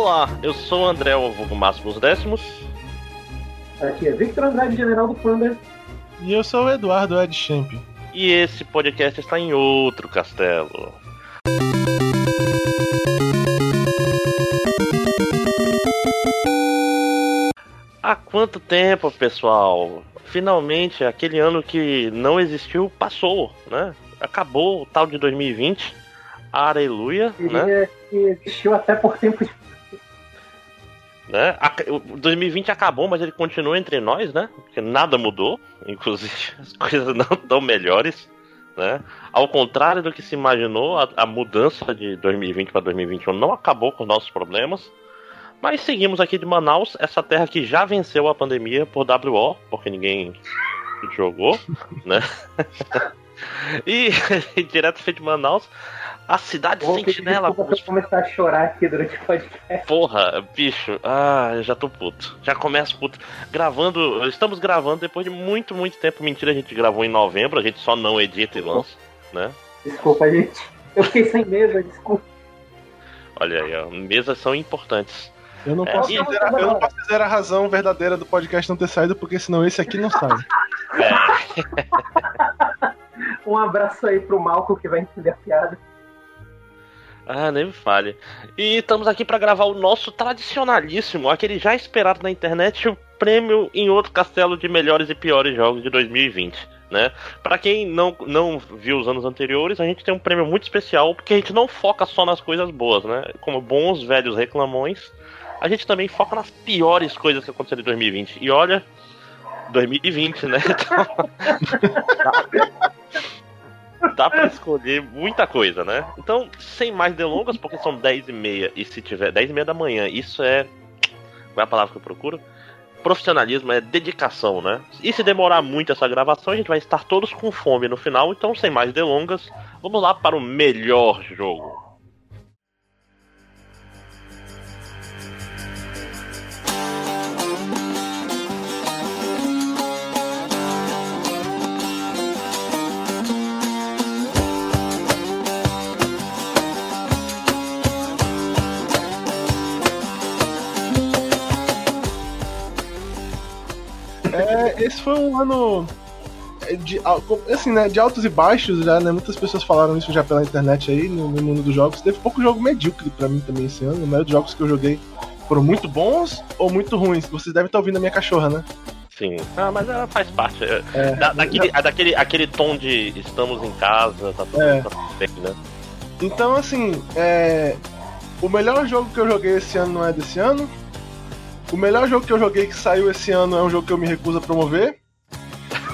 Olá, eu sou o André, o vulgo Máximos Décimos. Aqui é Victor Andrade, general do Panda. E eu sou o Eduardo Ed Champ. E esse podcast está em outro castelo. Há quanto tempo, pessoal? Finalmente, aquele ano que não existiu passou, né? Acabou o tal de 2020. Aleluia, né? Que existiu até por tempo de né? O 2020 acabou, mas ele continua entre nós, né? Porque nada mudou, inclusive as coisas não estão melhores, né? Ao contrário do que se imaginou, a, a mudança de 2020 para 2021 não acabou com os nossos problemas. Mas seguimos aqui de Manaus, essa terra que já venceu a pandemia por WO, porque ninguém jogou, né? e direto de Manaus, a cidade Vou sentinela. Vou começar a chorar aqui durante o podcast. Porra, bicho. Ah, eu já tô puto. Já começo puto. Gravando. Estamos gravando depois de muito, muito tempo. Mentira, a gente gravou em novembro. A gente só não edita e lança, né? Desculpa, gente. Eu fiquei sem mesa, desculpa. Olha aí, ó. Mesas são importantes. Eu não, posso é, dizer, a, eu não posso dizer a razão verdadeira do podcast não ter saído, porque senão esse aqui não sai. É. um abraço aí pro Malco que vai entender a piada. Ah, nem me fale. E estamos aqui para gravar o nosso tradicionalíssimo, aquele já esperado na internet, o prêmio em outro castelo de melhores e piores jogos de 2020. Né? Para quem não, não viu os anos anteriores, a gente tem um prêmio muito especial porque a gente não foca só nas coisas boas, né? Como bons velhos reclamões, a gente também foca nas piores coisas que aconteceram em 2020. E olha, 2020, né? Então, dá pra escolher muita coisa, né? Então, sem mais delongas, porque são 10 e meia, e se tiver 10 e meia da manhã, isso é. Qual é a palavra que eu procuro? Profissionalismo é dedicação, né? E se demorar muito essa gravação, a gente vai estar todos com fome no final, então, sem mais delongas, vamos lá para o melhor jogo. Esse foi um ano é, de, assim, né, de altos e baixos já, né? Muitas pessoas falaram isso já pela internet aí, no, no mundo dos jogos. Teve pouco jogo medíocre para mim também esse ano. A maioria dos jogos que eu joguei foram muito bons ou muito ruins. Vocês devem estar ouvindo a minha cachorra, né? Sim. Ah, mas ela faz parte. É, é, da, daquele, é, daquele aquele tom de estamos em casa, tá tudo, é. tá tudo bem, né? Então, assim, é, o melhor jogo que eu joguei esse ano não é desse ano. O melhor jogo que eu joguei que saiu esse ano é um jogo que eu me recuso a promover.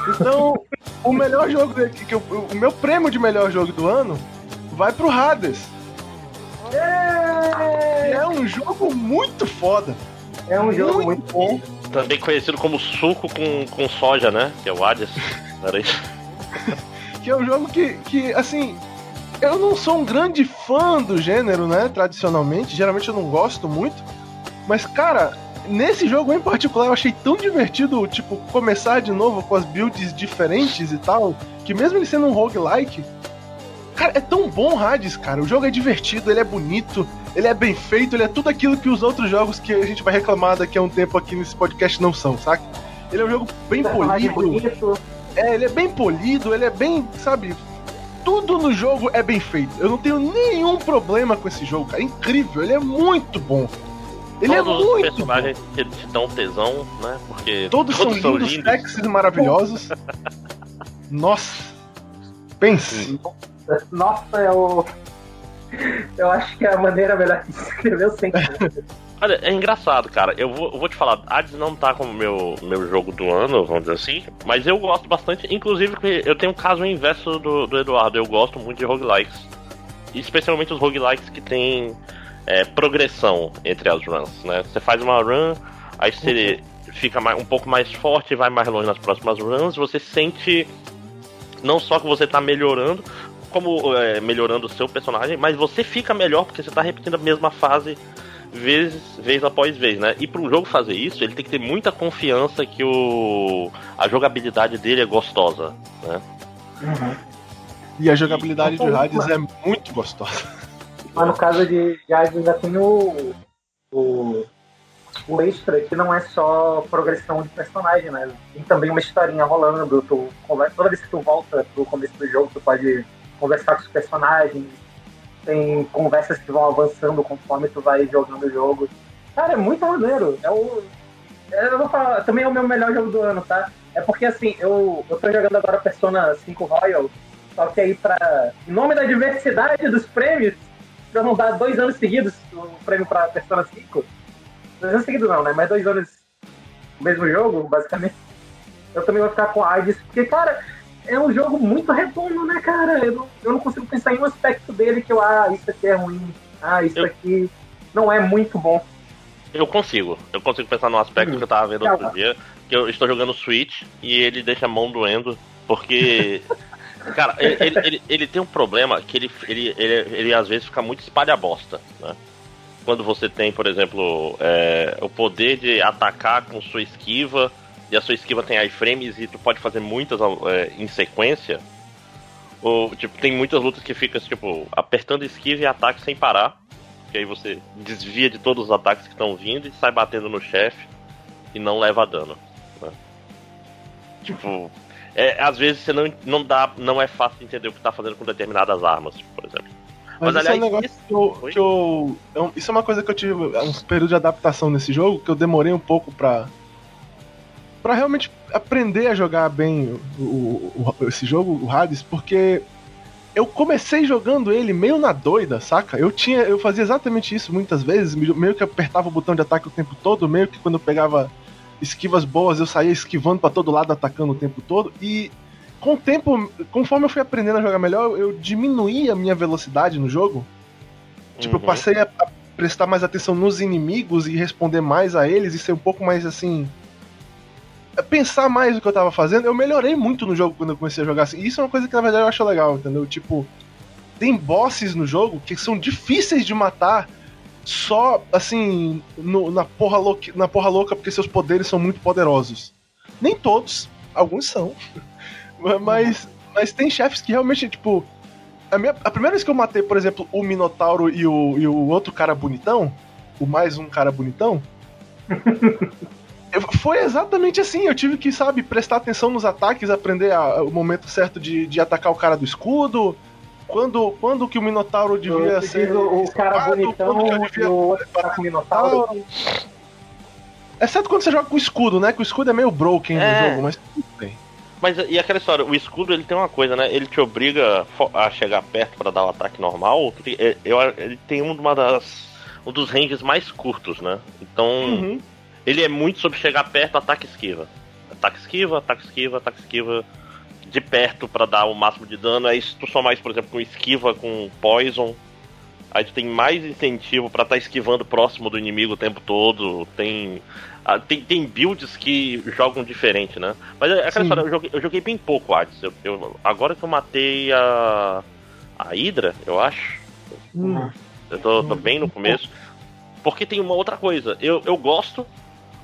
Então, o melhor jogo que, que eu, o meu prêmio de melhor jogo do ano vai pro Hades. É um jogo muito foda. É um jogo muito, muito bom. Também conhecido como suco com, com soja, né? Que é o Hades. Era isso. que é um jogo que, que, assim, eu não sou um grande fã do gênero, né? Tradicionalmente. Geralmente eu não gosto muito. Mas, cara, nesse jogo em particular eu achei tão divertido, tipo, começar de novo com as builds diferentes e tal, que mesmo ele sendo um roguelike, cara, é tão bom Hades, cara. O jogo é divertido, ele é bonito, ele é bem feito, ele é tudo aquilo que os outros jogos que a gente vai reclamar daqui a um tempo aqui nesse podcast não são, saca? Ele é um jogo bem polido. É, ele é bem polido, ele é bem, sabe, tudo no jogo é bem feito. Eu não tenho nenhum problema com esse jogo, cara. É incrível, ele é muito bom. Ele todos é muito. Os personagens que te dão tesão, né? Porque todos, todos são lindos, lindos. sexys e maravilhosos. Nossa. Pense. Nossa, eu. Eu acho que é a maneira melhor de escrever o sentimento. Olha, é engraçado, cara. Eu vou, eu vou te falar, Hades não tá como meu, meu jogo do ano, vamos dizer assim. Mas eu gosto bastante. Inclusive, eu tenho um caso inverso do, do Eduardo. Eu gosto muito de roguelikes. Especialmente os roguelikes que tem é, progressão entre as runs, né? Você faz uma run, aí você uhum. fica mais, um pouco mais forte e vai mais longe nas próximas runs, você sente não só que você está melhorando, como é, melhorando o seu personagem, mas você fica melhor porque você está repetindo a mesma fase vez, vez após vez, né? E para um jogo fazer isso, ele tem que ter muita confiança que o a jogabilidade dele é gostosa, né? Uhum. E a jogabilidade de Hades é muito gostosa. Mas no caso de, de ainda tem o, o, o extra que não é só progressão de personagem, né? Tem também uma historinha rolando. Tu, toda vez que tu volta pro começo do jogo, tu pode conversar com os personagens. Tem conversas que vão avançando conforme tu vai jogando o jogo. Cara, é muito maneiro. É o. É, eu vou falar, também é o meu melhor jogo do ano, tá? É porque assim, eu, eu tô jogando agora Persona 5 Royal, só que aí pra. Em nome da diversidade dos prêmios, pra não dar dois anos seguidos o prêmio pra Persona 5. Dois anos seguidos não, né? Mas dois anos no mesmo jogo, basicamente. Eu também vou ficar com a AIDS, porque, cara, é um jogo muito redondo, né, cara? Eu não, eu não consigo pensar em um aspecto dele que eu, ah, isso aqui é ruim, ah, isso eu... aqui não é muito bom. Eu consigo. Eu consigo pensar num aspecto hum. que eu tava vendo outro dia, que eu estou jogando Switch e ele deixa a mão doendo, porque. cara, ele, ele, ele, ele, tem um problema que ele, ele, ele, ele às vezes fica muito espalha bosta, né? Quando você tem, por exemplo, é, o poder de atacar com sua esquiva, e a sua esquiva tem iframes e tu pode fazer muitas é, em sequência. Ou, tipo, tem muitas lutas que fica, tipo, apertando esquiva e ataque sem parar. Que aí você desvia de todos os ataques que estão vindo e sai batendo no chefe e não leva dano. Né? Tipo, é, às vezes você não, não dá, não é fácil entender o que tá fazendo com determinadas armas, por exemplo. Mas, Mas isso aliás, é um negócio que eu, que eu, eu, Isso é uma coisa que eu tive um período de adaptação nesse jogo, que eu demorei um pouco pra. pra realmente aprender a jogar bem o, o, o esse jogo, o Hades, porque eu comecei jogando ele meio na doida, saca? Eu tinha, eu fazia exatamente isso muitas vezes, meio que apertava o botão de ataque o tempo todo, meio que quando eu pegava esquivas boas, eu saía esquivando para todo lado, atacando o tempo todo e com o tempo, conforme eu fui aprendendo a jogar melhor, eu diminuí a minha velocidade no jogo. Tipo, uhum. eu passei a, a prestar mais atenção nos inimigos e responder mais a eles e ser um pouco mais assim, pensar mais no que eu tava fazendo, eu melhorei muito no jogo quando eu comecei a jogar assim. E isso é uma coisa que na verdade eu acho legal, entendeu? Tipo, tem bosses no jogo que são difíceis de matar só assim no, na, porra louca, na porra louca porque seus poderes são muito poderosos. Nem todos, alguns são. mas, mas tem chefes que realmente, tipo. A, minha, a primeira vez que eu matei, por exemplo, o Minotauro e o, e o outro cara bonitão, o mais um cara bonitão. Foi exatamente assim. Eu tive que, sabe, prestar atenção nos ataques, aprender a, o momento certo de, de atacar o cara do escudo. Quando, quando que o Minotauro devia ser. O cara bonitão devia... o outro cara com o Minotauro. Exceto quando você joga com o escudo, né? Que o escudo é meio broken é. no jogo, mas tudo bem. Mas e aquela história, o escudo ele tem uma coisa, né? Ele te obriga a chegar perto para dar o ataque normal. Ele tem uma das um dos ranges mais curtos, né? Então uhum. Ele é muito sobre chegar perto, ataque esquiva. Ataque esquiva, ataque esquiva, ataque esquiva de perto para dar o máximo de dano. Aí se tu só mais, por exemplo, com esquiva com poison, aí tu tem mais incentivo para estar tá esquivando próximo do inimigo o tempo todo. Tem, ah, tem, tem builds que jogam diferente, né? Mas é aquela história, eu joguei, eu joguei bem pouco antes. Eu, eu, agora que eu matei a. a Hydra, eu acho. Hum. Eu tô, tô, bem no começo. Porque tem uma outra coisa. Eu, eu gosto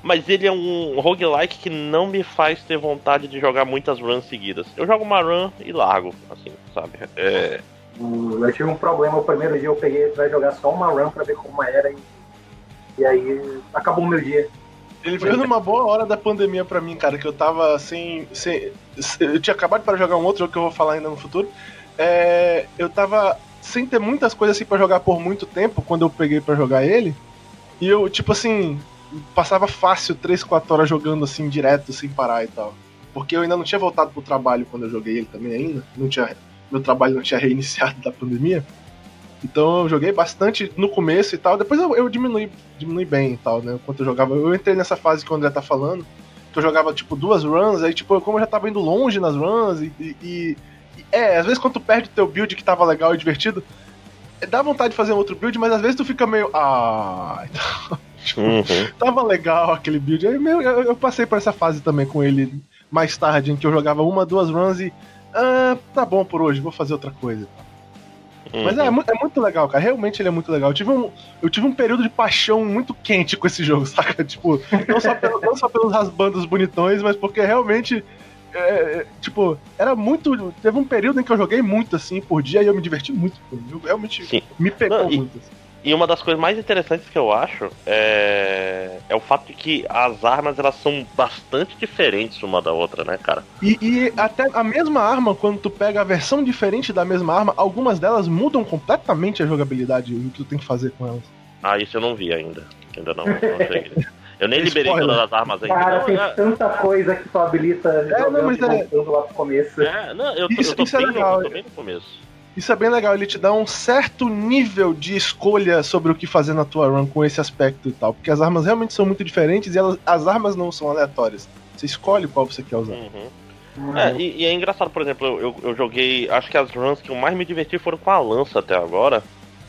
mas ele é um roguelike que não me faz ter vontade de jogar muitas runs seguidas. Eu jogo uma run e largo, assim, sabe? É... Eu tive um problema o primeiro dia, eu peguei pra jogar só uma run pra ver como era e, e aí acabou o meu dia. Ele veio numa boa hora da pandemia pra mim, cara, que eu tava sem. sem eu tinha acabado para jogar um outro jogo que eu vou falar ainda no futuro. É, eu tava sem ter muitas coisas assim para jogar por muito tempo quando eu peguei para jogar ele. E eu, tipo assim, passava fácil 3, 4 horas jogando assim direto, sem parar e tal. Porque eu ainda não tinha voltado pro trabalho quando eu joguei ele também ainda. Não tinha, meu trabalho não tinha reiniciado da pandemia. Então eu joguei bastante no começo e tal. Depois eu, eu diminui, diminui bem e tal, né? Enquanto eu jogava. Eu entrei nessa fase que o André tá falando. Que eu jogava tipo duas runs, aí tipo, como eu já tava indo longe nas runs e, e, e é, às vezes quando tu perde o teu build que tava legal e divertido, dá vontade de fazer um outro build, mas às vezes tu fica meio. Ah. Então, uhum. Tava legal aquele build. Aí eu, eu, passei por essa fase também com ele mais tarde, em que eu jogava uma, duas runs e. Ah, tá bom por hoje, vou fazer outra coisa. Uhum. Mas é, é, é, muito legal, cara. Realmente ele é muito legal. Eu tive, um, eu tive um período de paixão muito quente com esse jogo, saca? Tipo, não só, pelo, não só pelos rasbandos bonitões, mas porque realmente é, tipo, era muito. Teve um período em que eu joguei muito assim por dia e eu me diverti muito. Eu realmente Sim. me pegou Não, e, muito. Assim. E uma das coisas mais interessantes que eu acho é, é o fato de que as armas elas são bastante diferentes uma da outra, né, cara? E, e até a mesma arma, quando tu pega a versão diferente da mesma arma, algumas delas mudam completamente a jogabilidade e o que tu tem que fazer com elas. Ah, isso eu não vi ainda. Ainda não, não cheguei. Eu nem liberei Spoiler. todas as armas ainda. Cara, não, tem é, tanta coisa que tu habilita não, mas é- lá pro começo. é, não, eu, Isso- eu tô isso é bem no- legal. eu tô bem no começo. Isso é bem legal, ele te dá um certo nível de escolha sobre o que fazer na tua run com esse aspecto e tal. Porque as armas realmente são muito diferentes e elas, as armas não são aleatórias. Você escolhe qual você quer usar. Uhum. Hum. É, e, e é engraçado, por exemplo, eu, eu, eu joguei. Acho que as runs que eu mais me diverti foram com a lança até agora.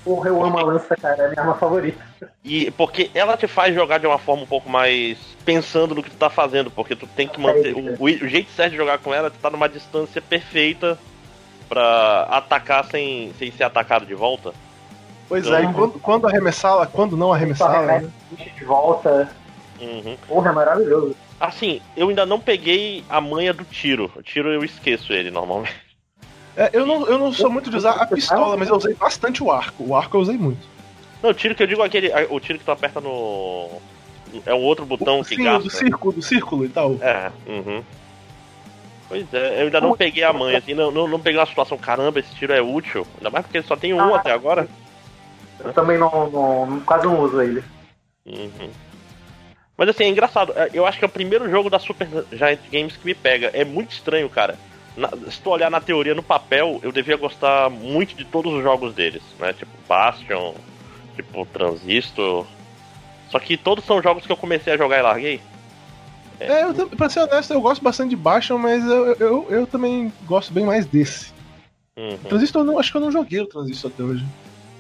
Porra, eu amo a lança, cara, é a minha arma favorita. E porque ela te faz jogar de uma forma um pouco mais pensando no que tu tá fazendo, porque tu tem que manter. O, o- o jeito certo de jogar com ela é tu tá numa distância perfeita pra atacar sem, sem ser atacado de volta. Pois Então- é, e quando, quando arremessá-la, quando não arremessá-la. né? o bicho de volta. Uhum. Porra, é maravilhoso. Assim, eu ainda não peguei a manha do tiro. O tiro eu esqueço ele normalmente. É, eu, não, eu não sou muito de usar a pistola, mas eu usei bastante o arco. O arco eu usei muito. Não, o tiro que eu digo é aquele. O tiro que tu aperta no. É um outro botão que Sim, o gasta. do círculo, do círculo e tal. É, uhum. Pois é, eu ainda não peguei a manha, assim, não, não, não peguei uma situação, caramba, esse tiro é útil. Ainda mais porque só tem um Ah. até agora. Eu também não, não- quase não uso ele. Uhum. Mas assim, é engraçado. é, Eu acho que é o primeiro jogo da Super Giant Games que me pega. É muito estranho, cara. Na- se tu olhar na teoria, no papel, eu devia gostar muito de todos os jogos deles, né? Tipo Bastion, tipo Transistor. Só que todos são jogos que eu comecei a jogar e larguei. É, eu, pra ser honesto, eu gosto bastante de Bastion, mas eu, eu, eu também gosto bem mais desse. Uhum. Transistor, eu não, acho que eu não joguei o Transistor até hoje.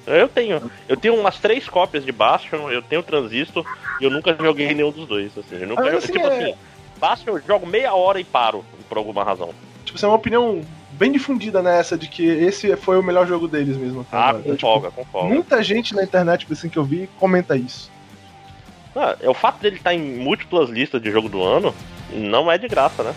Eu tenho. Eu tenho umas três cópias de Bastion, eu tenho Transistor e eu nunca joguei nenhum dos dois. Assim. Eu nunca, Ah, assim, tipo é- assim, Bastion eu jogo meia hora e paro, por alguma razão. Tipo, isso é uma opinião bem difundida nessa de que esse foi o melhor jogo deles mesmo. Ah, com Tipo, folga, com folga. Muita gente na internet, assim, que eu vi, comenta isso. Ah, é o fato dele estar em múltiplas listas de jogo do ano não é de graça, né?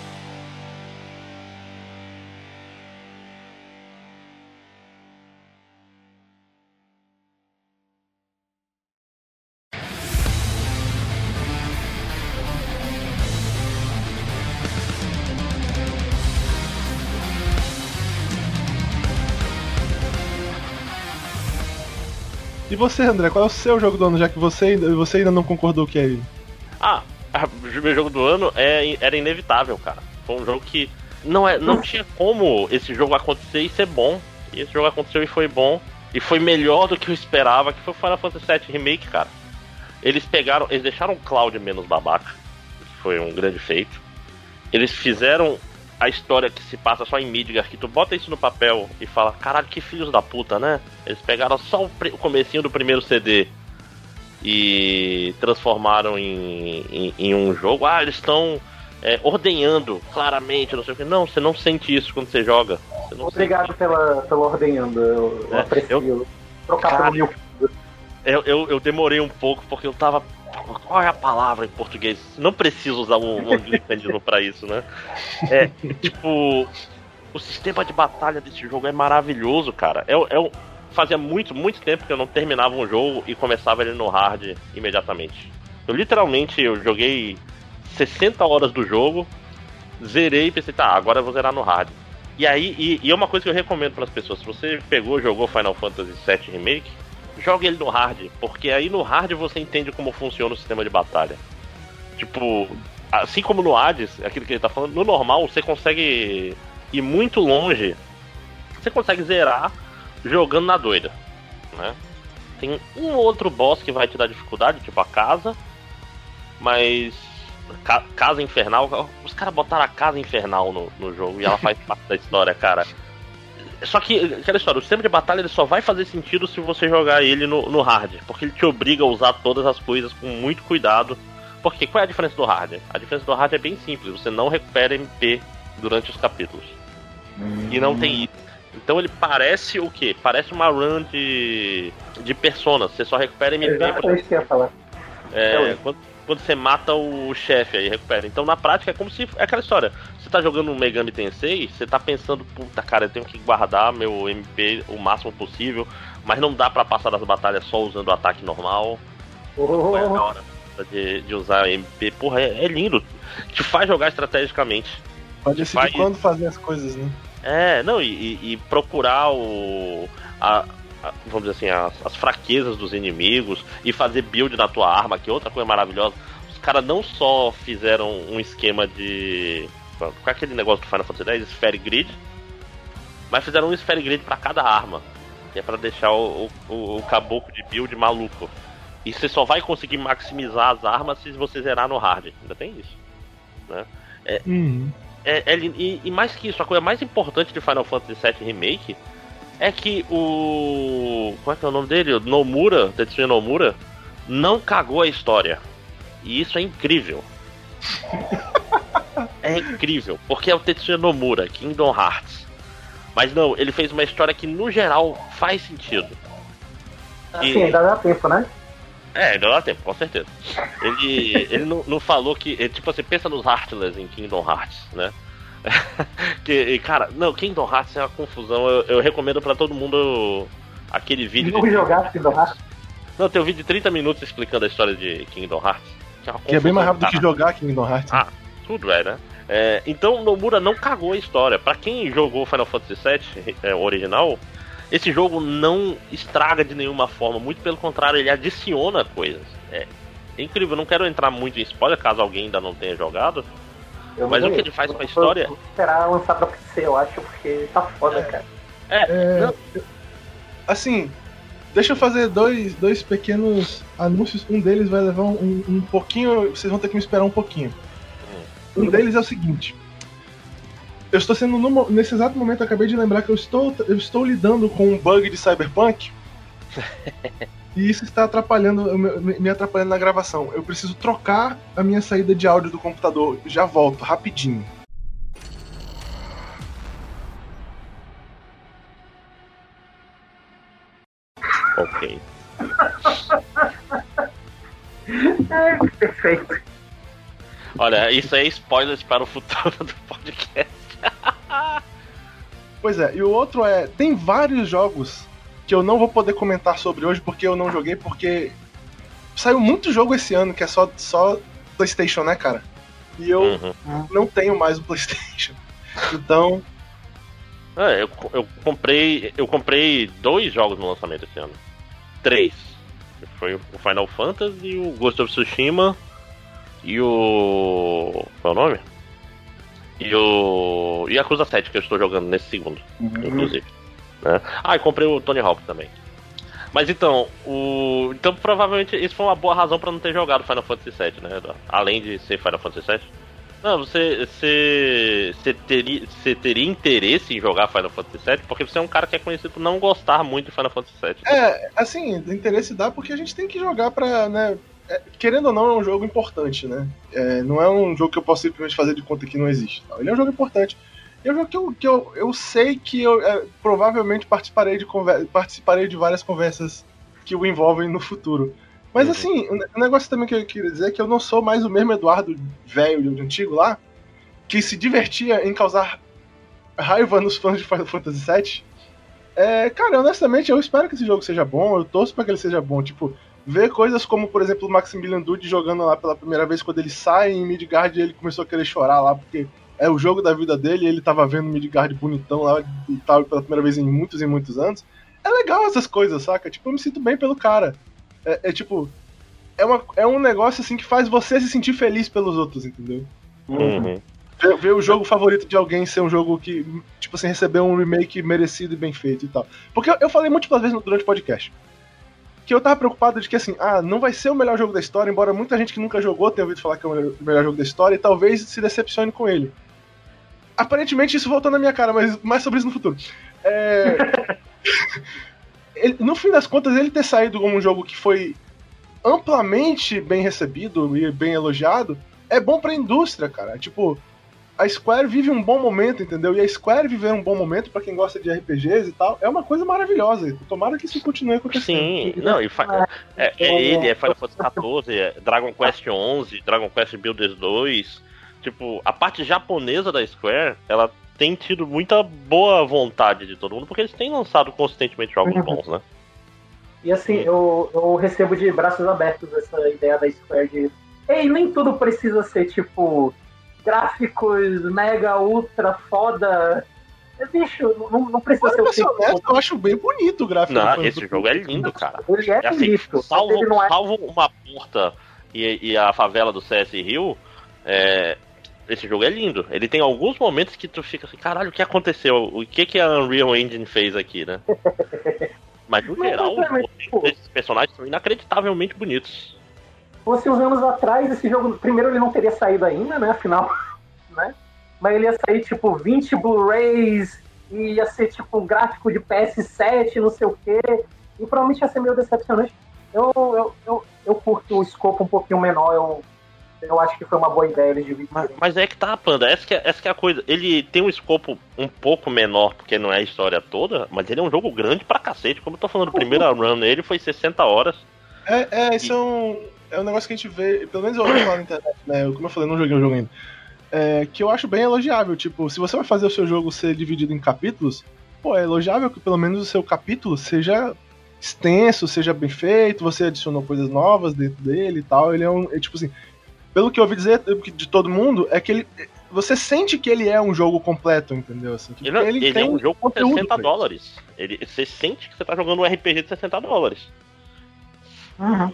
E você, André, qual é o seu jogo do ano, já que você, ainda- você ainda não concordou que é ele? Ah, o meu jogo do ano é, era inevitável, cara. Foi um jogo que não, é, não tinha como esse jogo acontecer e ser bom. E esse jogo aconteceu e foi bom. E foi melhor do que eu esperava, que foi Final Fantasy VII Remake, cara. Eles pegaram, eles deixaram o Cloud menos babaca. Foi um grande feito. Eles fizeram a história que se passa só em Midgar, que tu bota isso no papel e fala, caralho, que filhos da puta, né? Eles pegaram só o, o comecinho do primeiro CD e transformaram em, em, em um jogo. Ah, eles estão é, ordenhando claramente, não sei o que. Não, você não sente isso quando você joga. Você Obrigado pela, pelo ordenhando, eu, eu É, aprecio. Trocar Cara, pelo mil. Eu, eu, eu demorei um pouco porque eu tava. Qual é a palavra em português? Não preciso usar um anglicanismo pra isso, né? É, tipo. O sistema de batalha desse jogo é maravilhoso, cara. É, é, fazia muito, muito tempo que eu não terminava um jogo e começava ele no hard imediatamente. Eu literalmente eu joguei 60 horas do jogo, zerei e pensei, tá, agora eu vou zerar no hard. E aí, e, e é uma coisa que eu recomendo para as pessoas, se você pegou jogou Final Fantasy VII Remake, jogue ele no hard, porque aí no hard você entende como funciona o sistema de batalha. Tipo, assim como no Hades, aquilo que ele tá falando, no normal você consegue ir muito longe, você consegue zerar jogando na doida, né? Tem um outro boss que vai te dar dificuldade, tipo a casa, mas Ca- Casa Infernal, os caras botaram a Casa Infernal no, no jogo e ela faz parte da história, cara. Só que, aquela história, o sistema de batalha ele só vai fazer sentido se você jogar ele no, no hard, porque ele te obriga a usar todas as coisas com muito cuidado. Porque qual é a diferença do hard? A diferença do hard é bem simples, você não recupera MP durante os capítulos. E não tem isso. Então ele parece o quê? Parece uma run de, de Persona. Você só recupera MP. Exatamente isso que eu ia falar. É, É. quando, quando você mata o chefe aí, recupera. Então na prática é como se. É aquela história. Você tá jogando um Megami Tensei, você tá pensando, puta cara, eu tenho que guardar meu MP o máximo possível, mas não dá para passar das batalhas só usando o ataque normal. Oh. É hora de, de usar MP. Porra, é, é, lindo. Te faz jogar estrategicamente. Pode decidir faz... quando fazer as coisas, né? É, não, e, e procurar o. A, vamos dizer assim, as, as, fraquezas dos inimigos e fazer build na tua arma, que é outra coisa maravilhosa. Os caras não só fizeram um esquema de. Qual é aquele negócio do Final Fantasy X? Sphere Grid. Mas fizeram um Sphere Grid para cada arma. Que é pra deixar o, o, o caboclo de build maluco. E você só vai conseguir maximizar as armas se você zerar no hard. Ainda tem isso. Né? É, uhum. é, é e, e, mais que isso, a coisa mais importante de Final Fantasy VII Remake é que o. Qual é que é o nome dele? O Nomura, Tetsuya Nomura, não cagou a história. E isso é incrível. é incrível, porque é o Tetsuya Nomura, Kingdom Hearts. Mas não, ele fez uma história que no geral faz sentido. E... Sim, ainda dá tempo, né? É, ainda dá tempo, com certeza. Ele, ele não, não falou que. Ele, tipo, você pensa nos Heartless em Kingdom Hearts, né? que, cara, não, Kingdom Hearts é uma confusão. Eu, eu recomendo para todo mundo aquele vídeo. Não de... jogar Kingdom Hearts? Não, tem um vídeo de 30 minutos explicando a história de Kingdom Hearts. Que é, que é bem mais rápido cara. que jogar Kingdom Hearts. Ah, tudo é, né? É, então Nomura não cagou a história. Para quem jogou Final Fantasy VII é, original, esse jogo não estraga de nenhuma forma. Muito pelo contrário, ele adiciona coisas. É, é incrível. não quero entrar muito em spoiler caso alguém ainda não tenha jogado. Eu Mas o que ele faz com a história. Vou esperar lançar pra PC, eu acho, porque tá foda, é. cara. É, é assim, deixa eu fazer dois, dois pequenos anúncios. Um deles vai levar um, um pouquinho. Vocês vão ter que me esperar um pouquinho. Hum. Um deles é o seguinte. Eu estou sendo. No, nesse exato momento, eu acabei de lembrar que eu estou, eu estou lidando com um bug de Cyberpunk. E isso está atrapalhando, me atrapalhando na gravação. Eu preciso trocar a minha saída de áudio do computador. Já volto, rapidinho. Ok. é, perfeito. Olha, isso é spoilers para o futuro do podcast. pois é, e o outro é: tem vários jogos que eu não vou poder comentar sobre hoje porque eu não joguei, porque saiu muito jogo esse ano que é só, só PlayStation, né, cara? E eu uhum. não tenho mais o PlayStation. Então. É, eu, eu comprei. Eu comprei dois jogos no lançamento esse ano. Três. Foi o Final Fantasy, o Ghost of Tsushima e o. Qual é o nome? E o. E a Cruza 7 que eu estou jogando nesse segundo, uhum. inclusive. Né? Ah, e comprei o Tony Hawk também. Mas então, o. Então provavelmente isso foi uma boa razão para não ter jogado Final Fantasy VII, né, Eduardo? Além de ser Final Fantasy VII. Não, você, você, você, teria, você teria interesse em jogar Final Fantasy VII? Porque você é um cara que é conhecido por não gostar muito de Final Fantasy VII. É, assim, interesse dá porque a gente tem que jogar pra, né, é, querendo ou não, é um jogo importante, né? É, não é um jogo que eu posso simplesmente fazer de conta que não existe. Ele é um jogo importante. É um jogo que eu, que eu, eu sei que eu é, provavelmente participarei de, participarei de várias conversas que o envolvem no futuro. Mas uhum. assim, o um negócio também que eu queria dizer é que eu não sou mais o mesmo Eduardo velho, antigo lá, que se divertia em causar raiva nos fãs de Final Fantasy VII. É, cara, honestamente, eu espero que esse jogo seja bom, eu torço para que ele seja bom. Tipo, ver coisas como, por exemplo, o Maximilian Dude jogando lá pela primeira vez quando ele sai em Midgard e ele começou a querer chorar lá, porque é o jogo da vida dele, ele tava vendo Midgard bonitão lá e tal, pela primeira vez em muitos e muitos anos. É legal essas coisas, saca? Tipo, eu me sinto bem pelo cara. É, é tipo. É, uma, é um negócio assim que faz você se sentir feliz pelos outros, entendeu? Uhum. Ver, ver, o jogo favorito de alguém ser um jogo que, tipo assim, receber um remake merecido e bem feito e tal. Porque eu, eu falei múltiplas vezes durante o podcast que eu tava preocupado de que assim, ah, não vai ser o melhor jogo da história, embora muita gente que nunca jogou tenha ouvido falar que é o melhor jogo da história e talvez se decepcione com ele. Aparentemente isso voltou na minha cara, mas mais sobre isso no futuro. É... ele, no fim das contas, ele ter saído como um jogo que foi amplamente bem recebido e bem elogiado é bom pra indústria, cara. Tipo, a Square vive um bom momento, entendeu? E a Square viver um bom momento para quem gosta de RPGs e tal, é uma coisa maravilhosa. Tomara que isso continue acontecendo. Sim, não, e é, é, ele, é Final Fantasy XIV, é Dragon Quest XI, Dragon Quest Builders 2. Tipo, a parte japonesa da Square, ela tem tido muita boa vontade de todo mundo, porque eles têm lançado consistentemente jogos uhum. bons, né? E assim, eu, eu recebo de braços abertos essa ideia da Square de. Ei, nem tudo precisa ser tipo gráficos mega ultra foda. Bicho, não, não precisa ser o que. Eu acho bem bonito o gráfico. Não, esse jogo é lindo, cara. Ele é, é assim, bonito. Salvo, é... salvo uma porta e, e, a favela do CS Rio, é, esse jogo é lindo. Ele tem alguns momentos que tu fica assim, caralho, o que aconteceu? O que, que a Unreal Engine fez aqui, né? Mas no geral, os esses personagens são inacreditavelmente bonitos. Fosse uns anos atrás, esse jogo, primeiro ele não teria saído ainda, né? Afinal, né? Mas ele ia sair tipo 20 Blu-rays, e ia ser tipo um gráfico de PS7, não sei o quê. E provavelmente ia ser meio decepcionante. Eu, eu, eu, eu curto o escopo um pouquinho menor, eu eu acho que foi uma boa ideia eles dividirem. Mas, mas é que tá, Panda, essa que, é, essa que é a coisa. Ele tem um escopo um pouco menor, porque não é a história toda, mas ele é um jogo grande pra cacete. Como eu tô falando, a primeira run nele foi 60 horas. É, é isso e... é, um, é um negócio que a gente vê, pelo menos eu ouvi lá na internet, né? Como eu falei, não joguei o jogo ainda. É, que eu acho bem elogiável. Tipo, se você vai fazer o seu jogo ser dividido em capítulos, pô, é elogiável que pelo menos o seu capítulo seja extenso, seja bem feito, você adicionou coisas novas dentro dele e tal. Ele é um. É, tipo assim, pelo que eu ouvi dizer de todo mundo, é que ele. Você sente que ele é um jogo completo, entendeu? Assim, ele, ele, ele é um jogo com 60 dólares. Ele, você sente que você tá jogando um RPG de 60 dólares. Uhum.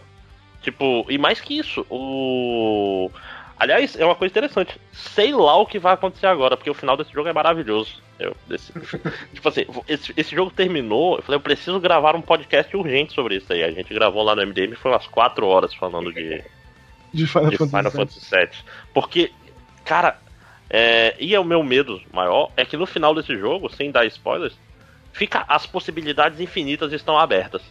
Tipo, e mais que isso, o. Aliás, é uma coisa interessante. Sei lá o que vai acontecer agora, porque o final desse jogo é maravilhoso. Eu, desse... tipo assim, esse, esse, jogo terminou, eu falei, eu preciso gravar um podcast urgente sobre isso aí. A gente gravou lá no MDM, foi umas 4 horas falando de, de Final, de Final Fantasy VII. Porque, cara, é, e é o meu medo maior, é que no final desse jogo, sem dar spoilers, fica as possibilidades infinitas estão abertas.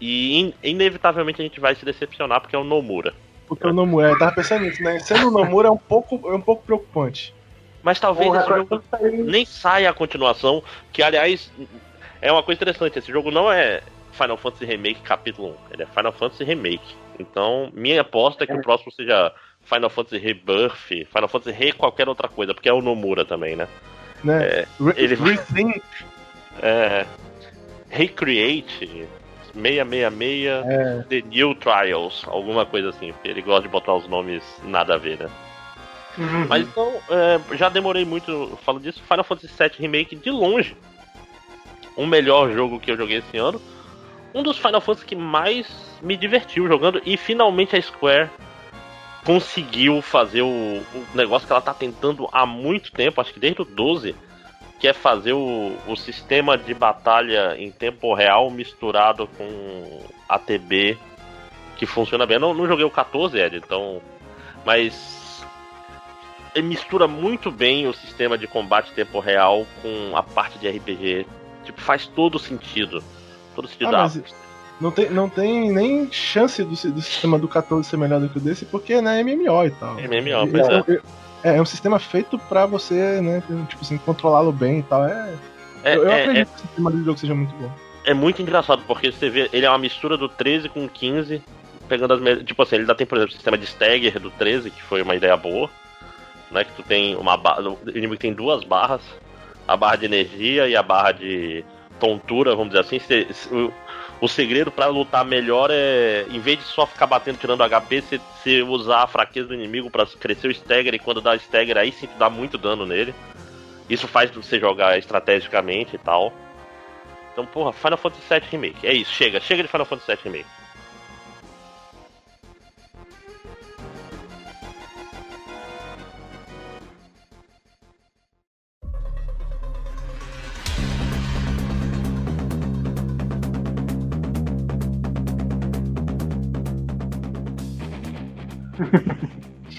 E in, inevitavelmente a gente vai se decepcionar porque é o Nomura. Porque é o Nomura, eu tava pensando nisso, né? Sendo o Nomura é um pouco, é um pouco preocupante. Mas talvez Porra, esse jogo nem saia a continuação, que aliás é uma coisa interessante, esse jogo não é Final Fantasy Remake capítulo 1, ele é Final Fantasy Remake. Então, minha aposta é que o próximo seja Final Fantasy Rebirth, Final Fantasy Re qualquer outra coisa, porque é o Nomura também, né? né? É, ele Rethink. É. Recreate. 666 é. The New Trials, alguma coisa assim, porque ele gosta de botar os nomes nada a ver, né? Uhum. Mas então, é, já demorei muito falando disso. Final Fantasy VII Remake, de longe, o melhor jogo que eu joguei esse ano. Um dos Final Fantasy que mais me divertiu jogando e finalmente a Square conseguiu fazer o, o, negócio que ela tá tentando há muito tempo, acho que desde o 12, que é fazer o, o sistema de batalha em tempo real misturado com ATB que funciona bem. Eu não, não joguei o 14, Ed, então. Mas mistura muito bem o sistema de combate em tempo real com a parte de RPG. Tipo, faz todo sentido. Todo sentido ah, mas, não tem, não tem nem chance do, do sistema do 14 ser melhor do que o desse, porque né, é MMO e tal. MMO, pois é. É, é, é um sistema feito pra você, né, tipo assim, controlá-lo bem e tal. É, é eu, eu é, acredito é. que o sistema do jogo seja muito bom. É muito engraçado, porque você vê, ele é uma mistura do 13 com 15, pegando as Tipo assim, ele ainda tem, por exemplo, o sistema de stagger do 13, que foi uma ideia boa. Né, que tu tem uma barra. O inimigo tem duas barras, a barra de energia e a barra de tontura, vamos dizer assim. Se, se, o segredo para lutar melhor é, em vez de só ficar batendo tirando HP, você, usar a fraqueza do inimigo para crescer o stagger e quando dá stagger aí sim dá muito dano nele. Isso faz você jogar estrategicamente e tal. Então, porra, Final Fantasy VII Remake. É isso, chega, chega de Final Fantasy VII Remake.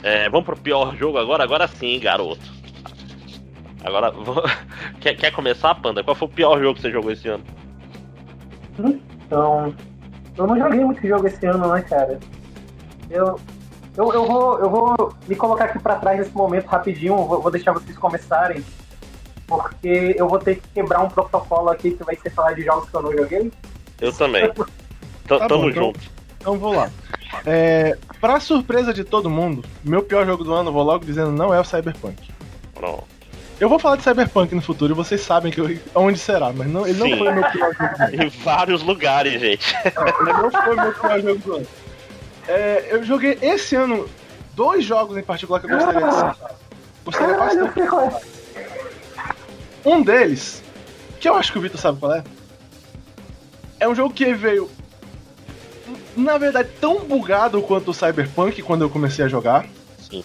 É, vamos pro pior jogo agora? Agora sim, garoto. Agora, vou... quer, quer começar, Panda? Qual foi o pior jogo que você jogou esse ano? Então, eu não joguei muito jogo esse ano, né, cara? Eu, Eu, eu, vou, eu vou me colocar aqui para trás nesse momento rapidinho, vou, vou, deixar vocês começarem, porque eu vou ter que quebrar um protocolo aqui que vai ser falar de jogos que eu não joguei. Eu também. tá Tamo bom, então- junto. Então, então vou lá. É, pra surpresa de todo mundo, meu pior jogo do ano, vou logo dizendo, não é o Cyberpunk. Pronto. Eu vou falar de Cyberpunk no futuro e vocês sabem que eu, onde será, mas não, ele Sim. não foi meu pior jogo do ano. Em vários lugares, gente. ele não foi meu pior jogo do ano. É, eu joguei esse ano dois jogos em particular que eu gostaria de citar. Gostaria bastante. Um deles, que eu acho que o Vitor sabe qual é, é um jogo que veio, na verdade, tão bugado quanto o Cyberpunk quando eu comecei a jogar. Sim.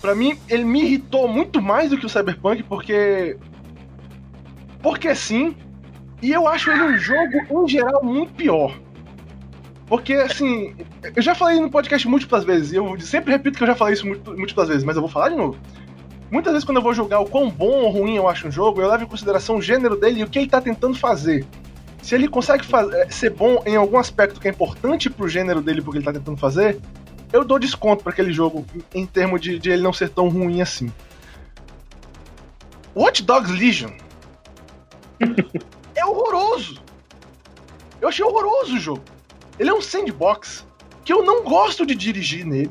Pra mim, ele me irritou muito mais do que o Cyberpunk, porque. Porque sim. E eu acho ele um jogo, em geral, muito pior. Porque, assim, eu já falei no podcast múltiplas vezes, e eu sempre repito que eu já falei isso múltiplas vezes, mas eu vou falar de novo. Muitas vezes, quando eu vou julgar o quão bom ou ruim eu acho um jogo, eu levo em consideração o gênero dele e o que ele tá tentando fazer. Se ele consegue fazer, ser bom em algum aspecto que é importante pro gênero dele, porque ele tá tentando fazer, eu dou desconto para aquele jogo em termos de, de, ele não ser tão ruim assim. Watch Dogs Legion é horroroso. Eu achei horroroso o jogo. Ele é um sandbox que eu não gosto de dirigir nele.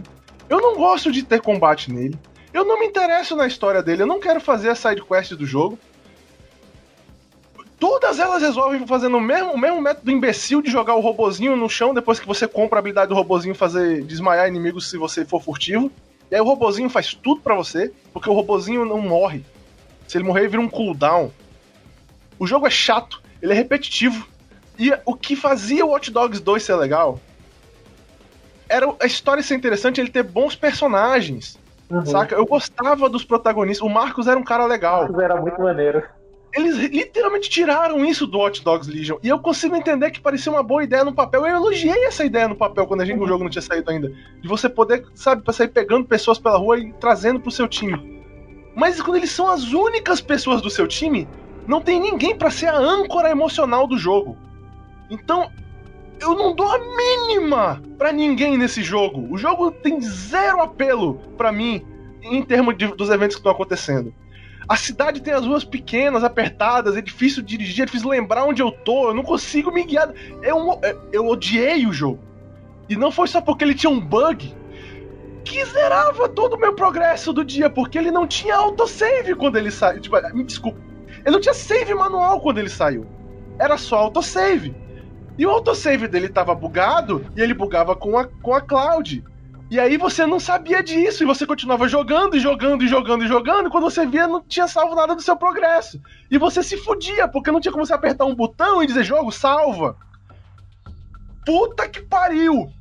Eu não gosto de ter combate nele. Eu não me interesso na história dele. Eu não quero fazer a side quest do jogo. Todas elas resolvem fazendo o mesmo, o mesmo método imbecil de jogar o robozinho no chão depois que você compra a habilidade do robozinho fazer desmaiar inimigos se você for furtivo. E aí o robozinho faz tudo para você, porque o robozinho não morre. Se ele morrer, ele vira um cooldown. O jogo é chato, ele é repetitivo. E o que fazia o Watch Dogs 2 ser legal era a história ser interessante, ele ter bons personagens. Uhum. Saca? Eu gostava dos protagonistas. O Marcos era um cara legal. O Marcos era muito maneiro. Eles literalmente tiraram isso do Watch Dogs Legion. E eu consigo entender que parecia uma boa ideia no papel. Eu elogiei essa ideia no papel quando a gente, o jogo não tinha saído ainda. De você poder, sabe, pra sair pegando pessoas pela rua e trazendo pro seu time. Mas quando eles são as únicas pessoas do seu time, não tem ninguém para ser a âncora emocional do jogo. Então, eu não dou a mínima para ninguém nesse jogo. O jogo tem zero apelo para mim em termos de, dos eventos que estão acontecendo. A cidade tem as ruas pequenas, apertadas, é difícil dirigir, é difícil lembrar onde eu tô, eu não consigo me guiar. Eu, é, eu odiei o jogo. E não foi só porque ele tinha um bug que zerava todo o meu progresso do dia, porque ele não tinha autosave quando ele saiu. Tipo, me desculpa. Ele não tinha save manual quando ele saiu. Era só autosave. E o autosave dele tava bugado e ele bugava com a, com a cloud. E aí você não sabia disso, e você continuava jogando e jogando e jogando e jogando, e quando você via, não tinha salvo nada do seu progresso. E você se fudia, porque não tinha como você apertar um botão e dizer, jogo, salva. Puta que pariu!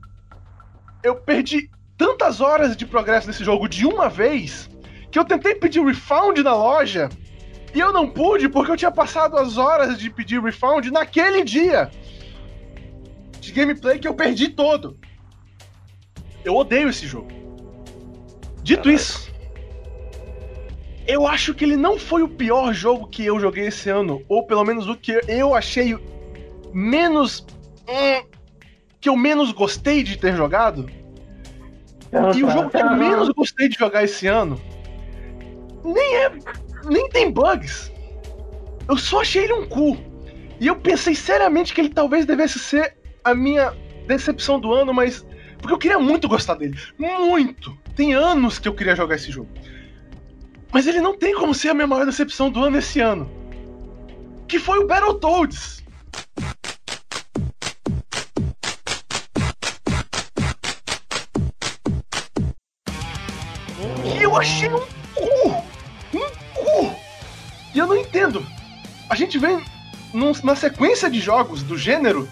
Eu perdi tantas horas de progresso nesse jogo de uma vez, que eu tentei pedir refund na loja, e eu não pude porque eu tinha passado as horas de pedir refund naquele dia. De gameplay que eu perdi todo. Eu odeio esse jogo. Dito isso, eu acho que ele não foi o pior jogo que eu joguei esse ano, ou pelo menos o que eu achei menos. Hum, que eu menos gostei de ter jogado. E o jogo que eu menos gostei de jogar esse ano nem é. nem tem bugs. Eu só achei ele um cu. E eu pensei seriamente que ele talvez devesse ser a minha decepção do ano, mas porque eu queria muito gostar dele. Muito! Tem anos que eu queria jogar esse jogo. Mas ele não tem como ser a minha maior decepção do ano esse ano. Que foi o Battletoads. E eu achei um cu! Um cu! E eu não entendo. A gente vem num, na sequência de jogos do gênero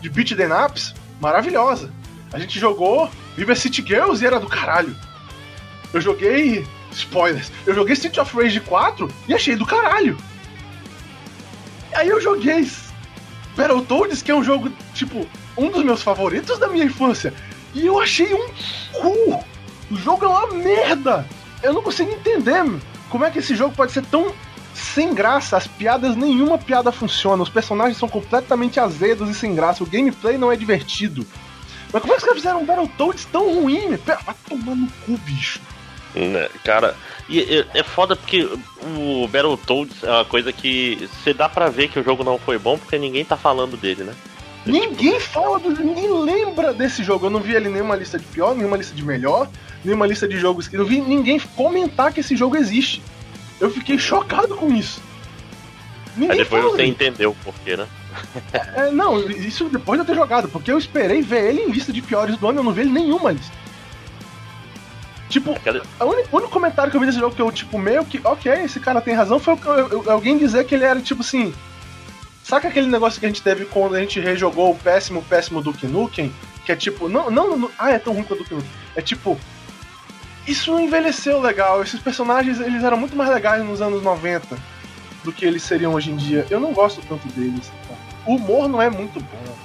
de beat the ups maravilhosa. A gente jogou Viva City Girls e era do caralho. Eu joguei. Spoilers. Eu joguei City of Rage 4 e achei do caralho. Aí eu joguei Battletoads, que é um jogo, tipo, um dos meus favoritos da minha infância. E eu achei um cu. O jogo é uma merda. Eu não consigo entender como é que esse jogo pode ser tão sem graça. As piadas, nenhuma piada funciona. Os personagens são completamente azedos e sem graça. O gameplay não é divertido. Mas como é que os caras fizeram um Battletoads tão ruim? Vai tomar no cu, bicho. Né, cara, e, é foda porque o Battletoads é uma coisa que você dá pra ver que o jogo não foi bom porque ninguém tá falando dele, né? Ninguém fala do ninguém lembra desse jogo. Eu não vi ali nenhuma lista de pior, nenhuma lista de melhor, nenhuma lista de jogos que. Eu não vi ninguém comentar que esse jogo existe. Eu fiquei chocado com isso. Ninguém Aí depois você entendeu o porquê, né? É, não, isso depois de eu ter jogado, porque eu esperei ver ele em lista de piores do ano, eu não vi ele nenhuma lista. Tipo, Aquela... o único, comentário que eu vi desse jogo que eu, tipo, meio que, ok, esse cara tem razão, foi alguém dizer que ele era, tipo assim. Saca aquele negócio que a gente teve quando a gente rejogou o péssimo, péssimo Duke Nukem? Que é tipo, não, não, não ah, é tão ruim quanto o Duke Nukem. É tipo, isso envelheceu legal. Esses personagens, eles eram muito mais legais nos anos 90 do que eles seriam hoje em dia. Eu não gosto tanto deles. O humor não é muito bom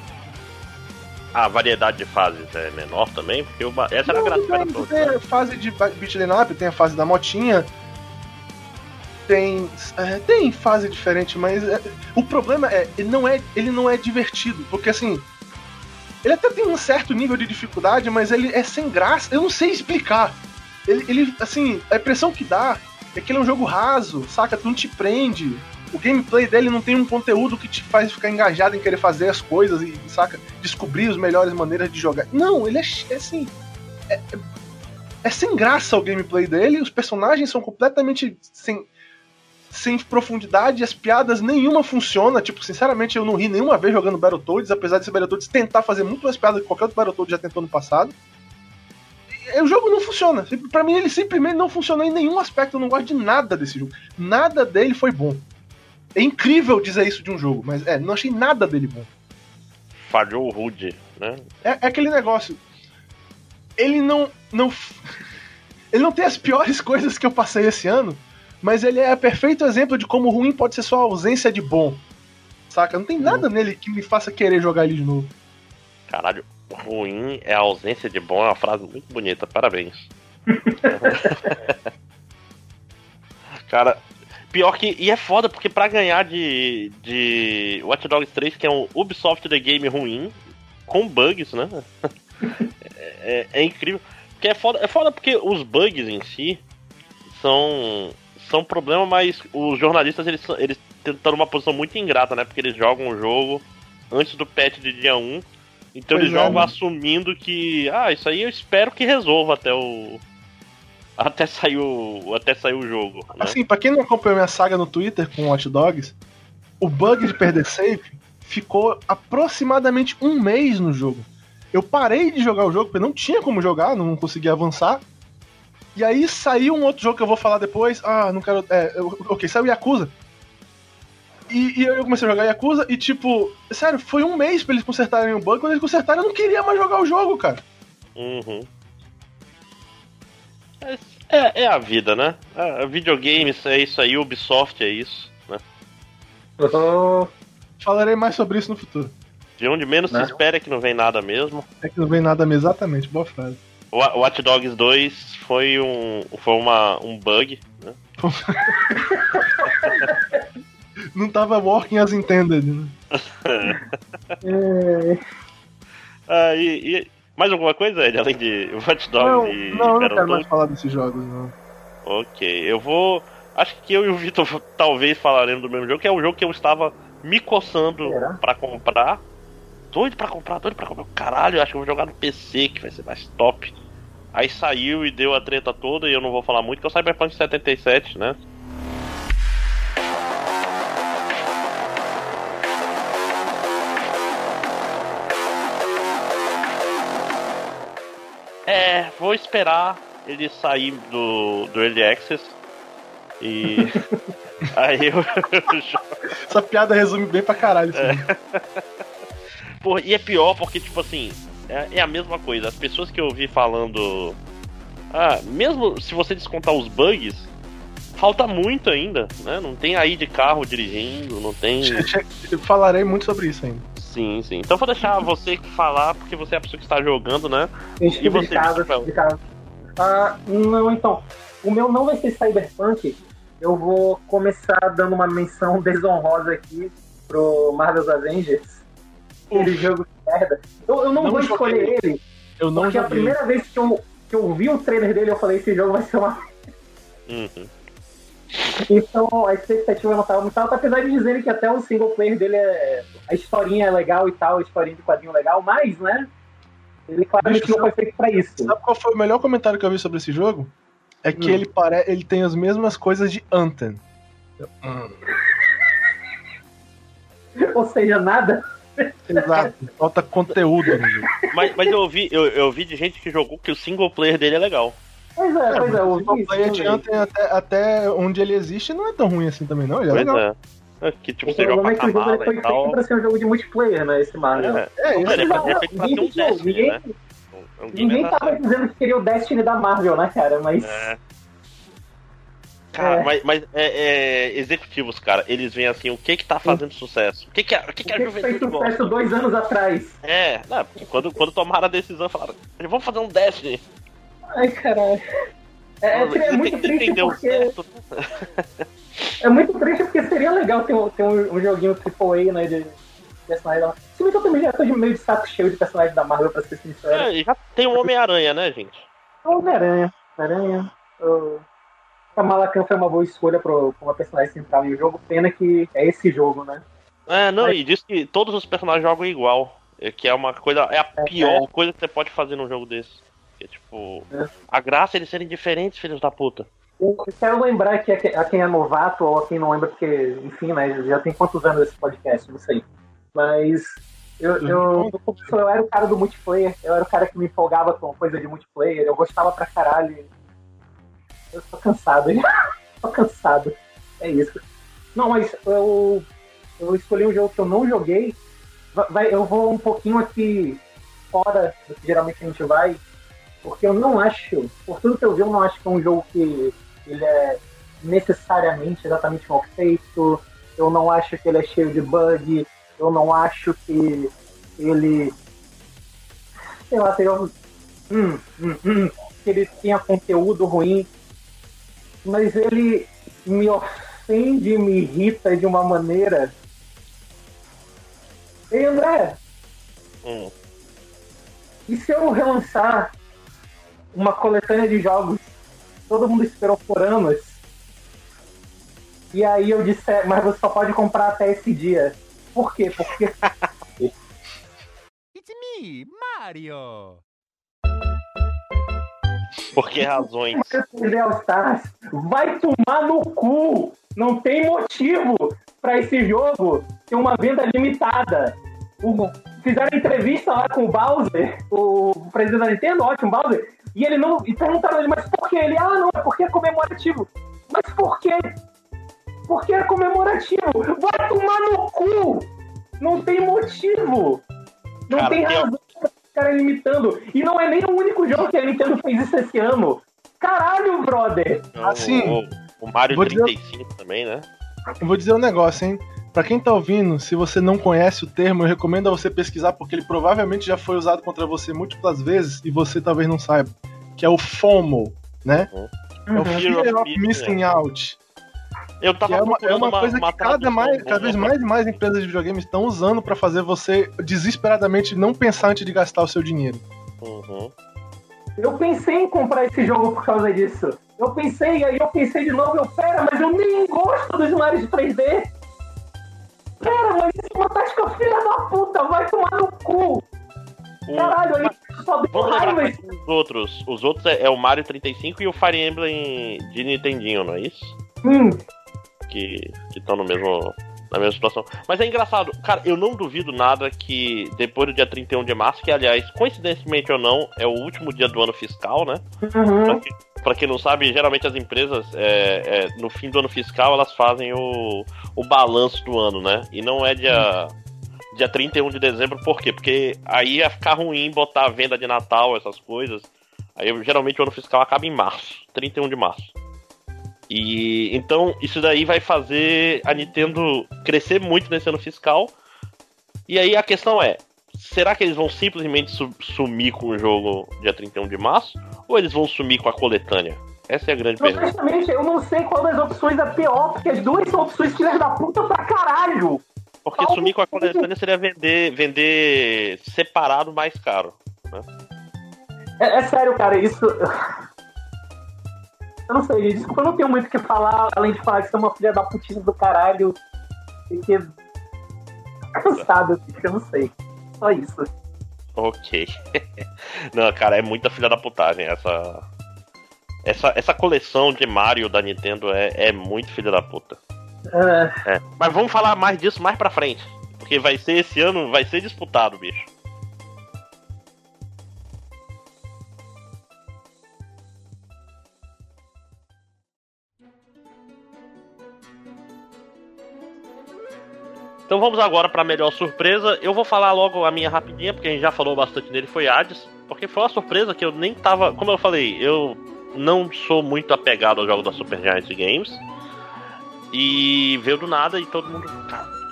a variedade de fases é menor também, porque essa era a graça para todos. Tem né? a fase de beat'em up, tem a fase da motinha, tem é, tem fase diferente, mas é, o problema é ele não é ele não é divertido, porque assim ele até tem um certo nível de dificuldade, mas ele é sem graça. Eu não sei explicar. Ele, ele assim, a impressão que dá é que ele é um jogo raso, saca? Tu não te prende o gameplay dele não tem um conteúdo que te faz ficar engajado em querer fazer as coisas e, saca, descobrir as melhores maneiras de jogar. Não, ele é, é assim. É, é, sem graça o gameplay dele, os personagens são completamente sem, sem profundidade, as piadas nenhuma funciona. Tipo, sinceramente, eu não ri nenhuma vez jogando Battletoads, apesar desse Battletoads tentar fazer muito mais piada que qualquer outro Battletoads já tentou no passado. O jogo não funciona. Para mim, ele simplesmente não funcionou em nenhum aspecto. Eu não gosto de nada desse jogo. Nada dele foi bom. É incrível dizer isso de um jogo, mas é, não achei nada dele bom. Falhou o Rude, né? É, é aquele negócio. Ele não. não ele não tem as piores coisas que eu passei esse ano, mas ele é perfeito exemplo de como ruim pode ser só a ausência de bom. Saca? Não tem nada nele que me faça querer jogar ele de novo. Caralho, ruim é a ausência de bom, é uma frase muito bonita, parabéns. Cara, Pior que. E é foda, porque pra ganhar de, de Watch Dogs 3, que é um Ubisoft The Game ruim, com bugs, né? é, é, incrível. Porque é foda, é foda porque os bugs em si são. São problema, mas os jornalistas eles, eles estão numa posição muito ingrata, né? Porque eles jogam o jogo antes do patch de dia 1. Então pois eles é, jogam né? assumindo que. Ah, isso aí eu espero que resolva até o, até sair o, até sair o jogo. Né? Assim, pra quem não acompanhou minha saga no Twitter com Watch Dogs, o bug de perder save ficou aproximadamente um mês no jogo. Eu parei de jogar o jogo porque não tinha como jogar, não conseguia avançar. E aí saiu um outro jogo que eu vou falar depois. Ah, não quero. É, ok, saiu Yakuza. E, e, eu comecei a jogar Yakuza e, tipo, sério, foi um mês pra eles consertarem o bug. Quando eles consertaram, eu não queria mais jogar o jogo, cara. Uhum. É, é a vida, né? É, videogames é isso aí, Ubisoft é isso, né? Oh. Falarei mais sobre isso no futuro. De onde menos se espera é que não vem nada mesmo. É que não vem nada mesmo, exatamente, boa frase. O Watch Dogs 2 foi um, foi uma, um bug, né? não tava working as intended, né? ah, e, e, mais alguma coisa, Ed, além de Watch Dogs não, e Não, não quero mais falar desses jogos, não. Ok, eu vou... Acho que eu e o Vitor talvez falaremos do mesmo jogo, que é um jogo que eu estava me coçando é. para comprar. Doido pra comprar, doido pra comprar. Caralho, eu acho que eu vou jogar no PC, que vai ser mais top. Aí saiu e deu a treta toda, e eu não vou falar muito, que é o Cyberpunk 77, né? É, vou esperar ele sair do, do Early Access. E. aí eu. Essa piada resume bem pra caralho. Assim. É. Porra, e é pior porque, tipo assim, é, é, a mesma coisa. As pessoas que eu ouvi falando. Ah, mesmo se você descontar os bugs, falta muito ainda, né? Não tem aí de carro dirigindo, não tem. Falarei muito sobre isso ainda. Sim, sim. Então vou deixar você falar, porque você é a pessoa que está jogando, né? e você, de casa, de casa. Ah, não, então. O meu não vai ser Cyberpunk. Eu vou começar dando uma menção desonrosa aqui pro Marvel's Avengers. aquele jogo de merda. Eu, eu não, Não vou joguei. escolher ele, Eu não porque a joguei. primeira vez que eu, que eu vi o trailer dele, eu falei, esse jogo vai ser uma Uhum. Então a expectativa não estava muito alta, apesar de dizerem que até o single player dele é. A historinha é legal e tal, a historinha de quadrinho é legal, mas, né? Ele claramente Bicho, não foi feito pra isso. Sabe qual foi o melhor comentário que eu vi sobre esse jogo? É que Hum. ele, pare... ele tem as mesmas coisas de Anthem. Ou seja, nada. Exato. Falta conteúdo no jogo. Mas, mas eu ouvi, eu, eu ouvi de gente que jogou que o single player dele é legal. Pois é, pois é, o single player de até, até onde ele existe não é tão ruim assim também, não. Ele é Pois legal. é. É Que tipo, O você joga é a o jogo ele cavalo foi e feito tal. pra ser um jogo de multiplayer, né? Esse Mario. É. É, isso Ele é pra- é feito pra ser um ninguém, Destiny, ninguém, né? É um ninguém tava dizendo que queria o Destiny da Marvel, né, cara? Mas. É. Cara, É. mas, mas é, é, executivos, cara, eles veem assim, o que que tá fazendo sucesso? O que que a, o que que a o que fez juventude gosta? sucesso dois anos atrás? É, não, porque quando, quando tomaram a decisão, falaram, vamos fazer um Destiny. Ai, caralho. É, é, é muito triste porque. certo. É muito triste porque seria legal ter, um- ter um, um joguinho AAA, né, de da Marvel. Se bem que eu também já tô de meio de saco cheio de personagens da Marvel, pra ser sincero. É, e já tem o Homem-Aranha, né, gente? Homem-Aranha. Homem-Aranha. o- Kamala Khan foi uma boa escolha pro, pra uma personagem central em o jogo. Pena que é esse jogo, né? É, não, Mas- e diz que todos os personagens jogam igual. é Que é uma coisa. É a pior coisa que você pode fazer num jogo desse. Que, tipo, É. a graça é eles serem diferentes, filhos da puta. Eu quero lembrar que a, que- a quem é novato ou a quem não lembra, porque, enfim, né, já tem quantos anos esse podcast, não sei. Mas eu, eu, no começo eu era o cara do multiplayer, eu era o cara que me empolgava com coisa de multiplayer, eu gostava pra caralho. Eu tô cansado, tô cansado. É isso. Não, mas eu, eu escolhi um jogo que eu não joguei. Va- Vai, eu vou um pouquinho aqui fora do que geralmente a gente vai, porque eu não acho, por tudo que eu vi, eu não acho que é um jogo que ele é necessariamente exatamente mal feito. Eu não acho que ele é cheio de bug. Eu não acho que ele. Sei lá, seja. um- Hum, hum, hum, que ele tenha conteúdo ruim. Mas ele me ofende e me irrita de uma maneira. Ei, André, Hum. e se eu relançar uma coletânea de jogos que todo mundo esperou por anos? E aí eu disser, mas você só pode comprar até esse dia. Por quê? Porque It's me, Mario! Por que razões? Vai tomar no cu! Não tem motivo pra esse jogo ter uma venda limitada. O- fizeram entrevista lá com o Bowser, o presidente da Nintendo, ótimo, Bowser, e ele não. E perguntaram ele, mas por que? Ele, ah, não, é porque é comemorativo. Mas por quê? Porque é comemorativo. Vai tomar no cu! Não tem motivo! Não Cara, tem razão pra ficarem limitando. E não é nem o único jogo que a Nintendo fez isso esse ano. Caralho, brother! Assim, o, o Mario vou dizer- 35 também, né? Eu vou dizer um negócio, hein? Pra quem tá ouvindo, se você não conhece o termo, eu recomendo a você pesquisar, porque ele provavelmente já foi usado contra você múltiplas vezes e você talvez não saiba. Que é o FOMO, né? É o Uhum. Fear of Missing Missing Out. Eu Que tava é uma, é uma coisa que cada, mais, cada vez mais e mais empresas de videogame estão usando pra fazer você desesperadamente não pensar antes de gastar o seu dinheiro. Uhum. Eu pensei em comprar esse jogo por causa disso. Eu pensei, aí eu pensei de novo, eu, pera, mas eu nem gosto dos Mario de 3D. Pera, é uma tática filha da puta, vai tomar no cu. O- Caralho, aí só deu Vamos raiva os outros. Os outros é, é o Mario 35 e o Fire Emblem de Nintendinho, não é isso? Hum, Que estão no mesmo. Na mesma situação. Mas é engraçado, cara, eu não duvido nada que depois do dia 31 de março, que aliás, coincidentemente ou não, é o último dia do ano fiscal, né? uhum. Pra quem não sabe, geralmente as empresas, é, é, no fim do ano fiscal, elas fazem o, o balanço do ano, né? E não é dia, dia 31 de dezembro, por quê? Porque aí ia ficar ruim botar a venda de Natal, essas coisas. Aí geralmente o ano fiscal acaba em março, 31 de março. E então isso daí vai fazer a Nintendo crescer muito nesse ano fiscal. E aí a questão é, será que eles vão simplesmente su- sumir com o jogo dia 31 de março? Ou eles vão sumir com a coletânea? Essa é a grande pergunta. Honestamente, eu não sei qual das opções é pior, porque as duas são opções filhas da puta pra caralho. Porque sumir com a coletânea seria vender, vender separado mais caro. Né? É, é, sério, cara, isso. Eu não sei, desculpa, eu não tenho muito o que falar, além de falar que você é uma filha da putinha do caralho. E que. Cansado, eu não sei. Só isso. Ok. não, cara, é muita filha da putagem essa. Essa, essa coleção de Mario da Nintendo é, é muito filha da puta. É. É. Mas vamos falar mais disso mais pra frente. Porque vai ser esse ano, vai ser disputado, bicho. Então vamos agora para a melhor surpresa. Eu vou falar logo a minha rapidinha, porque a gente já falou bastante nele, foi Hades. Porque foi uma surpresa que eu nem tava. Como eu falei, eu não sou muito apegado ao jogo da Super Giant Games. E veio do nada e todo mundo.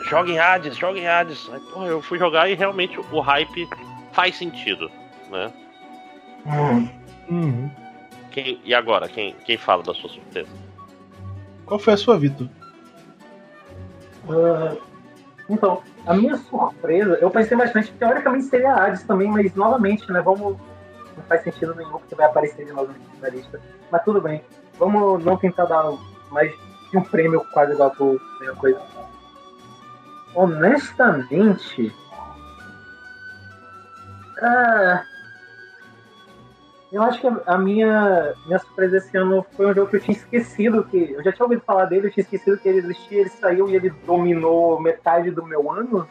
joga em Hades, joga em Hades. Aí, porra, eu fui jogar e realmente o hype faz sentido, né? Uhum. Quem, e agora, quem, quem fala da sua surpresa? Qual foi a sua, Vitor? Uh, então, a minha surpresa, eu pensei bastante, teoricamente seria a Hades também, mas novamente, né, vamos. Não faz sentido nenhum que vai aparecer de novo na lista. Mas tudo bem. Vamos não tentar dar mais um prêmio quase igual pro mesma coisa. Honestamente. Ah, eu acho que a minha, minha surpresa esse ano foi um jogo que eu tinha esquecido que. Eu já tinha ouvido falar dele, eu tinha esquecido que ele existia, ele saiu e ele dominou metade do meu ano.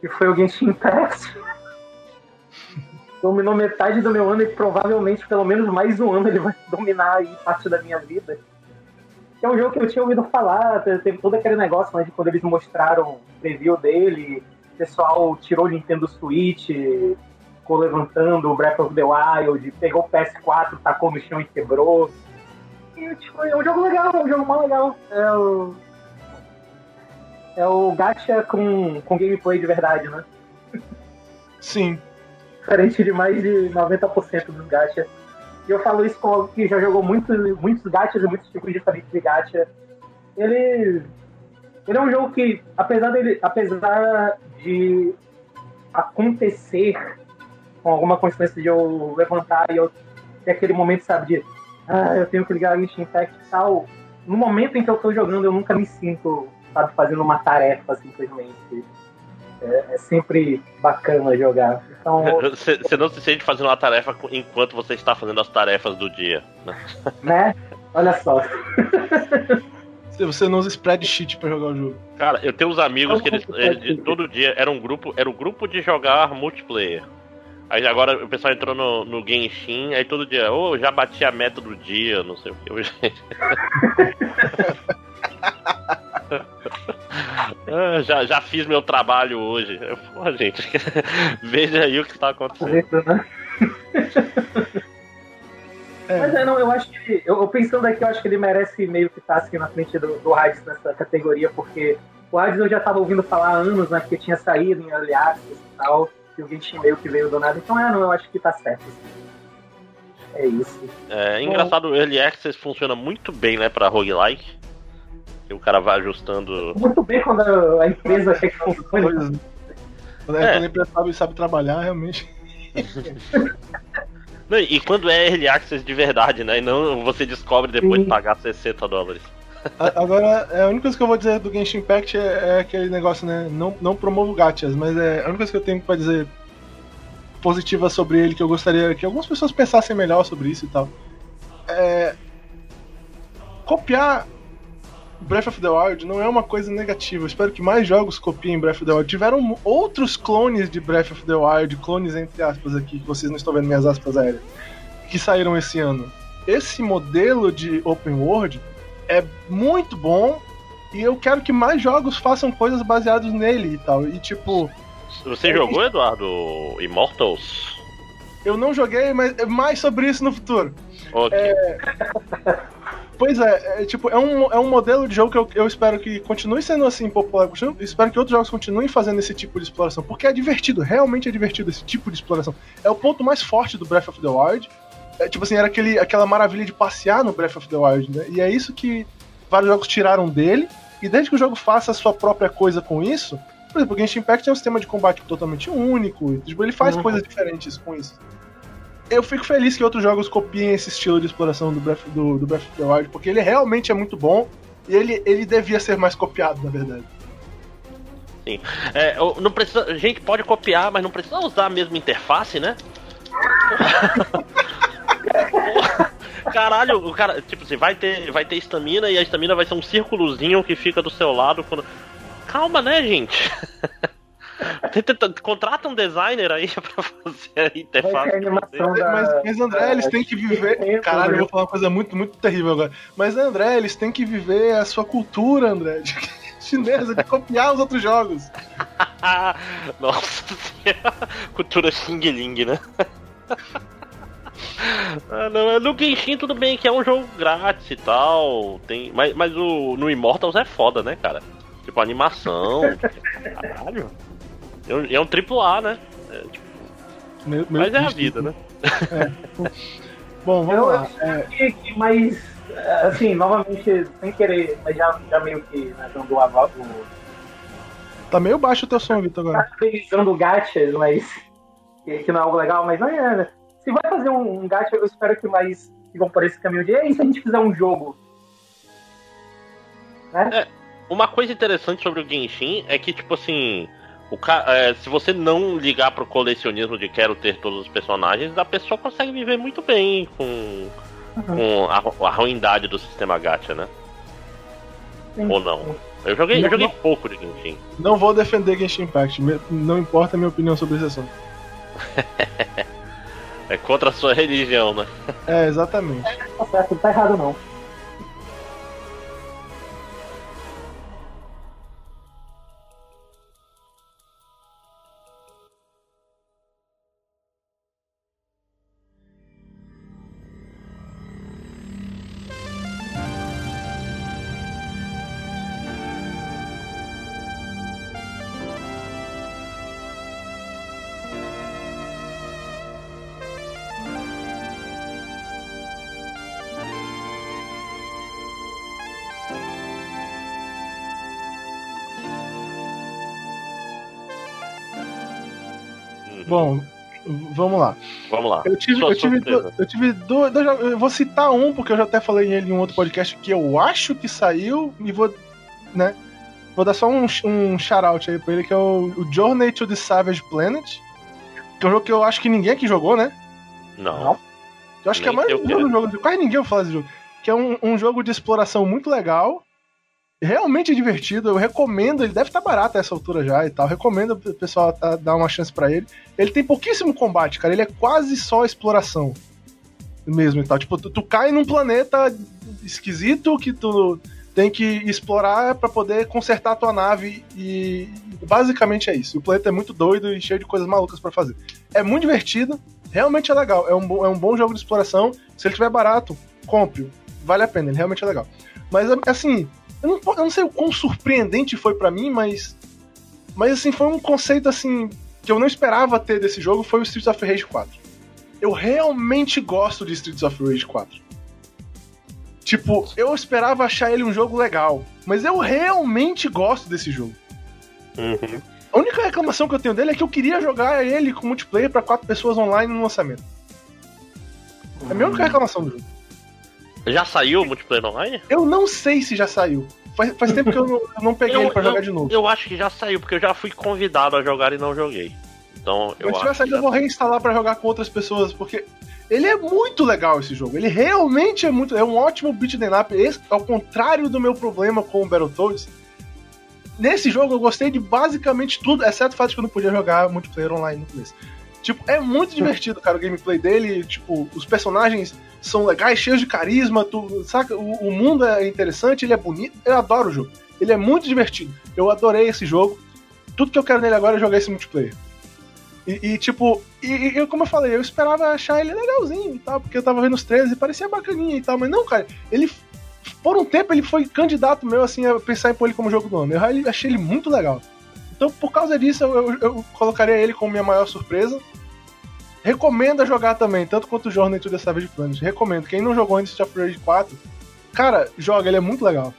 Que foi o Genshin Impact. dominou metade do meu ano e provavelmente pelo menos mais um ano ele vai dominar aí parte da minha vida. É um jogo que eu tinha ouvido falar, teve todo aquele negócio né, de quando eles mostraram o preview dele, o pessoal tirou o Nintendo Switch, ficou levantando o Breath of the Wild, pegou o PS4, tacou no chão e quebrou. E, tipo, é um jogo legal, é um jogo mal legal. É o. É o gacha com, com gameplay de verdade, né? Sim. Diferente de mais de 90% dos gacha. E eu falo isso com alguém que já jogou muitos, muitos gachas e muitos tipos diferentes de gacha. Ele. Ele é um jogo que, apesar dele. Apesar de acontecer com alguma coincidência de eu levantar e eu ter aquele momento, sabe, de ah, eu tenho que ligar a Genshin Impact e tal. No momento em que eu tô jogando, eu nunca me sinto, sabe, fazendo uma tarefa simplesmente. É, é sempre bacana jogar. Então, você, não se sente fazendo uma tarefa enquanto você está fazendo as tarefas do dia. Né? né? Olha só. Você não usa spreadsheet pra jogar o jogo. Cara, eu tenho uns amigos que eles, eles, todo dia era um grupo, era um grupo de jogar multiplayer. Aí agora o pessoal entrou no, no Genshin, aí todo dia, ô, oh, já bati a meta do dia, não sei o que. ah, já, já fiz meu trabalho hoje. Porra, gente, veja aí o que está acontecendo. Né? É. Mas é, não, eu acho que. Eu, pensando aqui, eu acho que ele merece meio que estar tá, assim na frente do, do Hades nessa categoria, porque o Hades eu já estava ouvindo falar há anos, né? Porque tinha saído em Early Access e tal que o Genshin meio que veio do nada. Então, é, não, eu acho que tá certo. Assim. É isso. É engraçado, o Early Access funciona muito bem, né, pra roguelike. Que o cara vai ajustando. Muito bem quando a empresa quer que funcione. Quando a é. empresa sabe, sabe trabalhar, realmente. Não, e quando é Early Access de verdade, né? E não você descobre depois Sim. de pagar 60 dólares. Agora, é, a única coisa que eu vou dizer do Genshin Impact é, é aquele negócio, né? Não, não promovo gachas, mas é a única coisa que eu tenho pra dizer positiva sobre ele, que eu gostaria que algumas pessoas pensassem melhor sobre isso e tal. É. Copiar Breath of the Wild não é uma coisa negativa. Eu espero que mais jogos copiem Breath of the Wild. Tiveram outros clones de Breath of the Wild, clones entre aspas aqui, que vocês não estão vendo minhas aspas aéreas, que saíram esse ano. Esse modelo de open world é muito bom e eu quero que mais jogos façam coisas baseadas nele e tal. E tipo. Você é, jogou, Eduardo, Immortals? Eu não joguei, mas é mais sobre isso no futuro. Ok. É... Pois é, é, tipo, é um, é um modelo de jogo que eu, eu espero que continue sendo assim popular. Eu espero que outros jogos continuem fazendo esse tipo de exploração. Porque é divertido, realmente é divertido esse tipo de exploração. É o ponto mais forte do Breath of the Wild. É, tipo assim, era aquele, aquela maravilha de passear no Breath of the Wild, né? E é isso que vários jogos tiraram dele. E desde que o jogo faça a sua própria coisa com isso, por exemplo, o Genshin Impact é um sistema de combate totalmente único, tipo, ele faz Uhum. coisas diferentes com isso. Eu fico feliz que outros jogos copiem esse estilo de exploração do Breath, do, do Breath of the Wild, porque ele realmente é muito bom e ele, ele devia ser mais copiado, na verdade. É, eu- não precisa, a gente pode copiar, mas não precisa usar a mesma interface, né? Caralho, o cara, tipo assim, vai ter, vai ter estamina e a estamina vai ser um círculozinho que fica do seu lado quando. Calma, né, gente? Contrata um designer aí pra fazer a interface. da. Mas, mas André, eles têm que viver. Caralho, eu vou falar uma coisa muito, muito terrível agora. Mas André, eles têm que viver a sua cultura, André, de chinesa, de copiar os outros jogos. Nossa senhora. Cultura Xing Ling, né? Ah, não, no Genshin tudo bem que é um jogo grátis e tal, tem, mas, mas o, no Immortals é foda, né, cara? Tipo, a animação, caralho. É um, é um triplo A, né? É, tipo, Meu- meu mas é a vida, né? Bom, vamos Eu- lá. É, que, mais, assim, novamente, sem querer, mas já, já meio que né, dando o aval- tá meio baixo o teu som, Vitor, agora. caracterizando gachas, mas que, que não é algo legal, mas não é. Se vai fazer um, um gacha, eu espero que mais sigam por esse caminho de e se a gente fizer um jogo? Né? Uma coisa interessante sobre o Genshin é que, tipo assim, o ca... é, se você não ligar pro colecionismo de quero ter todos os personagens, a pessoa consegue viver muito bem com, com a, a ruindade do sistema gacha, né? Sim. Ou não? Eu joguei, eu Não, joguei não. pouco de Genshin. Não vou defender Genshin Impact, me- não importa a minha opinião sobre esse assunto. É contra a sua religião, né? É, exatamente. Tá certo, não tá errado não. Bom, vamos lá. Vamos lá. Eu tive, eu tive, do- eu tive dois, dois Eu vou citar um, porque eu já até falei nele em um outro podcast que eu acho que saiu, e vou, né? Vou dar só um, um shout-out aí pra ele, que é o, o Journey to the Savage Planet. Que é um jogo que eu acho que ninguém aqui jogou, né? Não. Eu acho que é Nem mais um jogo, quase ninguém vai falar desse jogo. Que é um, um jogo de exploração muito legal, realmente divertido. Eu recomendo, ele deve estar barato a essa altura já e tal. Recomendo o pessoal tá- dar uma chance pra ele. Ele tem pouquíssimo combate, cara. Ele é quase só exploração mesmo e tal. Tipo, tu, tu cai num planeta esquisito que tu tem que explorar pra poder consertar a tua nave e basicamente é isso. O planeta é muito doido e cheio de coisas malucas pra fazer. É muito divertido, realmente é legal. É um, bo- é um bom jogo de exploração. Se ele tiver barato, compre. Vale a pena, ele realmente é legal. Mas assim, eu não, eu não sei o quão surpreendente foi pra mim, mas mas assim, foi um conceito assim que eu não esperava ter desse jogo, foi o Streets of Rage 4. Eu realmente gosto de Streets of Rage 4. Tipo, eu esperava achar ele um jogo legal, mas eu realmente gosto desse jogo. Uhum. A única reclamação que eu tenho dele é que eu queria jogar ele com multiplayer pra quatro pessoas online no lançamento. É a minha única reclamação do jogo. Já saiu o multiplayer online? Eu não sei se já saiu. Faz, faz tempo que eu não, eu não peguei Eu- ele pra eu- jogar de novo. Eu acho que já saiu, porque eu já fui convidado a jogar e não joguei. Então, eu Mas se tiver acho. saído, eu vou reinstalar pra jogar com outras pessoas, porque ele é muito legal esse jogo. Ele realmente é muito. É um ótimo beat'em up. Esse, ao contrário do meu problema com o Battletoads, nesse jogo eu gostei de basicamente tudo, exceto o fato de que eu não podia jogar multiplayer online no começo. Tipo, é muito divertido, cara, o gameplay dele. Tipo, os personagens são legais, cheios de carisma, tu, saca? O, o mundo é interessante, ele é bonito. Eu adoro o jogo. Ele é muito divertido. Eu adorei esse jogo. Tudo que eu quero nele agora é jogar esse multiplayer. E, e, tipo, e, e como eu falei, eu esperava achar ele legalzinho e tal, porque eu tava vendo os trailers e parecia bacaninha e tal, mas não, cara, ele. Por um tempo ele foi candidato meu, assim, a pensar em pôr ele como jogo do ano. Eu achei ele muito legal. Então, por causa disso, eu, eu- colocaria ele como minha maior surpresa. Recomendo jogar também, tanto quanto o Journey to the Savage Planet. Recomendo. Quem não jogou Street of Rage 4, cara, joga, ele é muito legal.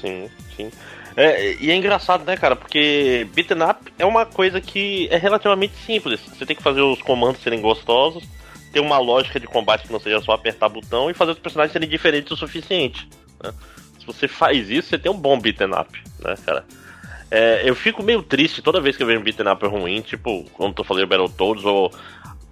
Sim, sim. É, e é engraçado, né, cara? Porque beaten up é uma coisa que é relativamente simples. Você tem que fazer os comandos serem gostosos, ter uma lógica de combate que não seja só apertar botão e fazer os personagens serem diferentes o suficiente. Né? Se você faz isso, você tem um bom beaten up, né, cara? É, eu fico meio triste toda vez que eu vejo um beaten up ruim, tipo, quando tô falando Battletoads ou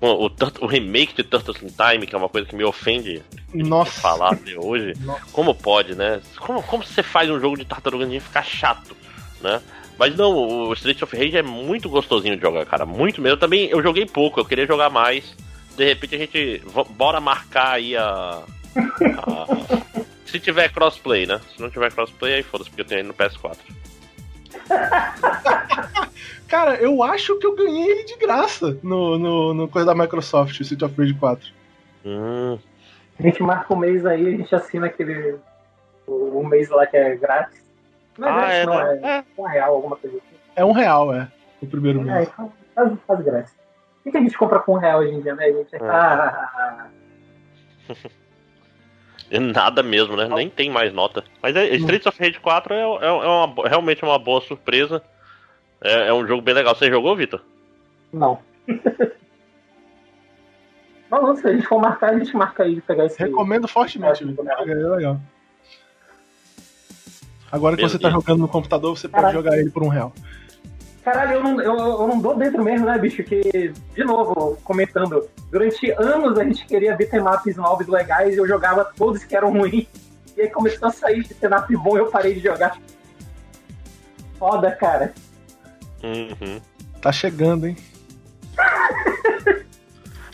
o, o, o, remake de Turtles in Time, que é uma coisa que me ofende Nossa. falar até hoje. Nossa. Como pode, né? Como, como você faz um jogo de Tartaruga Ninja ficar chato, né? Mas não, o Street of Rage é muito gostosinho de jogar, cara. Muito mesmo. Também eu joguei pouco, eu queria jogar mais. De repente a gente. Bora marcar aí a. a se tiver crossplay, né? Se não tiver crossplay, aí foda-se, porque eu tenho ele no PS4. Cara, eu acho que eu ganhei ele de graça no, no, no coisa da Microsoft, o City of Rage 4. Hum. A gente marca um mês aí, a gente assina aquele. O, o mês lá que é grátis. Não é ah, grátis, é, não, é, é, um real, alguma coisa assim. É um real, é. O primeiro mês. É, faz, faz grátis. O que a gente compra com um real hoje em dia, né? A gente. É. Ah, Nada mesmo, né? Nem tem mais nota. Mas é, Streets of Rage 4 é, é, é uma, realmente uma boa surpresa. É, é, um jogo bem legal. Você jogou, Vitor? Não. não, se a gente for marcar, a gente marca aí de pegar esse. Recomendo fortemente, Vitor. É legal. Agora que você tá jogando no computador, você pode Caraca. jogar ele por um real. Caralho, eu não, eu, eu não dou dentro mesmo, né, bicho? Que, de novo, comentando, durante anos a gente queria bitmaps novos legais e eu jogava todos que eram ruins. E aí começou a sair bitmap bom e eu parei de jogar. Foda, cara. Uhum. Tá chegando, hein?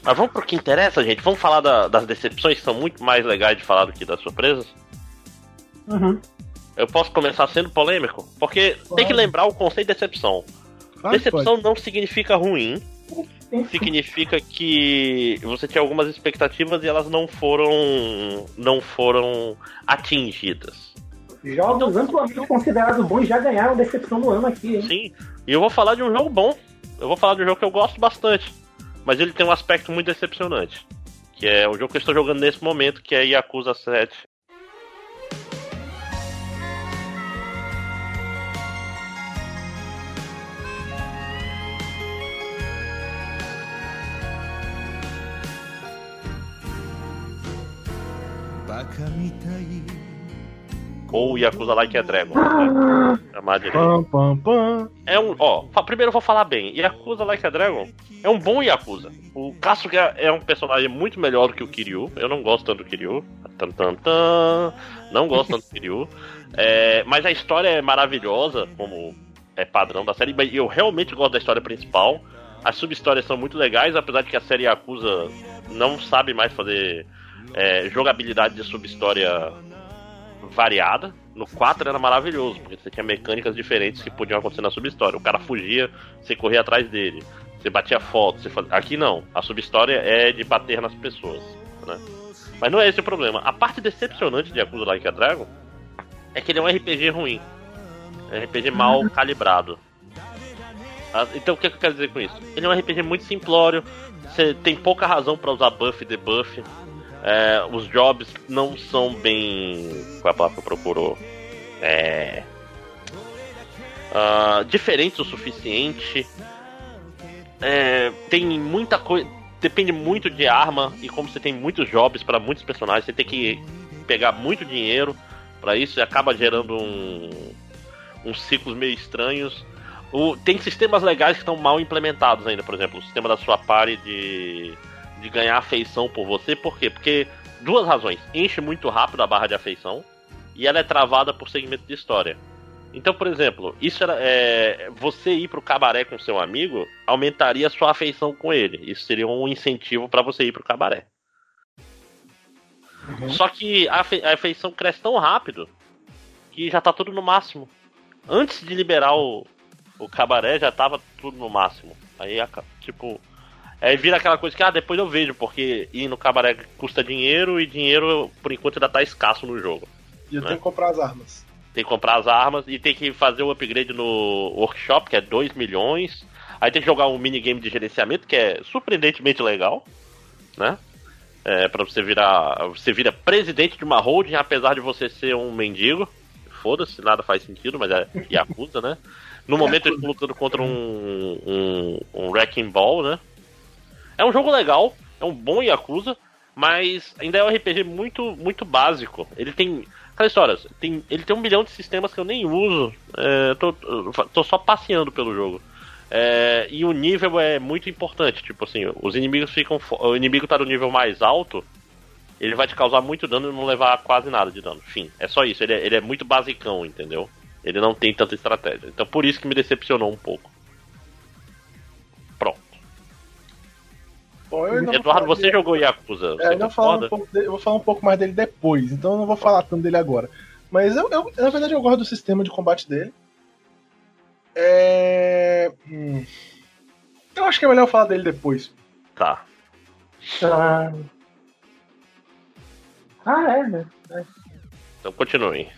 Mas vamos pro que interessa, gente. Vamos falar da, das decepções que são muito mais legais de falar do que das surpresas? Uhum. Eu posso começar sendo polêmico? Porque Pode. tem que lembrar o conceito de decepção. Decepção pode. não significa ruim. Significa que você tinha algumas expectativas e elas não foram não foram atingidas. Jogos então, amplamente considerados bons já ganharam decepção do ano aqui, hein? Sim. E eu vou falar de um jogo bom. Eu vou falar de um jogo que eu gosto bastante. Mas ele tem um aspecto muito decepcionante. Que é o jogo que eu estou jogando nesse momento, que é Yakuza 7 Ou Yakuza Like a Dragon. Né? Pam, pam. É um. Ó, primeiro eu vou falar bem. Yakuza Like a Dragon é um bom Yakuza. O Kasuga é um personagem muito melhor do que o Kiryu. Eu não gosto tanto do Kiryu. Tan, tan, tan. Não gosto tanto do Kiryu. É, mas a história é maravilhosa, como é padrão da série. Eu realmente gosto da história principal. As sub-histórias são muito legais, apesar de que a série Yakuza não sabe mais fazer é, jogabilidade de sub-história variada. No 4 era maravilhoso, porque você tinha mecânicas diferentes que podiam acontecer na sub-história. O cara fugia, você corria atrás dele. Você batia foto. Você. Aqui não. A sub-história é de bater nas pessoas. Né? Mas não é esse o problema. A parte decepcionante de Yakuza Like a Dragon é que ele é um RPG ruim. É um RPG mal calibrado. Ah, então o que, é que eu quero dizer com isso? Ele é um RPG muito simplório. Você tem pouca razão para usar buff e debuff. É, os jobs não são bem. Qual é a palavra que eu procuro? É. Uh, diferentes o suficiente. É, tem muita coisa. Depende muito de arma. E como você tem muitos jobs para muitos personagens, você tem que pegar muito dinheiro para isso e acaba gerando um, uns ciclos meio estranhos. O, tem sistemas legais que estão mal implementados ainda, por exemplo, o sistema da sua party de de ganhar afeição por você, por quê? Porque duas razões. Enche muito rápido a barra de afeição e ela é travada por segmento de história. Então, por exemplo, isso era, é, você ir pro cabaré com seu amigo aumentaria a sua afeição com ele. Isso seria um incentivo para você ir pro cabaré. Uhum. Só que a, afeição cresce tão rápido que já tá tudo no máximo. Antes de liberar o, o cabaré já tava tudo no máximo. Aí, tipo, Aí vira aquela coisa que, ah, depois eu vejo, porque ir no cabaré custa dinheiro e dinheiro, por enquanto, ainda tá escasso no jogo. E eu né? tenho que comprar as armas. Tem que comprar as armas e tem que fazer o upgrade no workshop, que é 2 milhões. Aí tem que jogar um minigame de gerenciamento, que é surpreendentemente legal, né? É, pra você virar. Você vira presidente de uma holding, apesar de você ser um mendigo. foda-se, nada faz sentido, mas é Yakuza, né? No momento ele tá lutando contra um, um, um Wrecking Ball, né? É um jogo legal, é um bom Yakuza, mas ainda é um RPG muito, muito básico. Ele tem. Aquela história, tem, ele tem um milhão de sistemas que eu nem uso. É, tô, tô só passeando pelo jogo. É, e o nível é muito importante. Tipo assim, os inimigos ficam. O inimigo tá no nível mais alto, ele vai te causar muito dano e não levar quase nada de dano. Enfim, é só isso. Ele é, ele é muito basicão, entendeu? Ele não tem tanta estratégia. Então por isso que me decepcionou um pouco. Bom, Eduardo, você dele- jogou Yakuza? É, eu, vou falar um pouco dele- eu vou falar um pouco mais dele depois, então eu não vou falar tanto dele agora. Mas eu, eu- na verdade eu gosto do sistema de combate dele. É. hum. Eu acho que é melhor eu falar dele depois. Tá. Ah, ah é, né? Então continue.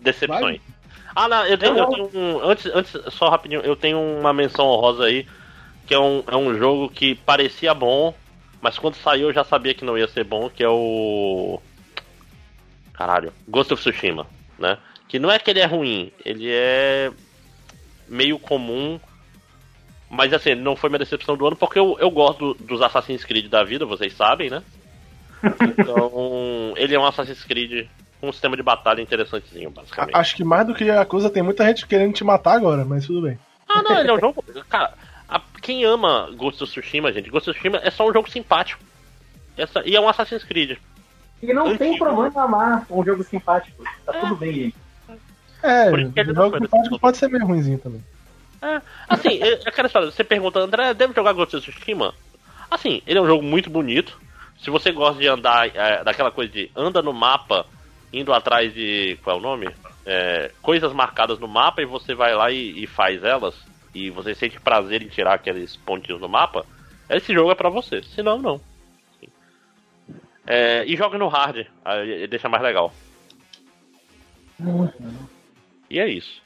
Decepções. Ah, não, eu tenho, eu tenho um. Antes, antes, só rapidinho, eu tenho uma menção honrosa aí, que é um, é um jogo que parecia bom, mas quando saiu eu já sabia que não ia ser bom, que é o. Caralho, Ghost of Tsushima, né? Que não é que ele é ruim, ele é meio comum, mas assim, não foi minha decepção do ano, porque eu, eu gosto do- dos Assassin's Creed da vida, vocês sabem, né? Então, ele é um Assassin's Creed com um sistema de batalha interessantezinho, basicamente. A- acho que mais do que Yakuza tem muita gente querendo te matar agora, mas tudo bem. Ah, não, ele é um jogo. Cara, a- quem ama Ghost of Tsushima, gente, Ghost of Tsushima é só um jogo simpático. Essa- e é um Assassin's Creed. E não tem Antigo. problema amar um jogo simpático. Tá tudo bem, gente. É, o não jogo que pode, ser meio ruimzinho também. É, assim, é aquela história, você pergunta, André, deve jogar Ghost of Tsushima? Assim, ele é um jogo muito bonito. Se você gosta de andar, é, daquela coisa de anda no mapa, indo atrás de. qual é o nome? É, coisas marcadas no mapa e você vai lá e, e faz elas, e você sente prazer em tirar aqueles pontinhos no mapa, esse jogo é pra você. Se não, não. É, e joga no hard, deixa mais legal. E é isso.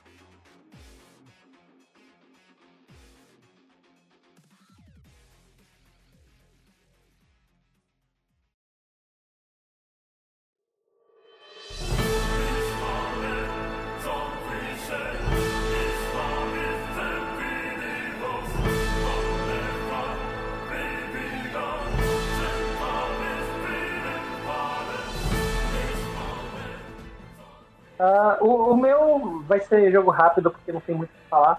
Ah, o, o meu vai ser jogo rápido, porque não tem muito o que falar.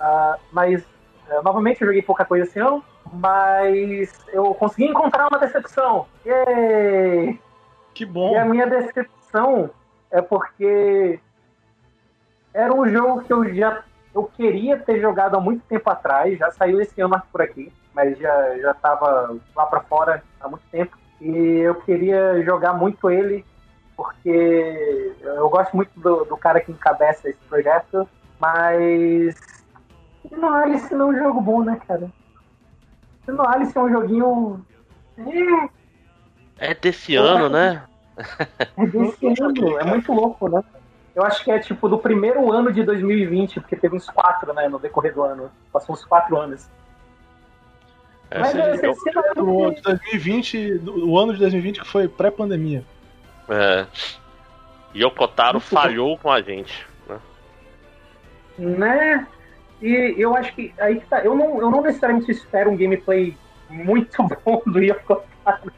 Ah, mas, eh, novamente, eu joguei pouca coisa esse ano. Mas eu consegui encontrar uma decepção. Yay! Que bom. E a minha decepção é porque era um jogo que eu já eu queria ter jogado há muito tempo atrás, já saiu esse ano por aqui, mas já já estava lá para fora há muito tempo e eu queria jogar muito ele porque eu gosto muito do, do cara que encabeça esse projeto, mas no Alice não é um jogo bom, né, cara? No Alice é um joguinho é, É desse ano, né? é desse ano, é muito louco, né? Eu acho que é tipo do primeiro ano de 2020, porque teve uns quatro, né, no decorrer do ano. Passou uns quatro anos. É, Mas é, eu- você vai O ano de 2020, o ano de 2020 que foi pré-pandemia. É. Yokotaro Muito bom. falhou com a gente. Né? né? E eu acho que aí que tá. Eu não, eu não necessariamente espero um gameplay muito bom do Yokotaro.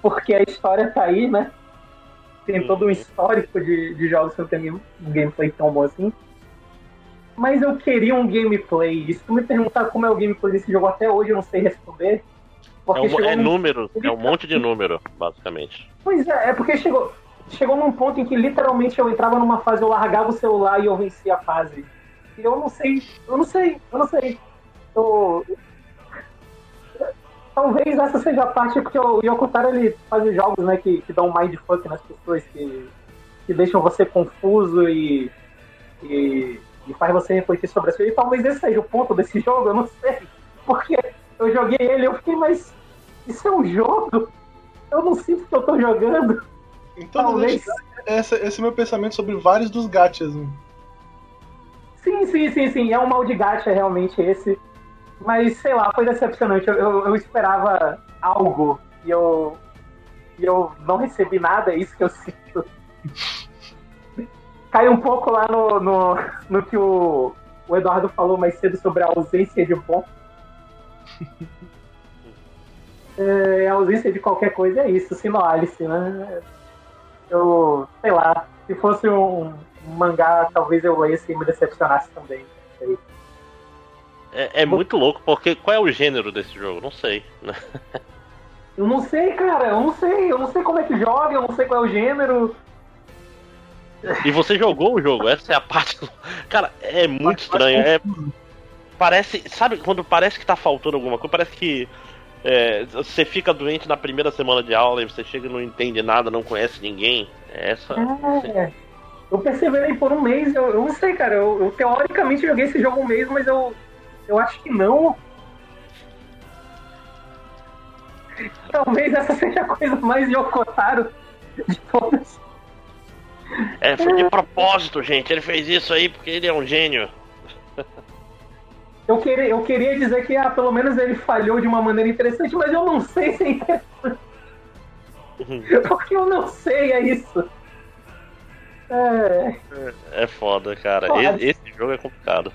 Porque a história tá aí, né? Tem todo um histórico de, de jogos que não tem um gameplay tão bom assim. Mas eu queria um gameplay. E se tu me perguntar como é o gameplay desse jogo até hoje, eu não sei responder. É, Porque um, chegou é num- número, é um monte de número, basicamente. Pois é, é porque chegou, chegou num ponto em que literalmente eu entrava numa fase, eu largava o celular e eu vencia a fase. E eu não sei, eu não sei, eu não sei. Eu- Talvez essa seja a parte, porque o Yokotaro ele faz jogos né, que, que dão um mindfuck nas pessoas, que, que deixam você confuso e, e, e faz você refletir sobre coisas. E talvez esse seja o ponto desse jogo, eu não sei. Porque eu joguei ele e eu fiquei, mas isso é um jogo? Eu não sinto que eu tô jogando. Então, Talvez. esse, esse é o meu pensamento sobre vários dos gachas. né? Sim, sim, sim, sim. É um mal de gacha realmente esse. Mas sei lá, foi decepcionante. Eu, eu, eu esperava algo e eu, e eu não recebi nada, é isso que eu sinto. cai um pouco lá no, no, no que o, o Eduardo falou mais cedo sobre a ausência de ponto. É, a ausência de qualquer coisa é isso, Sino Alice, né? Eu, sei lá, se fosse um, mangá, talvez eu lesse e me decepcionasse também. Sei. É, é muito louco, porque qual é o gênero desse jogo? Não sei. Né? Eu não sei, cara, eu não sei, eu não sei como é que joga, eu não sei qual é o gênero. E você jogou o jogo, essa é a parte. Cara, é muito estranho. É... Parece. Sabe quando parece que tá faltando alguma coisa? Parece que é, você fica doente na primeira semana de aula e você chega e não entende nada, não conhece ninguém. É essa. É, eu perseverei por um mês, eu, eu não sei, cara. Eu, eu, teoricamente joguei esse jogo um mês, mas eu, eu acho que não. Talvez essa seja a coisa mais Yokotaro de todas. É, foi de propósito, gente. Ele fez isso aí porque ele é um gênio. Eu queria, eu queria dizer que ah, pelo menos ele falhou de uma maneira interessante, mas eu não sei se é interessante. Uhum. Porque eu não sei, é isso. É, é foda, cara. Esse, esse, jogo é complicado.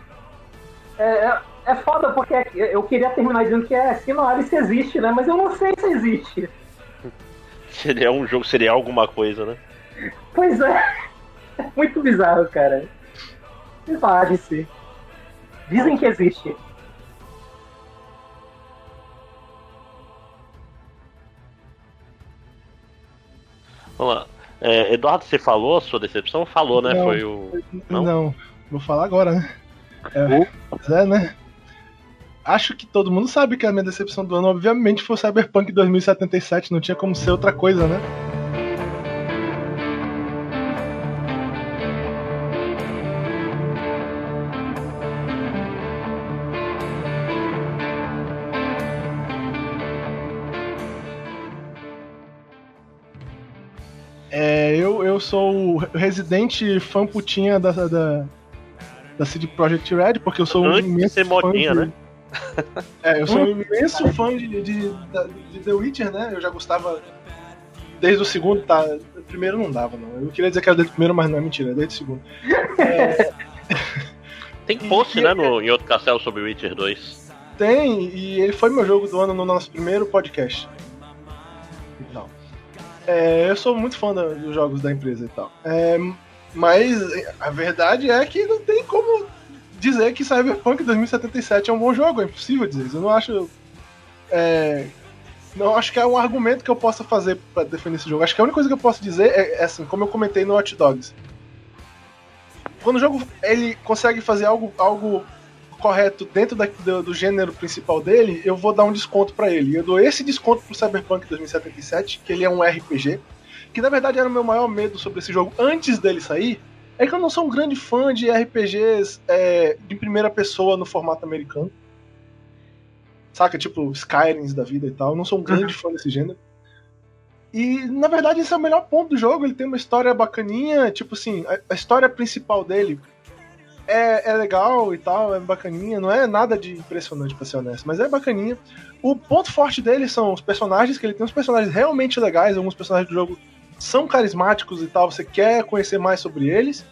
É, é, é foda porque eu queria terminar dizendo que é Sino Alice existe, né? Mas eu não sei se existe. Seria um jogo, seria alguma coisa, né? Pois é. É muito bizarro, cara. Sino Alice. Dizem que existe. Vamos lá. É, Eduardo, você falou a sua decepção? Falou, né? Não, Foi o. Não? não, vou falar agora, né? É, é, né? Acho que todo mundo sabe que a minha decepção do ano, obviamente, foi o Cyberpunk 2077, não tinha como ser outra coisa, né? Sou o residente fã putinha da, da, da CD Projekt Red, porque eu sou um imenso fã modinha, de... né? É, eu sou um imenso fã de, de, de, de, The Witcher, né? Eu já gostava desde o segundo, tá? O primeiro não dava, não. Eu queria dizer que era desde o primeiro, mas não é mentira, é desde o segundo. É... Tem post, e, né, no, em outro castelo sobre Witcher 2. Tem, e ele foi meu jogo do ano no nosso primeiro podcast. É, eu sou muito fã dos jogos da empresa e tal. É, mas a verdade é que não tem como dizer que Cyberpunk 2077 é um bom jogo, é impossível dizer isso. Eu não acho. É, não acho que é um argumento que eu possa fazer para defender esse jogo. Acho que a única coisa que eu posso dizer é, é assim, como eu comentei no Hot Dogs. Quando o jogo ele consegue fazer algo, algo correto dentro da, do, do, gênero principal dele, eu vou dar um desconto para ele. Eu dou esse desconto pro Cyberpunk 2077, que ele é um RPG, que na verdade era o meu maior medo sobre esse jogo antes dele sair, é que eu não sou um grande fã de RPGs é, de primeira pessoa no formato americano. Saca? Tipo, Skyrim da vida e tal. Eu não sou um grande uhum. fã desse gênero. E, na verdade, esse é o melhor ponto do jogo. Ele tem uma história bacaninha. Tipo assim, a, a história principal dele é, é, legal e tal, é bacaninha. Não é nada de impressionante, pra ser honesto, mas é bacaninha. O ponto forte dele são os personagens, que ele tem uns personagens realmente legais. Alguns personagens do jogo são carismáticos e tal, você quer conhecer mais sobre eles.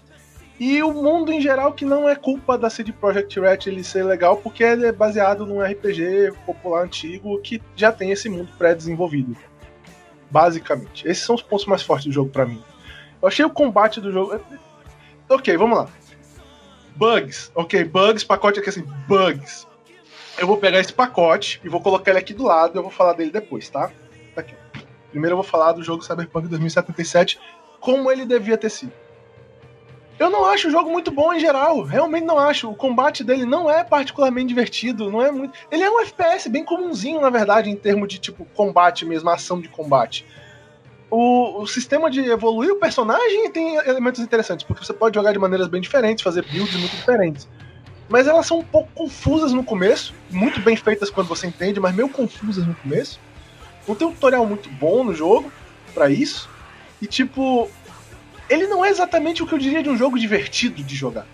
E o mundo em geral, que não é culpa da CD Projekt Red ele ser legal, porque ele é baseado num RPG popular antigo que já tem esse mundo pré-desenvolvido. Basicamente. Esses são os pontos mais fortes do jogo para mim. Eu achei o combate do jogo. Ok, vamos lá. Bugs. Ok, bugs, pacote aqui assim, bugs. Eu vou pegar esse pacote e vou colocar ele aqui do lado eu vou falar dele depois, tá? Tá aqui. Primeiro eu vou falar do jogo Cyberpunk 2077, como ele devia ter sido. Eu não acho o jogo muito bom em geral, realmente não acho. O combate dele não é particularmente divertido, não é muito. Ele é um FPS bem comumzinho, na verdade, em termos de tipo combate mesmo, ação de combate. O, o, sistema de evoluir o personagem tem elementos interessantes, porque você pode jogar de maneiras bem diferentes, fazer builds muito diferentes. Mas elas são um pouco confusas no começo, muito bem feitas quando você entende, mas meio confusas no começo. Não tem um tutorial muito bom no jogo para isso. E tipo, ele não é exatamente o que eu diria de um jogo divertido de jogar.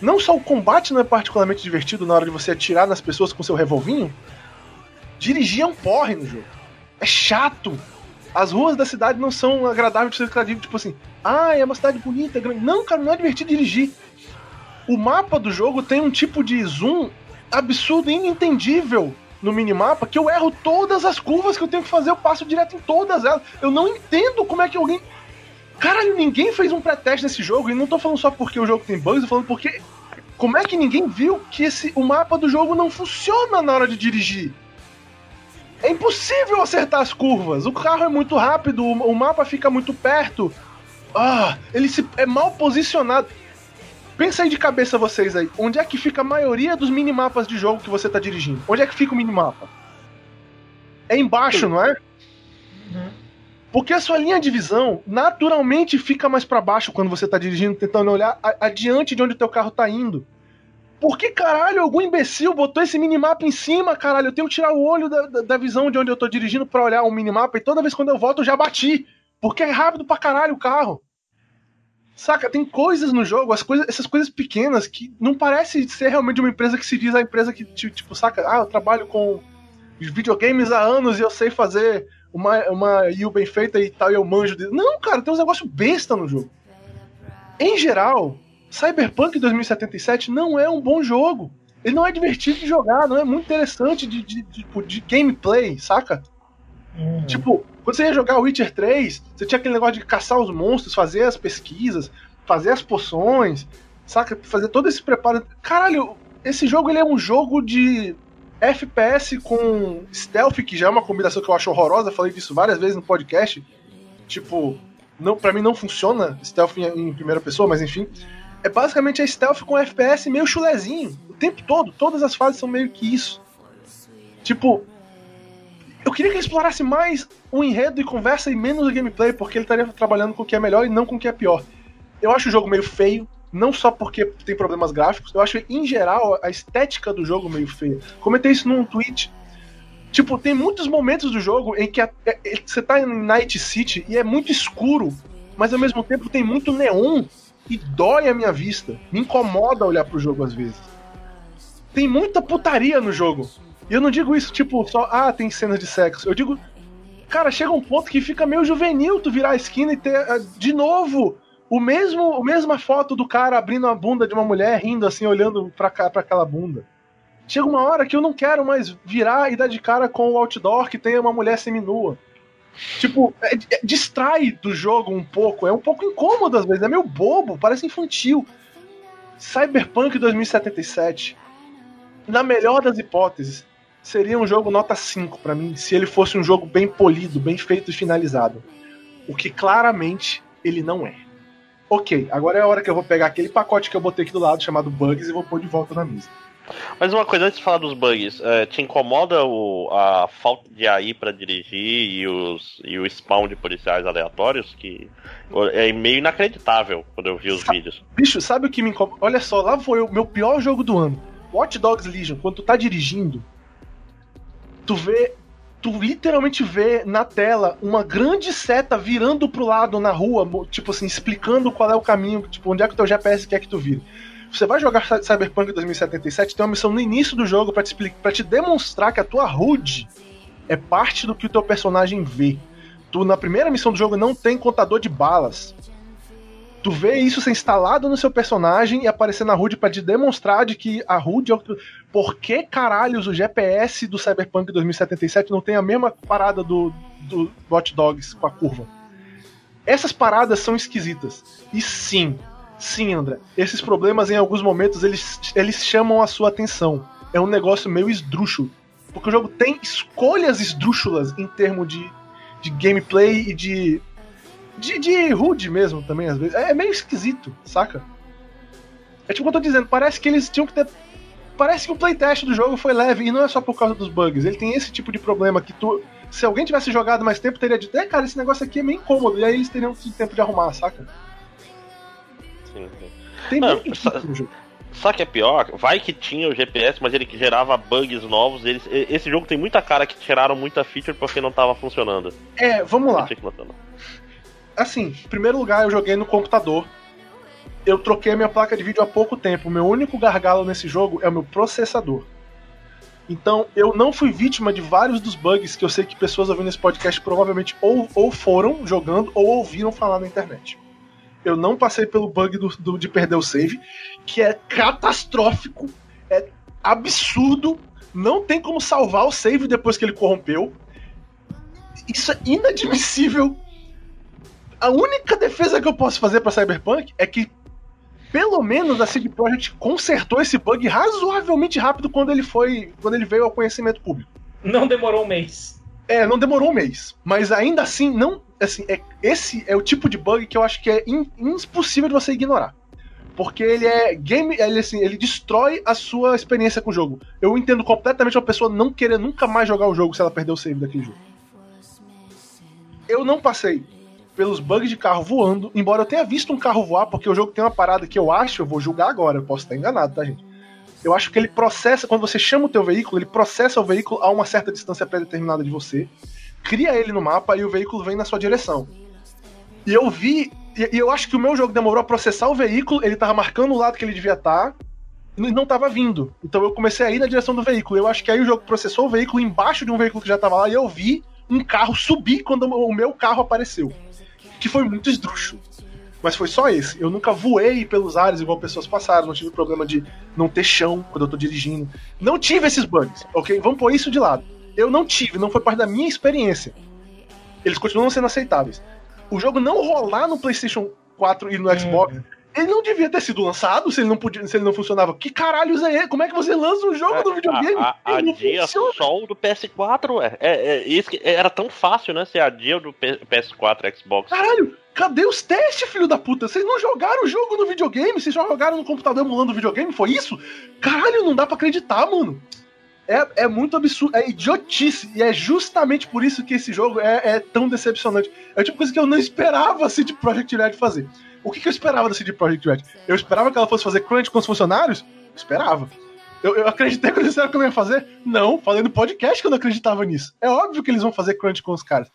Não só o combate não é particularmente divertido na hora de você atirar nas pessoas com seu revolvinho. Dirigir é um porre no jogo. É chato. As ruas da cidade não são agradáveis de ser tipo assim. Ah, é uma cidade bonita, grande. Não, cara, não é divertido dirigir. O mapa do jogo tem um tipo de zoom absurdo e inentendível no minimapa que eu erro todas as curvas que eu tenho que fazer, eu passo direto em todas elas. Eu não entendo como é que alguém. Caralho, ninguém fez um pré-teste nesse jogo, e não tô falando só porque o jogo tem bugs, tô falando porque. Como é que ninguém viu que esse, o mapa do jogo não funciona na hora de dirigir? É impossível acertar as curvas. O carro é muito rápido, o mapa fica muito perto. Ah, ele se, é mal posicionado. Pensa aí de cabeça vocês aí. Onde é que fica a maioria dos minimapas de jogo que você tá dirigindo? Onde é que fica o minimapa? É embaixo, não é? Uhum. Porque a sua linha de visão naturalmente fica mais para baixo quando você tá dirigindo, tentando olhar adiante de onde o teu carro tá indo. Por que caralho algum imbecil botou esse minimapa em cima, caralho? Eu tenho que tirar o olho da, da, da visão de onde eu tô dirigindo para olhar o minimapa e toda vez quando eu volto eu já bati. Porque é rápido pra caralho o carro. Saca, tem coisas no jogo, as coisas, essas coisas pequenas que não parece ser realmente uma empresa que se diz a empresa que, tipo, saca, ah, eu trabalho com videogames há anos e eu sei fazer uma, uma IU bem feita e tal, e eu manjo de... Não, cara, tem uns negócios besta no jogo. Em geral, Cyberpunk 2077 não é um bom jogo. Ele não é divertido de jogar, não é muito interessante de, de, de, tipo, de gameplay, saca? Uhum. Tipo, quando você ia jogar Witcher 3, você tinha aquele negócio de caçar os monstros, fazer as pesquisas, fazer as poções, saca? Fazer todo esse preparo. Caralho, esse jogo ele é um jogo de FPS com stealth, que já é uma combinação que eu acho horrorosa, falei disso várias vezes no podcast. Tipo, não, para mim não funciona stealth em, em, primeira pessoa, mas enfim. É basicamente a stealth com FPS meio chulezinho, o tempo todo. Todas as fases são meio que isso. Tipo, eu queria que ele explorasse mais o enredo e conversa e menos o gameplay, porque ele estaria trabalhando com o que é melhor e não com o que é pior. Eu acho o jogo meio feio, não só porque tem problemas gráficos, eu acho em geral a estética do jogo meio feia. Comentei isso num tweet. Tipo, tem muitos momentos do jogo em que é, é, você tá em Night City e é muito escuro, mas ao mesmo tempo tem muito neon e dói a minha vista. Me incomoda olhar pro jogo às vezes. Tem muita putaria no jogo. E eu não digo isso, tipo, só, ah, tem cenas de sexo. Eu digo, cara, chega um ponto que fica meio juvenil tu virar a esquina e ter, uh, de novo, o mesmo, a mesma foto do cara abrindo a bunda de uma mulher, rindo assim, olhando pra, pra aquela bunda. Chega uma hora que eu não quero mais virar e dar de cara com o outdoor que tem uma mulher seminua. Tipo, é, é, distrai do jogo um pouco, é um pouco incômodo às vezes, é meio bobo, parece infantil. Cyberpunk 2077, na melhor das hipóteses, seria um jogo nota 5 para mim, se ele fosse um jogo bem polido, bem feito e finalizado. O que claramente ele não é. Ok, agora é a hora que eu vou pegar aquele pacote que eu botei aqui do lado, chamado Bugs, e vou pôr de volta na mesa. Mas uma coisa antes de falar dos bugs, é, te incomoda o, a falta de AI para dirigir e, os, e o spawn de policiais aleatórios? Que é meio inacreditável quando eu vi os vídeos. Bicho, sabe o que me incomoda? Olha só, lá foi o meu pior jogo do ano. Watch Dogs Legion, quando tu tá dirigindo, tu vê. Tu literalmente vê na tela uma grande seta virando pro lado na rua, tipo assim, explicando qual é o caminho, tipo, onde é que o teu GPS quer que tu vire. Você vai jogar Cyberpunk 2077, tem uma missão no início do jogo para te para te demonstrar que a tua HUD é parte do que o teu personagem vê. Tu na primeira missão do jogo não tem contador de balas tu vê isso ser instalado no seu personagem e aparecer na HUD para te demonstrar de que a HUD é o... Por que caralhos o GPS do Cyberpunk 2077 não tem a mesma parada do, do Watch Dogs com a curva? Essas paradas são esquisitas. E sim, sim, André, esses problemas em alguns momentos eles, eles chamam a sua atenção. É um negócio meio esdrúxulo. Porque o jogo tem escolhas esdrúxulas em termos de, de gameplay e de de, de rude mesmo também, às vezes. É, meio esquisito, saca? É tipo o que eu tô dizendo, parece que eles tinham que ter. Parece que o playtest do jogo foi leve e não é só por causa dos bugs. Ele tem esse tipo de problema que tu. Se alguém tivesse jogado mais tempo, teria dito, é, cara, esse negócio aqui é meio incômodo. E aí eles teriam tempo de arrumar, saca? Sim, sim. Tem não, jogo. Sabe que é pior? Vai que tinha o GPS, mas ele gerava bugs novos. Eles, esse jogo tem muita cara que tiraram muita feature porque não tava funcionando. É, vamos lá assim, em primeiro lugar, eu joguei no computador. Eu troquei minha placa de vídeo há pouco tempo. O meu único gargalo nesse jogo é o meu processador. Então, eu não fui vítima de vários dos bugs que eu sei que pessoas ouvindo esse podcast provavelmente ou, ou foram jogando ou ouviram falar na internet. Eu não passei pelo bug do, do, de perder o save, que é catastrófico, é absurdo. Não tem como salvar o save depois que ele corrompeu. Isso é inadmissível. A única defesa que eu posso fazer para Cyberpunk é que pelo menos a CD Projekt consertou esse bug razoavelmente rápido quando ele foi, quando ele veio ao conhecimento público. Não demorou um mês. É, não demorou um mês, mas ainda assim não, assim, é, esse é o tipo de bug que eu acho que é impossível de você ignorar. Porque ele é game, ele assim, ele destrói a sua experiência com o jogo. Eu entendo completamente uma pessoa não querer nunca mais jogar o jogo se ela perder o save daquele jogo. Eu não passei pelos bugs de carro voando, embora eu tenha visto um carro voar, porque o jogo tem uma parada que eu acho, eu vou julgar agora, eu posso estar enganado, tá, gente? Eu acho que ele processa, quando você chama o teu veículo, ele processa o veículo a uma certa distância pré-determinada de você, cria ele no mapa e o veículo vem na sua direção. E eu vi, e eu acho que o meu jogo demorou a processar o veículo, ele tava marcando o lado que ele devia estar, e não tava vindo. Então eu comecei a ir na direção do veículo. Eu acho que aí o jogo processou o veículo embaixo de um veículo que já tava lá e eu vi um carro subir quando o meu carro apareceu que foi muito esdrúxulo. Mas foi só esse. Eu nunca voei pelos ares igual pessoas passaram, não tive problema de não ter chão quando eu tô dirigindo. Não tive esses bugs, ok? Vamos pôr isso de lado. Eu não tive, não foi parte da minha experiência. Eles continuam sendo aceitáveis. O jogo não rolar no PlayStation 4 e no Xbox Uhum. ele não devia ter sido lançado se ele não podia, se ele não funcionava. Que caralhos é ele? Como é que você lança um jogo no videogame? A, a, adia funciona. só o do PS4, ué. É, é, isso que era tão fácil, né? Ser adia o do P- PS4 Xbox. Caralho, cadê os testes, filho da puta? Vocês não jogaram o jogo no videogame? Vocês só jogaram no computador emulando o videogame? Foi isso? Caralho, não dá pra acreditar, mano. É, é muito absurdo, é idiotice. E é justamente por isso que esse jogo é, é tão decepcionante. É tipo coisa que eu não esperava a CD Projekt Red fazer. O que, que eu esperava da CD Projekt Red? Eu esperava que ela fosse fazer crunch com os funcionários? Esperava. Eu, eu acreditei quando eles disseram que eu ia fazer? Não, falei no podcast que eu não acreditava nisso. É óbvio que eles vão fazer crunch com os caras.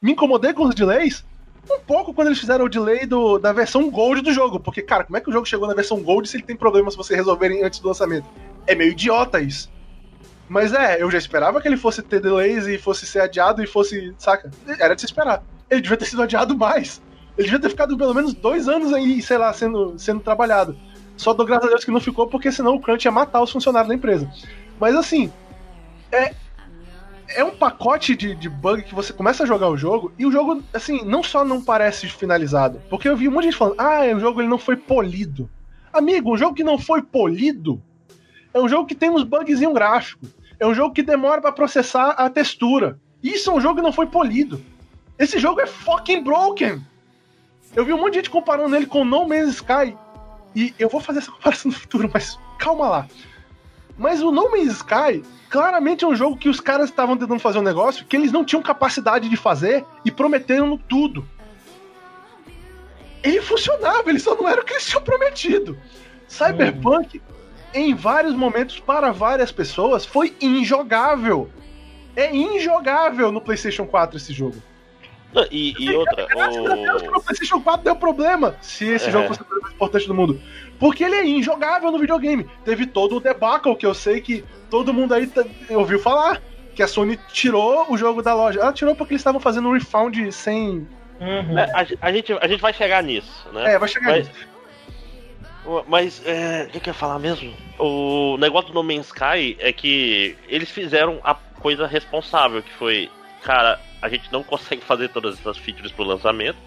Me incomodei com os delays? Um pouco quando eles fizeram o delay do, da versão Gold do jogo. Porque, cara, como é que o jogo chegou na versão Gold se ele tem problemas se você resolverem antes do lançamento? É meio idiota isso. Mas é, eu já esperava que ele fosse ter delays e fosse ser adiado e fosse, saca? Era de se esperar. Ele devia ter sido adiado mais. Ele devia ter ficado pelo menos dois anos aí, sei lá, sendo, sendo trabalhado. Só dou graças a Deus que não ficou, porque senão o Crunch ia matar os funcionários da empresa. Mas assim, é, é um pacote de, de bug que você começa a jogar o jogo e o jogo, assim, não só não parece finalizado, porque eu vi um monte de gente falando, ah, o jogo ele não foi polido. Amigo, um jogo que não foi polido é um jogo que tem uns um gráfico. É um jogo que demora pra processar a textura. Isso é um jogo que não foi polido. Esse jogo é fucking broken. Eu vi um monte de gente comparando ele com No Man's Sky. E eu vou fazer essa comparação no futuro, mas calma lá. Mas o No Man's Sky claramente é um jogo que os caras estavam tentando fazer um negócio que eles não tinham capacidade de fazer e prometeram tudo. Ele funcionava, ele só não era o que eles tinham prometido. Cyberpunk, em vários momentos, para várias pessoas, foi injogável. É injogável no PlayStation 4 esse jogo. Não, E, e outra, Graças a Deus que o... no PlayStation 4 deu problema se esse É. jogo fosse o jogo mais importante do mundo. Porque ele é injogável no videogame. Teve todo o debacle que eu sei que todo mundo aí tá- ouviu falar. Que a Sony tirou o jogo da loja. Ela tirou porque eles estavam fazendo um refund sem. Uhum. É, a, a gente, a gente vai chegar nisso, né? É, vai chegar Mas- nisso. Mas, é, o que, eu ia falar mesmo? O negócio do No Man's Sky é que eles fizeram a coisa responsável, que foi, cara, a gente não consegue fazer todas essas features pro lançamento.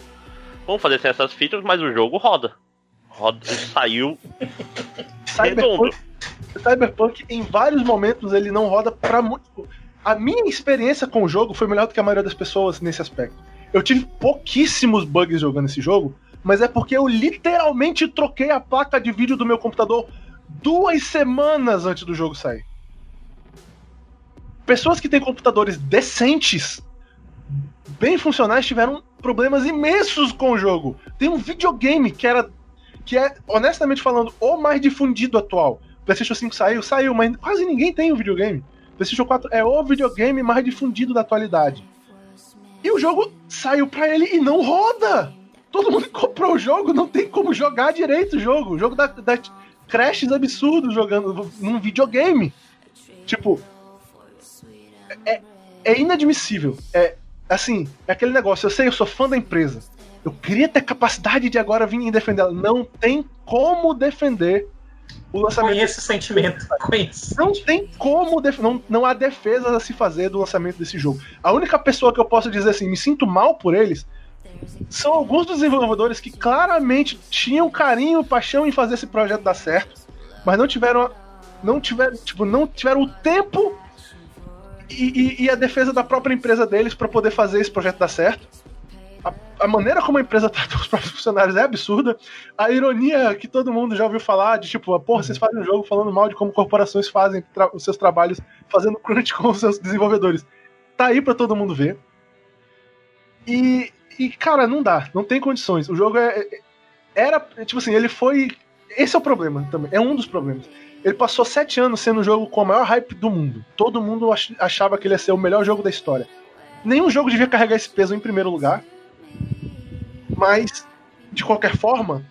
Vamos fazer sem essas features, mas o jogo roda. Roda, saiu redondo. Cyberpunk, Cyberpunk, em vários momentos, ele não roda pra muito. A minha experiência com o jogo foi melhor do que a maioria das pessoas nesse aspecto. Eu tive pouquíssimos bugs jogando esse jogo, mas é porque eu literalmente troquei a placa de vídeo do meu computador duas semanas antes do jogo sair. Pessoas que têm computadores decentes, bem funcionais, tiveram problemas imensos com o jogo. Tem um videogame que era que é, honestamente falando, o mais difundido atual. PlayStation 5 saiu, saiu, mas quase ninguém tem o videogame. PlayStation 4 é o videogame mais difundido da atualidade. E o jogo saiu pra ele e não roda! Todo mundo comprou o jogo, não tem como jogar direito o jogo. O jogo dá, dá crashes absurdos jogando num videogame. Tipo, é, é inadmissível. É assim, é aquele negócio. Eu sei, eu sou fã da empresa. Eu queria ter capacidade de agora vir e defender ela. Não tem como defender o lançamento. Conheço o sentimento. Conheço. Não tem como. Def... Não, não há defesas a se fazer do lançamento desse jogo. A única pessoa que eu posso dizer assim, me sinto mal por eles, são alguns dos desenvolvedores que claramente tinham carinho paixão em fazer esse projeto dar certo, mas não tiveram. Não tiveram, tipo, não tiveram o tempo e, e, e a defesa da própria empresa deles para poder fazer esse projeto dar certo. A, a, maneira como a empresa trata os próprios funcionários é absurda. A ironia que todo mundo já ouviu falar de tipo, porra, vocês fazem um jogo falando mal de como corporações fazem os seus trabalhos, fazendo crunch com os seus desenvolvedores. Tá aí para todo mundo ver. E, e, cara, não dá, não tem condições. O jogo é, é. Era. Tipo assim, ele foi. Esse é o problema também. É um dos problemas. Ele passou sete anos sendo o jogo com a maior hype do mundo. Todo mundo achava que ele ia ser o melhor jogo da história. Nenhum jogo devia carregar esse peso em primeiro lugar. Mas, de qualquer forma,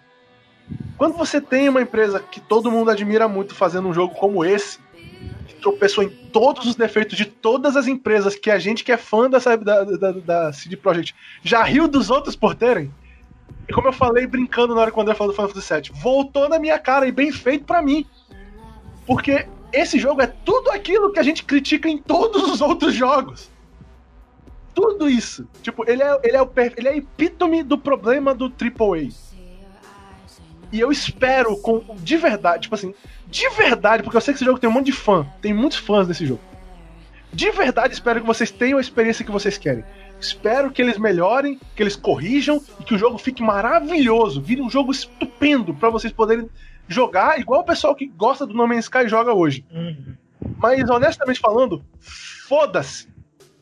quando você tem uma empresa que todo mundo admira muito fazendo um jogo como esse, tropeçou em todos os defeitos de todas as empresas que a gente que é fã dessa, da, da, da CD Projekt já riu dos outros por terem, e como eu falei brincando na hora que o André falou do Final Fantasy VII, voltou na minha cara e bem feito para mim. Porque esse jogo é tudo aquilo que a gente critica em todos os outros jogos. Tudo isso. Tipo, ele é, ele é, o, ele é a epítome do problema do AAA. E eu espero, com, de verdade, tipo assim, de verdade, porque eu sei que esse jogo tem um monte de fã, tem muitos fãs desse jogo. De verdade, espero que vocês tenham a experiência que vocês querem. Espero que eles melhorem, que eles corrijam e que o jogo fique maravilhoso, vire um jogo estupendo para vocês poderem jogar igual o pessoal que gosta do No Man's Sky joga hoje. Uhum. Mas honestamente falando, foda-se.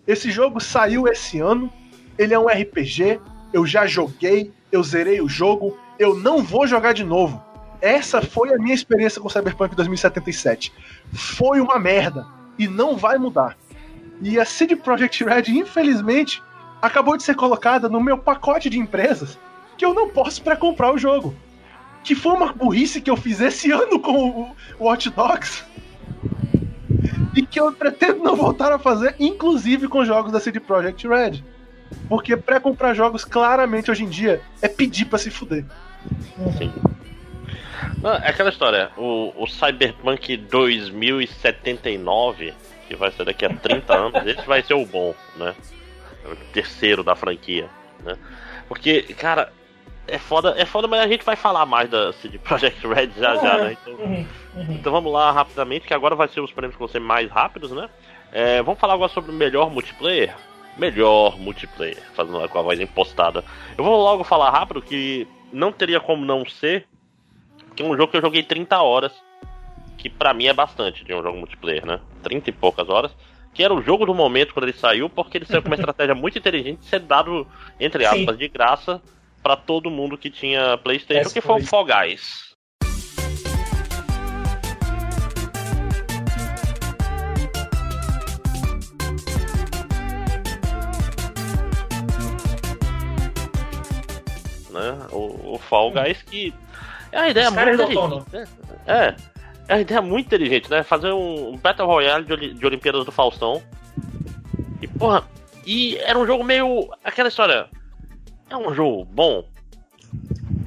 Esse jogo saiu esse ano, ele é um RPG, eu já joguei, eu zerei o jogo, eu não vou jogar de novo. Essa foi a minha experiência com Cyberpunk 2077. Foi uma merda e não vai mudar. E a CD Projekt Red, infelizmente, acabou de ser colocada no meu pacote de empresas que eu não posso pré-comprar o jogo que foi uma burrice que eu fiz esse ano com o Watch Dogs e que eu pretendo não voltar a fazer, inclusive com jogos da CD Projekt Red. Porque pré-comprar jogos, claramente, hoje em dia, é pedir para se fuder. Sim. Não, é aquela história, o, o Cyberpunk 2079, que vai ser daqui a 30 anos, esse vai ser o bom, né? O terceiro da franquia, né? Porque, cara, é foda, é foda, mas a gente vai falar mais da CD Projekt Red já já, né? Então, uhum, uhum. então, vamos lá rapidamente, que agora vai ser os prêmios que vão ser mais rápidos, né? É, vamos falar agora sobre o melhor multiplayer. Melhor multiplayer, fazendo com a voz impostada. Eu vou logo falar rápido que não teria como não ser, que é um jogo que eu joguei 30 horas, que para mim é bastante de um jogo multiplayer, né? 30 e poucas horas que era o jogo do momento quando ele saiu, porque ele saiu com uma estratégia muito inteligente de ser dado, entre aspas, Sim. de graça para todo mundo que tinha PlayStation, que foi o Fall Guys. Né? O, o Fall Guys que é uma ideia Os muito inteligente. Né? É, é uma ideia muito inteligente, né? Fazer um Battle Royale de, de Olimpíadas do Faustão. E, porra, e era um jogo meio. aquela história. É um jogo bom?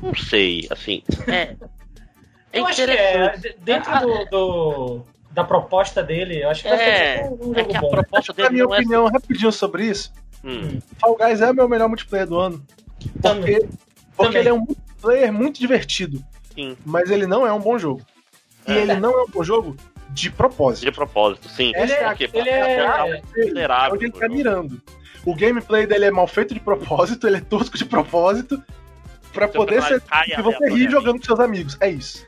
Não sei, assim. É. é eu acho que é. Dentro ah, do, do, da proposta dele, eu acho que é, um, um é que a bom. proposta dele. A minha é opinião, é... rapidinho sobre isso. Hum. Fall Guys é o meu melhor multiplayer do ano. Também. Porque, porque ele é um multiplayer muito divertido. Sim. Mas ele não é um bom jogo. E é. ele não é um bom jogo de propósito. De propósito, sim. Ele é, é, ele é, é, é onde ele tá mirando. O gameplay dele é mal feito de propósito, ele é tosco de propósito, para poder ser que você rir jogando com seus amigos. É isso.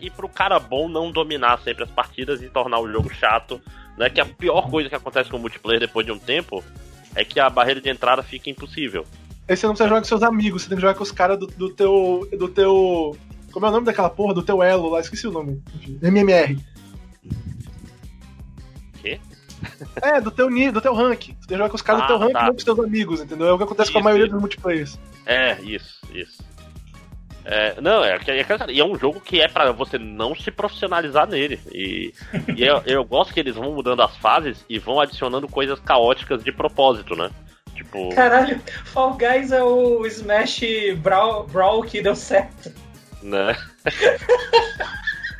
E pro cara bom não dominar sempre as partidas e tornar o jogo chato, né? Que a pior coisa que acontece com o multiplayer depois de um tempo é que a barreira de entrada fica impossível. Aí você não precisa jogar com seus amigos, você tem que jogar com os caras do, do teu. do teu. Como é o nome daquela porra? Do teu elo lá, esqueci o nome. MMR. Quê? É, do teu, do teu rank. Tu tem que jogar com os caras ah, do teu rank, tá. não com os teus amigos, entendeu? É o que acontece isso, com a maioria isso. dos multiplayers. É, isso, isso. É, não, é, é, é, é um jogo que é para você não se profissionalizar nele. E, e eu, eu, gosto que eles vão mudando as fases e vão adicionando coisas caóticas de propósito, né? Tipo. Caralho, Fall Guys é o Smash Brawl, Brawl que deu certo. Né?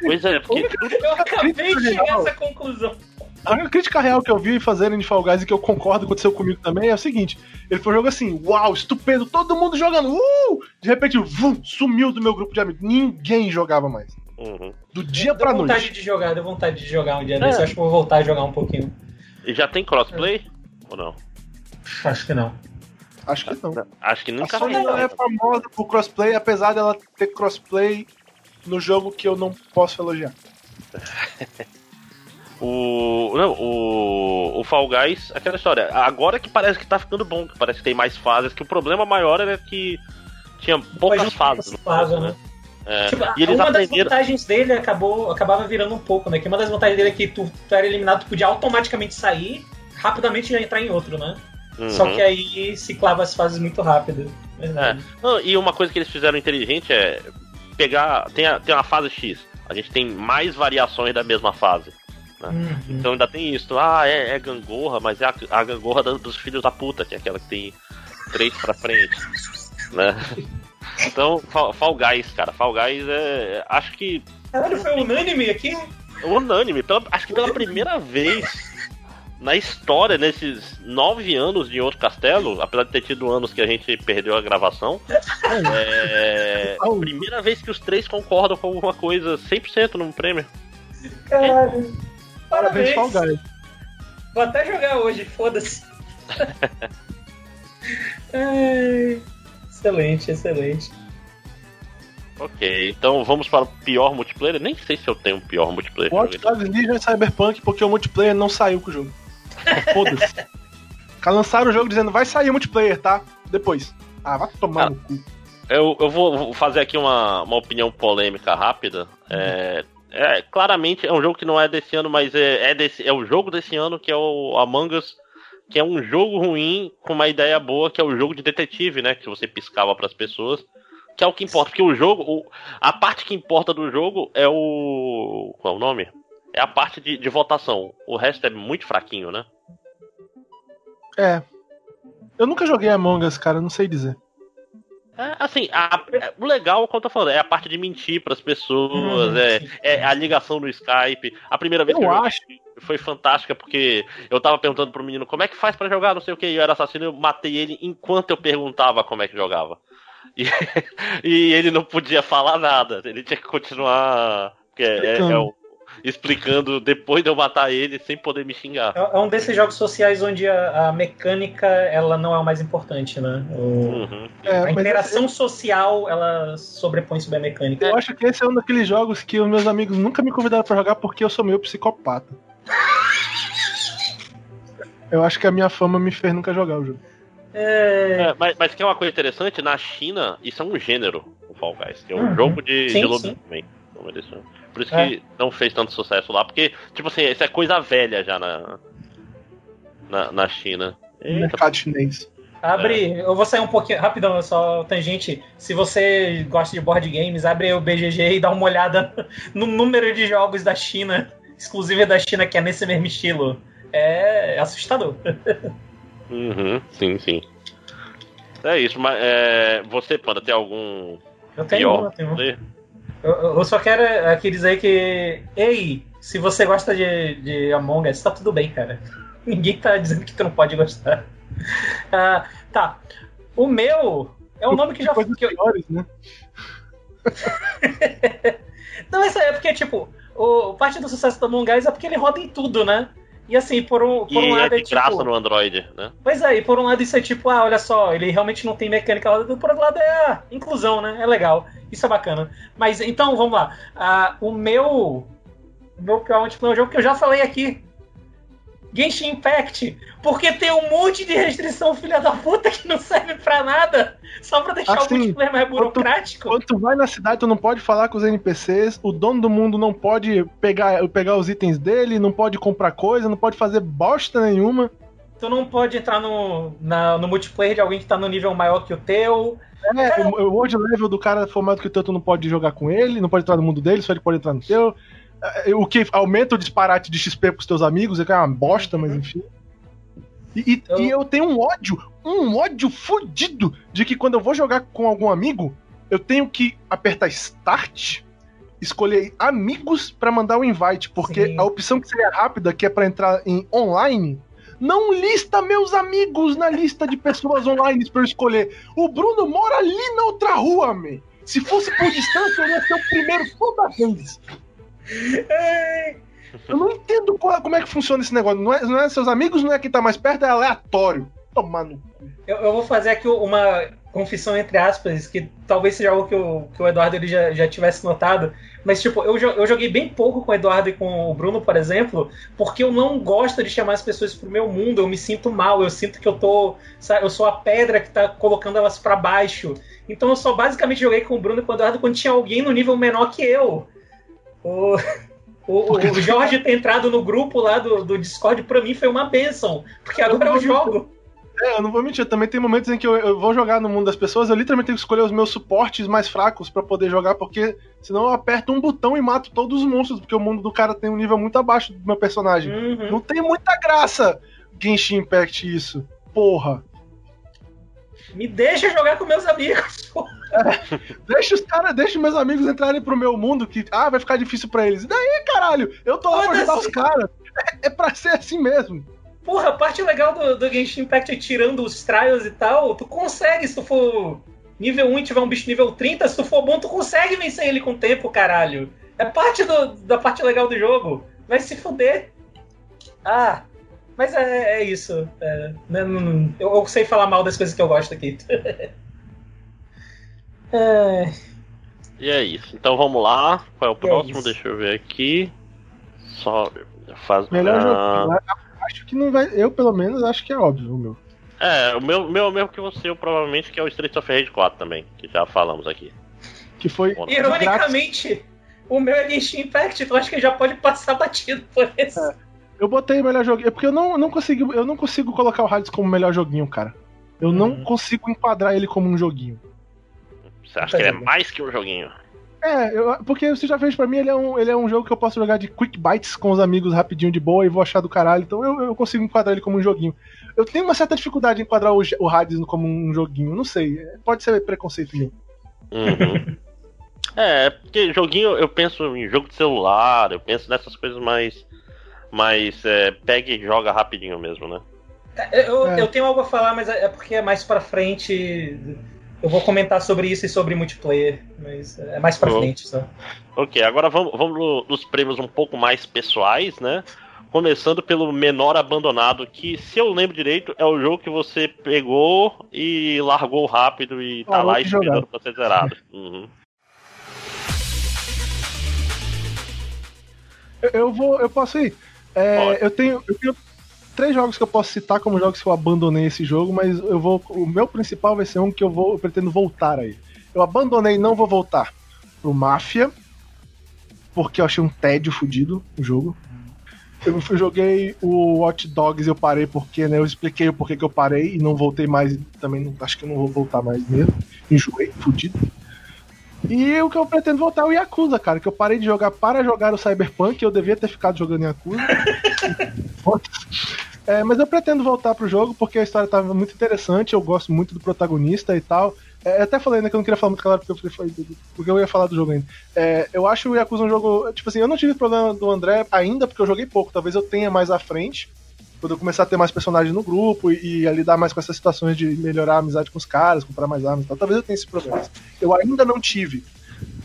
pois é, porque. Eu acabei de chegar a essa conclusão. A única crítica real que eu vi fazerem de Fall Guys e que eu concordo aconteceu comigo também é o seguinte: ele foi um jogo assim, uau, estupendo, todo mundo jogando, uh! De repente, vum, sumiu do meu grupo de amigos. Ninguém jogava mais. Uhum. Do dia Deu pra vontade noite. de jogar, deu vontade de jogar um dia É. desse. Eu acho que eu vou voltar a jogar um pouquinho. E já tem crossplay? Ou não? Acho que não. Acho que não. Acho que A nunca Sony fez. não é famosa por crossplay, apesar dela ter crossplay no jogo que eu não posso elogiar. O, não, o, o Fall Guys, aquela história. Agora que parece que tá ficando bom, que parece que tem mais fases, que o problema maior era que tinha poucas fases. fase, né? né? É, Tipo, e eles uma das aprenderam. vantagens dele acabou, acabava virando um pouco, né? Que uma das vantagens dele é que tu, tu era eliminado, tu podia automaticamente sair, rapidamente já entrar em outro, né? Só Uhum. que aí ciclava as fases muito rápido. É. Não, e uma coisa que eles fizeram inteligente é pegar. Tem, a, tem uma fase X. A gente tem mais variações da mesma fase. Uhum. Então ainda tem isso. Ah, é, é gangorra, mas é a, a gangorra da- dos filhos da puta, que é aquela que tem três pra frente. Né? Então, Fall, Fall Guys, cara. Fall Guys é. Acho que Caralho, foi unânime aqui? unânime. Pela, acho que pela primeira vez na história, nesses nove anos de outro castelo, apesar de ter tido anos que a gente perdeu a gravação, é. Primeira vez que os três concordam com alguma coisa 100% no prêmio. Caralho. Parabéns, Parabéns. Fall Guys. Vou até jogar hoje, foda-se. Excelente, excelente. Ok, então vamos para o pior multiplayer. Nem sei se eu tenho um pior multiplayer. Watch Dogs Legion e Cyberpunk, porque o multiplayer não saiu com o jogo. Foda-se. Lançaram o jogo dizendo, vai sair o multiplayer, tá? Depois. Ah, vai tomar Ah. no cu. Eu, eu vou vou fazer aqui uma, uma opinião polêmica rápida. É, é, claramente é um jogo que não é desse ano, mas é, é, desse, é o jogo desse ano que é o Among Us, que é um jogo ruim com uma ideia boa, que é o jogo de detetive, né? Que você piscava para as pessoas. Que é o que importa, porque o jogo, o- a parte que importa do jogo é o. Qual é o nome? É a parte de, de votação. O resto é muito fraquinho, né? É. Eu nunca joguei Among Us, cara, eu não sei dizer. É, assim, a- é, o legal, como eu tô falando, é a parte de mentir pras pessoas, Uhum, é, é a ligação no Skype. A primeira vez que Eu eu joguei acho. foi fantástica, porque eu tava perguntando pro menino como é que faz pra jogar, não sei o que, e eu era assassino, eu matei ele enquanto eu perguntava como é que jogava. E, e ele não podia falar nada, ele tinha que continuar porque é- é o- explicando depois de eu matar ele sem poder me xingar. É é um desses jogos sociais onde a, a mecânica ela não é o mais importante, né? O- Uhum. É, a interação social ela sobrepõe sobre a mecânica. Eu acho que esse é um daqueles jogos que os meus amigos nunca me convidaram pra jogar porque eu sou meio psicopata. Eu acho que a minha fama me fez nunca jogar o jogo. É, É, mas, mas que é uma coisa interessante, na China, isso é um gênero, o Fall Guys. É um Uhum. jogo de, Sim, de sim. lobisomem. Por isso É. que não fez tanto sucesso lá, porque, tipo assim, isso é coisa velha já na, na, na China. Eita, mercado chinês. abre, eu vou sair um pouquinho rapidão, só tangente. Se você gosta de board games, abre o BGG e dá uma olhada no número de jogos da China, exclusivo da China, que é nesse mesmo estilo. É assustador. Uhum, sim, sim. É isso, mas é, você pode ter algum Eu tenho pior um, eu tenho um. Eu, eu só quero aqui dizer que, ei, se você gosta de, de Among Us, tá tudo bem, cara. Ninguém tá dizendo que tu não pode gostar. Ah, tá. O meu é um nome que já eu- piores, né? Não, isso é porque, tipo, o, parte do sucesso do Among Us é porque ele roda em tudo, né? E assim, por um, por um é lado é, de graça tipo. no Android, né? Pois é, e por um lado isso é tipo, ah, olha só, ele realmente não tem mecânica rodando, por outro lado é ah, inclusão, né? É legal. Isso é bacana. Mas então, vamos lá. Ah, o meu. O meu pior multiplayer é um jogo que eu já falei aqui. Genshin Impact. Porque tem um monte de restrição, filha da puta, que não serve pra nada. Só pra deixar Assim, o multiplayer mais burocrático. Quando tu vai na cidade, tu não pode falar com os NPCs, o dono do mundo não pode pegar, pegar os itens dele, não pode comprar coisa, não pode fazer bosta nenhuma. Tu não pode entrar no, na- no multiplayer de alguém que tá no nível maior que o teu. É, o, o world level do cara for maior do que o teu, tu não pode jogar com ele, não pode entrar no mundo dele, só ele pode entrar no teu. É, O que aumenta o disparate de XP pros teus amigos, é que é uma bosta, mas enfim. E, e- Eu- e eu tenho um ódio, um ódio fudido de que quando eu vou jogar com algum amigo, eu tenho que apertar Start, escolher amigos pra mandar o invite, porque Sim. a opção que seria rápida, que é pra entrar em online, não lista meus amigos na lista de pessoas online pra eu escolher. O Bruno mora ali na outra rua, man. Se fosse por distância, eu ia ser o primeiro toda vez. Eu não entendo qual- como é que funciona esse negócio. Não é, não é seus amigos, não é quem tá mais perto, é aleatório. Tomar no cu. Eu, eu vou fazer aqui uma confissão entre aspas, que talvez seja algo que o, que o Eduardo ele já, já tivesse notado. Mas, tipo, eu, eu joguei bem pouco com o Eduardo e com o Bruno, por exemplo, porque eu não gosto de chamar as pessoas pro meu mundo. Eu me sinto mal, eu sinto que eu tô. eu sou a pedra que tá colocando elas pra baixo. Então eu só basicamente joguei com o Bruno e com o Eduardo quando tinha alguém no nível menor que eu. O, o, o- Jorge ter entrado no grupo lá do, do Discord, pra mim, foi uma benção. Porque agora eu jogo. É, eu não vou mentir, também tem momentos em que eu, eu vou jogar no mundo das pessoas, eu literalmente tenho que escolher os meus suportes mais fracos pra poder jogar, porque senão eu aperto um botão e mato todos os monstros, porque o mundo do cara tem um nível muito abaixo do meu personagem. Uhum. Não tem muita graça Genshin Impact isso. Porra. Me deixa jogar com meus amigos. Deixa os caras, deixa os meus amigos entrarem pro meu mundo que, ah, vai ficar difícil pra eles. E daí, caralho? Eu tô lá pra ajudar os caras. É, é pra ser assim mesmo. Porra, a parte legal do, do Genshin Impact é tirando os trials e tal, tu consegue, se tu for nível 1 e tiver um bicho nível 30, se tu for bom, tu consegue vencer ele com o tempo, caralho. É parte do- da parte legal do jogo. Vai se fuder. Ah, mas é, é isso. É, né, não- eu, eu sei falar mal das coisas que eu gosto aqui. É, E é isso. Então vamos lá. Qual é o próximo? isso. Deixa eu ver aqui. Só faz. Melhor ah, jogo. Acho que não vai. Eu, pelo menos, acho que é óbvio, meu. É, o meu, meu mesmo que você, eu, provavelmente, que é o Streets of Rage 4 também, que já falamos aqui. Que foi. Bom, ironicamente, o meu é Genshin Impact, então acho que já pode passar batido por esse. Eu botei o melhor joguinho. É porque eu não, não consigo. Eu não consigo colocar o Hades como melhor joguinho, cara. Eu não Uhum. consigo enquadrar ele como um joguinho. Você acha que ele é mais que um joguinho? É, eu- porque você já fez pra mim, ele é, um, ele é um jogo que eu posso jogar de quick bites com os amigos rapidinho de boa e vou achar do caralho. Então eu, eu consigo enquadrar ele como um joguinho. Eu tenho uma certa dificuldade em enquadrar o, o Hades como um joguinho. Não sei. é, Pode ser preconceito meu. Uhum. é, porque joguinho, eu penso em jogo de celular, eu penso nessas coisas mais. Mais. É, pega e joga rapidinho mesmo, né? Eu, É. eu tenho algo a falar, mas é porque é mais pra frente. Eu vou comentar sobre isso e sobre multiplayer, mas é mais pra Oh. frente só. Ok, agora vamos, vamos no- nos prêmios um pouco mais pessoais, né? Começando pelo menor abandonado, que, se eu lembro direito, é o jogo que você pegou e largou rápido e tá Parou lá de jogar. esperando pra ser zerado. Uhum. Eu, eu vou. Eu posso ir. É, eu, tenho, eu tenho três jogos que eu posso citar como jogos que eu abandonei esse jogo, mas eu vou. O meu principal vai ser um que eu vou. Eu pretendo voltar aí. Eu abandonei e não vou voltar pro Máfia. Porque eu achei um tédio fudido o jogo. Eu joguei o Watch Dogs e eu parei porque, né? Eu expliquei o porquê que eu parei e não voltei mais. Também não- acho que eu não vou voltar mais mesmo. Enjoei, fudido. E o que eu pretendo voltar é o Yakuza, cara. Que eu parei de jogar para jogar o Cyberpunk. Eu devia ter ficado jogando Yakuza. É, mas eu pretendo voltar pro jogo porque a história tava muito interessante. Eu gosto muito do protagonista e tal. É, eu até falei, né, que eu não queria falar muito claro porque eu, falei- porque eu ia falar do jogo ainda. É, eu acho o Yakuza um jogo. Tipo assim, eu não tive problema do André ainda porque eu joguei pouco. Talvez eu tenha mais à frente. Eu começar a ter mais personagens no grupo e, e a lidar mais com essas situações de melhorar a amizade com os caras, comprar mais armas e tal. Talvez eu tenha esse problema. Eu ainda não tive.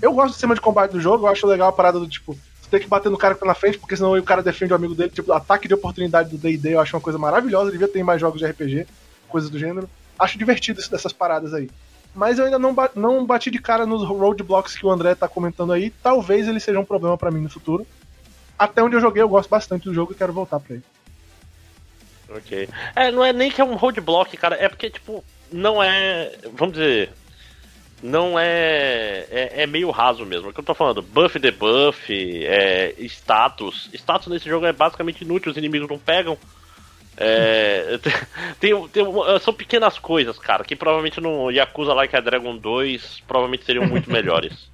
Eu gosto do sistema de combate do jogo, eu acho legal a parada do tipo, você tem que bater no cara que tá na frente, porque senão o cara defende o amigo dele. Tipo, ataque de oportunidade do DD eu acho uma coisa maravilhosa, devia ter mais jogos de RPG, coisas do gênero. Acho divertido isso dessas paradas aí. Mas eu ainda não, ba- não bati de cara nos roadblocks que o André tá comentando aí. Talvez ele seja um problema pra mim no futuro. Até onde eu joguei, eu gosto bastante do jogo e quero voltar pra ele. Ok. É, não é nem que é um roadblock, cara, é porque, tipo, não é. Vamos dizer. Não é. É, é meio raso mesmo. É o que eu tô falando. Buff, debuff, é, status. Status nesse jogo é basicamente inútil, os inimigos não pegam. É, tem, tem uma- são pequenas coisas, cara, que provavelmente no Yakuza Like a Dragon 2 provavelmente seriam muito melhores.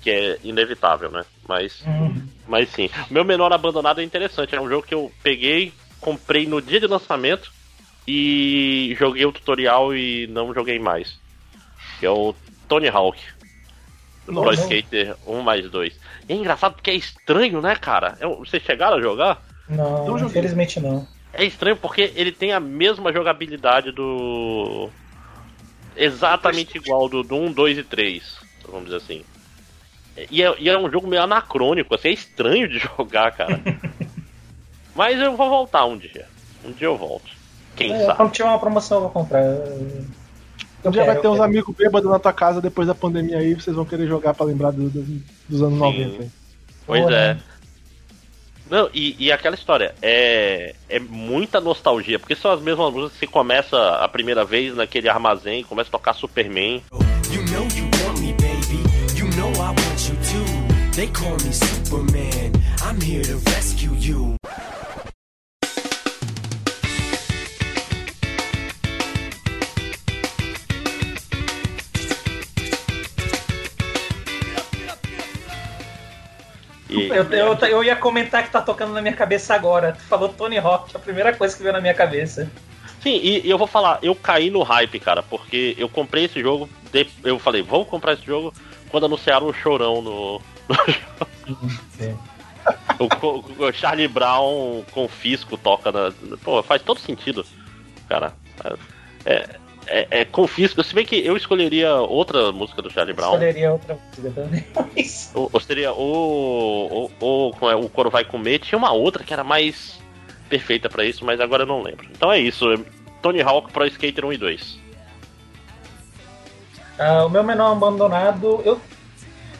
Que é inevitável, né? Mas. Mas sim. Meu menor abandonado é interessante. É um jogo que eu peguei, comprei no dia de lançamento e joguei o tutorial e não joguei mais. Que é o Tony Hawk. Não, Pro. Skater 1 mais 2. E é engraçado porque é estranho, né, cara? É Vocês chegaram a jogar? Não, joguei. infelizmente não. É estranho porque ele tem a mesma jogabilidade do. Exatamente igual do, do 1, 2 e 3, vamos dizer assim. E é, e é um jogo meio anacrônico, assim, é estranho de jogar, cara. Mas eu vou voltar um dia. Um dia eu volto. Quem É, sabe? quando tiver uma promoção eu vou comprar. Um dia vai ter uns quero. amigos bêbados na tua casa depois da pandemia aí, vocês vão querer jogar pra lembrar do- do- dos anos Sim. 90. aí. Pois Boa, é. né? Não, e, e aquela história, é, é muita nostalgia, porque são as mesmas músicas que você começa a primeira vez naquele armazém, começa a tocar Superman. You know you want me, baby. You know I want you too. They call me Superman. I'm here to rescue you. E, Eu, eu, eu ia comentar que tá tocando na minha cabeça agora. Tu falou Tony Hawk, a primeira coisa que veio na minha cabeça. Sim, e, e eu vou falar, eu caí no hype, cara, porque eu comprei esse jogo, de- eu falei, vamos comprar esse jogo quando anunciaram o chorão no. Sim. O, o Charlie Brown com Fisco toca na. Pô, faz todo sentido, cara. É, é, é com Fisco, se bem que eu escolheria outra música do Charlie Brown. Escolheria outra música também. Ou, ou seria o, o, o, é, o Coro Vai Comer. Tinha uma outra que era mais perfeita pra isso, mas agora eu não lembro. Então é isso. Tony Hawk Pro Skater 1 e 2. Ah, o meu menor abandonado. Eu...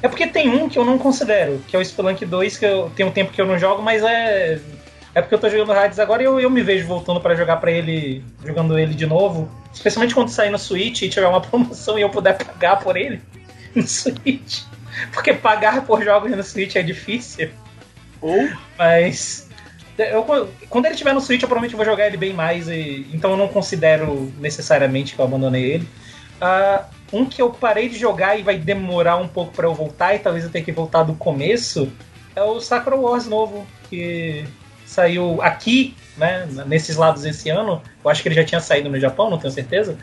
É porque tem um que eu não considero, que é o Spelunk 2, que eu tem um tempo que eu não jogo, mas é. É porque eu tô jogando Hades agora e eu, eu me vejo voltando pra jogar pra ele, jogando ele de novo. Especialmente quando sair no Switch e tiver uma promoção e eu puder pagar por ele no Switch. Porque pagar por jogos no Switch é difícil. Ou Mas. eu- quando ele estiver no Switch, eu provavelmente vou jogar ele bem mais. E, então eu não considero necessariamente que eu abandonei ele. Ah, um que eu parei de jogar e vai demorar um pouco pra eu voltar, e talvez eu tenha que voltar do começo, é o Sakura Wars novo, que saiu aqui, né, nesses lados esse ano. Eu acho que ele já tinha saído no Japão, não tenho certeza.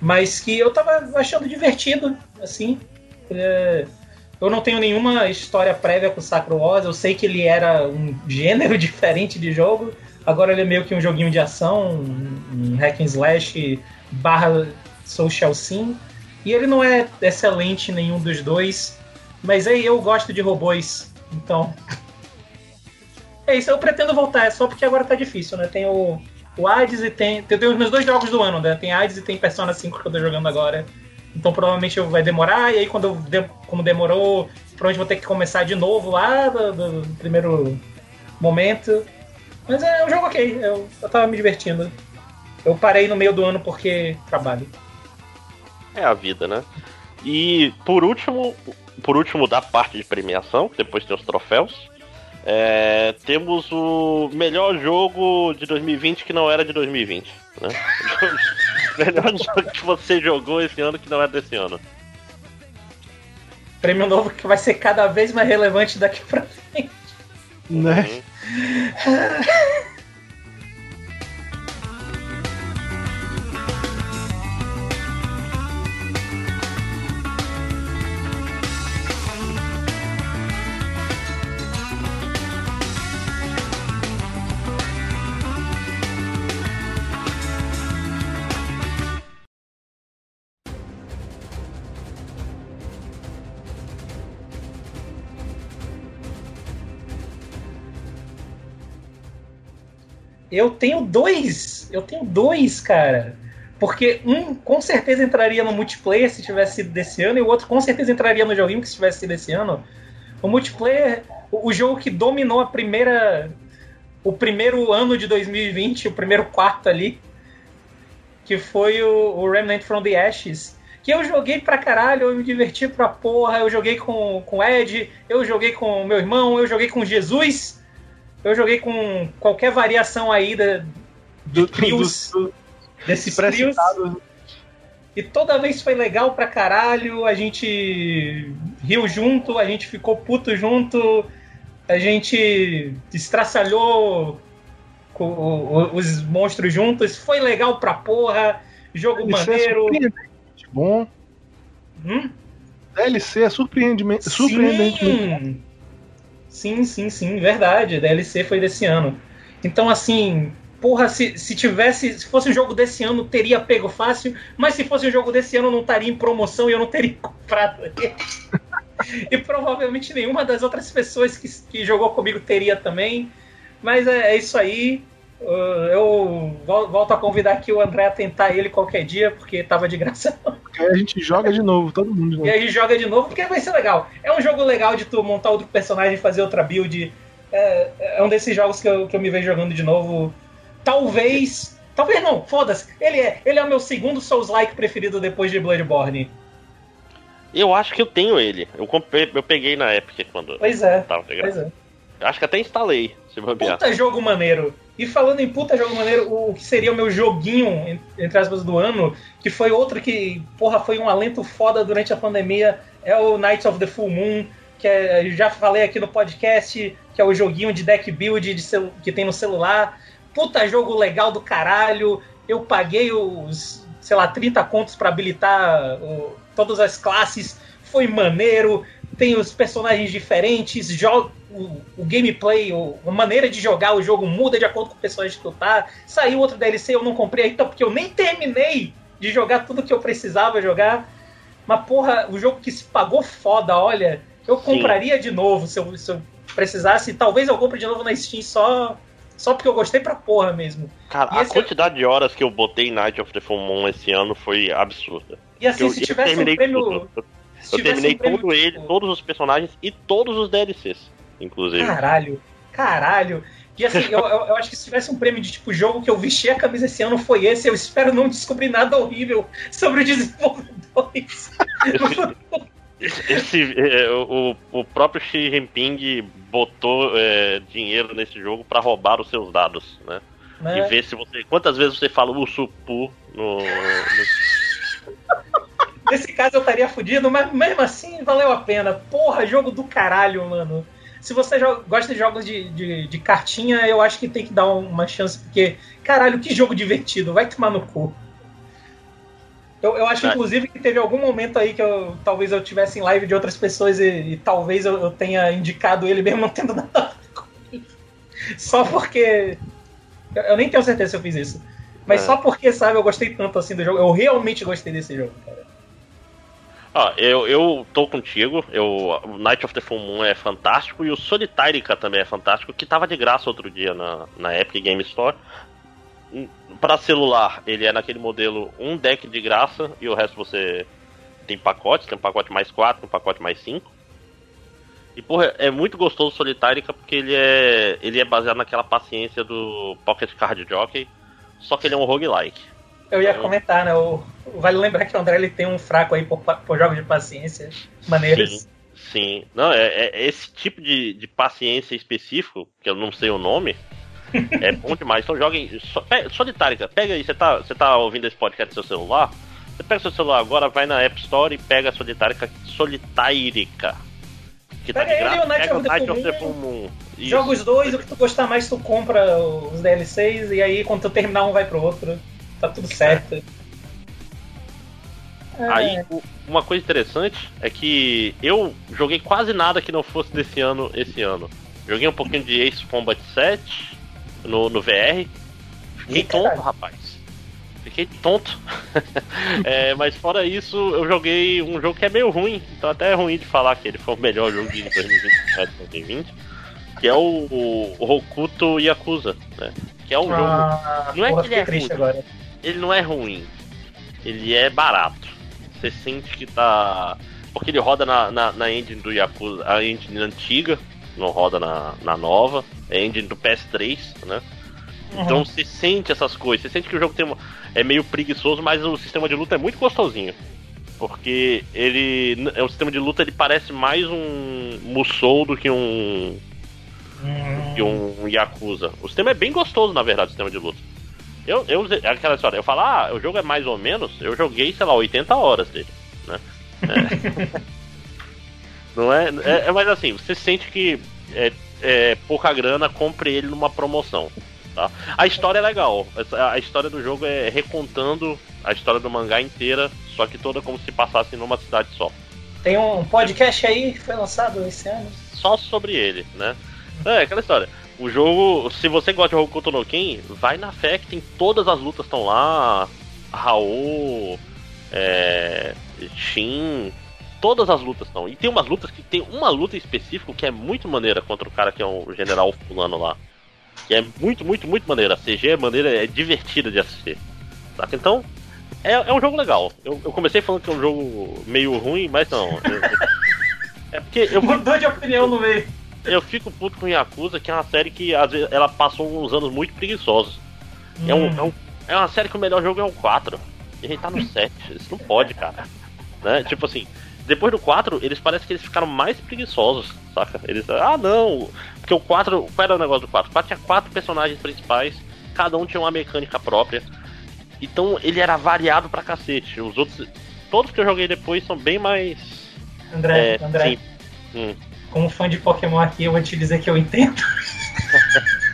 Mas que eu tava achando divertido, assim. É, eu não tenho nenhuma história prévia com o Sakura Wars, eu sei que ele era um gênero diferente de jogo. Agora ele é meio que um joguinho de ação, um hack and slash barra social sim. E ele não é excelente nenhum dos dois, mas aí eu gosto de robôs, então. É isso, eu pretendo voltar, é só porque agora tá difícil, né? Tem o, o Hades e tem. Tem, tem os meus dois jogos do ano, né? Tem Hades e tem Persona 5 que eu tô jogando agora. Então provavelmente vai demorar, e aí quando eu de- como demorou, provavelmente vou ter que começar de novo lá do, do primeiro momento. Mas é um jogo ok, eu, eu tava me divertindo. Eu parei no meio do ano porque trabalho. É a vida, né? E por último, por último da parte de premiação, que depois tem os troféus, é, temos o melhor jogo de 2020 que não era de 2020. Né? melhor jogo que você jogou esse ano que não é desse ano. Prêmio novo que vai ser cada vez mais relevante daqui pra frente. né? Eu tenho dois. Eu tenho dois, cara. Porque um com certeza entraria no multiplayer se tivesse sido desse ano, e o outro com certeza entraria no joguinho que se tivesse sido desse ano. O multiplayer, o, jogo que dominou a primeira. O primeiro ano de 2020, o primeiro quarto ali. Que foi o, o Remnant from the Ashes. Que eu joguei pra caralho, eu me diverti pra porra, eu joguei com, com Ed, eu joguei com meu irmão, eu joguei com Jesus, eu joguei com qualquer variação aí da, Do- trios, do- do- desses trios. E toda vez foi legal pra caralho, a gente riu junto, a gente ficou puto junto, a gente estraçalhou os monstros juntos. Foi legal pra porra. Jogo DLC é maneiro. surpreendentemente bom. Hum? DLC é surpreendentemente, surpreendentemente Sim. sim, sim, verdade. DLC foi desse ano. Então, assim, porra, se, se tivesse. Se fosse um jogo desse ano, teria pego fácil. Mas se fosse um jogo desse ano, não estaria em promoção e eu não teria comprado. e provavelmente nenhuma das outras pessoas que, que jogou comigo teria também. Mas é, é isso aí. Uh, eu vol- volto a convidar aqui o André a tentar ele qualquer dia, porque tava de graça. Aí a gente joga de novo, todo mundo de E novo. aí joga de novo, porque vai ser legal. É um jogo legal de tu montar outro personagem e fazer outra build. É, é um desses jogos que eu, que eu me vejo jogando de novo. Talvez. Talvez não, foda-se. Ele é, ele é o meu segundo Souls-like preferido depois de Bloodborne. Eu acho que eu tenho ele. Eu, comprei, eu peguei na Epic quando Pois é. tava de Pois é. Acho que até instalei, se bobear. Puta jogo maneiro. E falando em puta jogo maneiro, o que seria o meu joguinho, en- entre aspas, do ano, que foi outro que, porra, foi um alento foda durante a pandemia, é o Knights of the Full Moon, que é, já falei aqui no podcast, que é o joguinho de deck build de que tem no celular. Puta jogo legal do caralho. Eu paguei os, sei lá, 30 contos pra habilitar o- todas as classes. Foi maneiro. Tem os personagens diferentes, jo- o, o gameplay, o- a maneira de jogar o jogo muda de acordo com o personagem que tu tá. Saiu outro DLC, eu não comprei ainda porque eu nem terminei de jogar tudo que eu precisava jogar. Mas, porra, o jogo que se pagou foda, olha, eu Sim. compraria de novo se eu, se eu precisasse. Talvez eu compre de novo na Steam só, só porque eu gostei pra porra mesmo. Cara, E a quantidade de horas que eu botei em Night of the Full Moon esse ano foi absurda. E assim, eu, se eu tivesse um terminei prêmio. tudo. Eu, eu terminei um prêmio, todo ele, tipo, todos os personagens e todos os DLCs, inclusive. Caralho, caralho. E assim, eu, eu, acho que se tivesse um prêmio de tipo jogo que eu vesti a camisa esse ano foi esse, eu espero não descobrir nada horrível sobre os desenvolvedores. Esse, é, o, o próprio Xi Jinping botou é, dinheiro nesse jogo pra roubar os seus dados, né? E né? ver se você. Quantas vezes você fala o supu no. no- Nesse caso eu estaria fudido, mas mesmo assim valeu a pena. Porra, jogo do caralho, mano. Se você jo- gosta de jogos de, de, de cartinha, eu acho que tem que dar uma chance, porque, caralho, que jogo divertido, vai tomar no cu. Eu, eu acho, É. inclusive, que teve algum momento aí que eu talvez eu tivesse em live de outras pessoas e, e talvez eu, eu tenha indicado ele mesmo não tendo nada a ver com isso. Só porque. Eu, eu nem tenho certeza se eu fiz isso. Mas É. só porque, sabe, eu gostei tanto assim do jogo. Eu realmente gostei desse jogo, cara. Ó, eu, eu tô contigo. Eu, o Night of the Full Moon é fantástico e o Solitarica também é fantástico, que tava de graça outro dia na, na Epic Game Store. Pra celular, ele é naquele modelo um deck de graça e o resto você tem pacotes, tem um pacote mais 4, um pacote mais 5. E porra, é muito gostoso o Solitarica porque ele é, ele é baseado naquela paciência do Pocket Card Jockey, só que ele é um roguelike. Eu ia Então- comentar, né? O, vale lembrar que o André ele tem um fraco aí por, por jogos de paciência maneiros. Sim, sim. Não, é, é esse tipo de, de paciência específico, que eu não sei o nome, é bom demais. Então joguem. So, pega, Solitárica, pega aí, você tá, você tá ouvindo esse podcast no seu celular? Você pega seu celular agora, vai na App Store e pega a Solitárica, Solitárica. Que tá Pega de ele graça. e o Night pega of the Night of the. Full Moon. Joga os dois, o que tu gostar mais, tu compra os DLCs e aí quando tu terminar um vai pro outro. Tá tudo certo. É. Aí, uma coisa interessante é que eu joguei quase nada que não fosse desse ano, esse ano. Joguei um pouquinho de Ace Combat 7 no, no VR. Fiquei Ih, tonto, rapaz. Fiquei tonto. É, mas fora isso, eu joguei um jogo que é meio ruim. Então até é ruim de falar que ele foi o melhor jogo de 2020 2020. Que é o, o, Hokuto Yakuza, né? Que é um jogo Ah, Não é que ele é ruim. agora. Ele não é ruim. Ele é barato. Você sente que tá. Porque ele roda na, na, na engine do Yakuza, a engine antiga, não roda na, na nova, é a engine do PS3, né? Então Uhum. você sente essas coisas, você sente que o jogo tem uma, é meio preguiçoso, mas o sistema de luta é muito gostosinho. Porque ele. É um sistema de luta, ele parece mais um Musou do que um. Hum. que um Yakuza. O sistema é bem gostoso, na verdade, o sistema de luta. Eu, eu aquela história, eu falo, ah, o jogo é mais ou menos, eu joguei, sei lá, 80 horas dele, né? É. Não é, é, é mais assim, você sente que é, é pouca grana, compre ele numa promoção. Tá? A história é legal. A história do jogo é recontando a história do mangá inteira, só que toda como se passasse numa cidade só. Tem um podcast aí que foi lançado esse ano. Só sobre ele, né? É, aquela história. O jogo, se você gosta de Hokuto no Ken, vai na fé que tem todas as lutas estão lá. Raul, é, Shin, todas as lutas estão. E tem umas lutas que tem uma luta específica que é muito maneira contra o cara que é o general fulano lá. Que é muito, muito, muito maneira. A CG é maneira, é divertida de assistir. Saca? Então, é, é um jogo legal. Eu, eu comecei falando que é um jogo meio ruim, mas não. É porque eu, Mudou de opinião no meio. Eu fico puto com Yakuza, que é uma série que às vezes ela passou uns anos muito preguiçosos. É, um, é, um- é uma série que o melhor jogo é o 4. E a gente tá no 7. Isso não pode, cara. Né? Tipo assim, depois do 4, eles parecem que eles ficaram mais preguiçosos, saca? Eles. Ah, não! Porque o 4. Qual era o negócio do 4? O 4 tinha quatro personagens principais, cada um tinha uma mecânica própria. Então ele era variado pra cacete. Os outros. Todos que eu joguei depois são bem mais. André, É, André, sim. Hum. Como fã de Pokémon aqui, eu vou te dizer que eu entendo.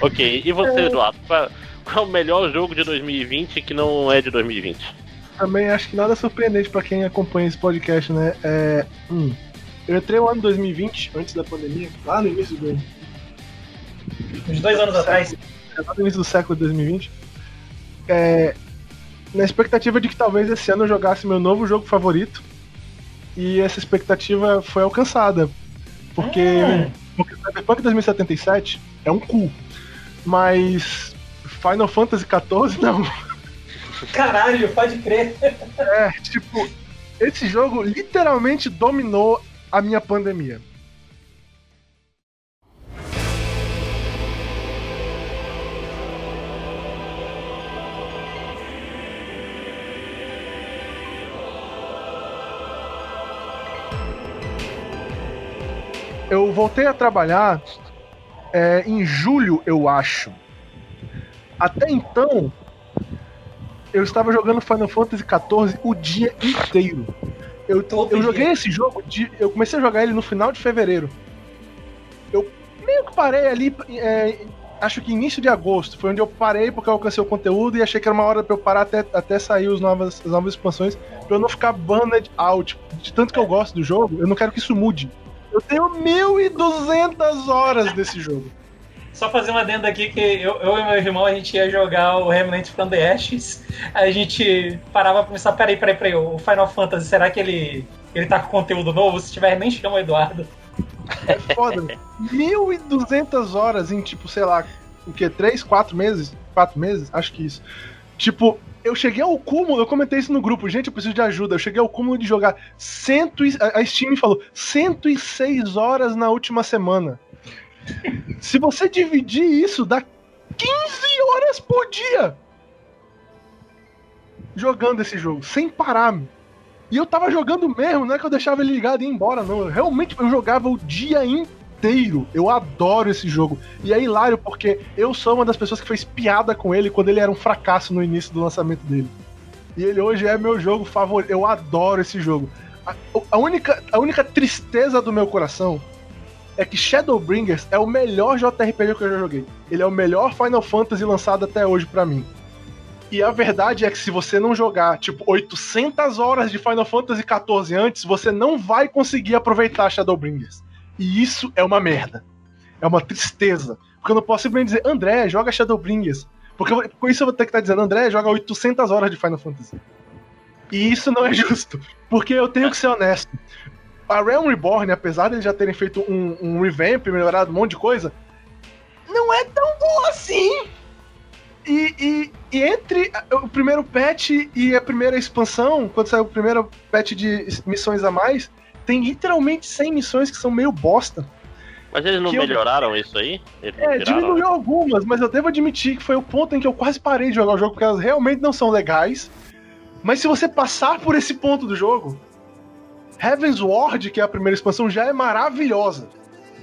Ok, e você, Eduardo? Qual, é o melhor jogo de 2020 que não é de 2020? Também acho que nada surpreendente pra quem acompanha esse podcast, né? É, hum, eu entrei no ano 2020, antes da pandemia, lá no início do, Uns dois anos atrás. lá no início do século 2020, é, na expectativa de que talvez esse ano eu jogasse meu novo jogo favorito. E essa expectativa foi alcançada. Porque, Hum. porque Cyberpunk 2077 é um cu. Mas Final Fantasy XIV não. Caralho, pode crer. É, tipo, esse jogo literalmente dominou a minha pandemia. Eu voltei a trabalhar é, em julho, eu acho. Até então, eu estava jogando Final Fantasy XIV o dia inteiro. Eu, Todo eu dia. joguei esse jogo, de, eu comecei a jogar ele no final de fevereiro. Eu meio que parei ali, é, acho que início de agosto, foi onde eu parei porque eu alcancei o conteúdo e achei que era uma hora pra eu parar até, até sair os novas, as novas expansões, pra eu não ficar banned out. De tanto que eu gosto do jogo, eu não quero que isso mude. Eu tenho 1.200 horas desse jogo. Só fazer uma adenda aqui que eu, eu e meu irmão a gente ia jogar o Remnant from the Ashes. Aí a gente parava pra pensar, peraí, peraí, peraí, o Final Fantasy, será que ele, ele tá com conteúdo novo? Se tiver, nem chama o Eduardo. É foda. 1.200 horas em, tipo, sei lá, o que? 3, 4 meses? 4 meses? Acho que isso. Tipo, eu cheguei ao cúmulo, eu comentei isso no grupo, gente, eu preciso de ajuda. Eu cheguei ao cúmulo de jogar cento e, a Steam falou 106 horas na última semana. Se você dividir isso, dá 15 horas por dia jogando esse jogo, sem parar. E eu tava jogando mesmo, não é que eu deixava ele ligado e ia embora, não. Eu realmente eu jogava o dia inteiro. Eu adoro esse jogo. E é hilário porque eu sou uma das pessoas que fez piada com ele quando ele era um fracasso no início do lançamento dele. E ele hoje é meu jogo favorito. Eu adoro esse jogo. A, a única, a única tristeza do meu coração é que Shadowbringers é o melhor JRPG que eu já joguei. Ele é o melhor Final Fantasy lançado até hoje pra mim. E a verdade é que se você não jogar, tipo, 800 horas de Final Fantasy XIV antes, você não vai conseguir aproveitar Shadowbringers. E isso é uma merda. É uma tristeza. Porque eu não posso simplesmente dizer, André, joga Shadowbringers. Porque com isso eu vou ter que estar dizendo, André, joga 800 horas de Final Fantasy. E isso não é justo. Porque eu tenho que ser honesto. A Realm Reborn, apesar de eles já terem feito um, um revamp, melhorado um monte de coisa, não é tão boa assim. E, e- e entre o primeiro patch e a primeira expansão, quando saiu o primeiro patch de missões a mais, tem literalmente 100 missões que são meio bosta. Mas eles não Que eu- melhoraram isso aí? Eles É, tiraram? diminuiu algumas, mas eu devo admitir que foi o ponto em que eu quase parei de jogar o jogo, porque elas realmente não são legais. Mas se você passar por esse ponto do jogo, Heaven's Ward, que é a primeira expansão, já é maravilhosa.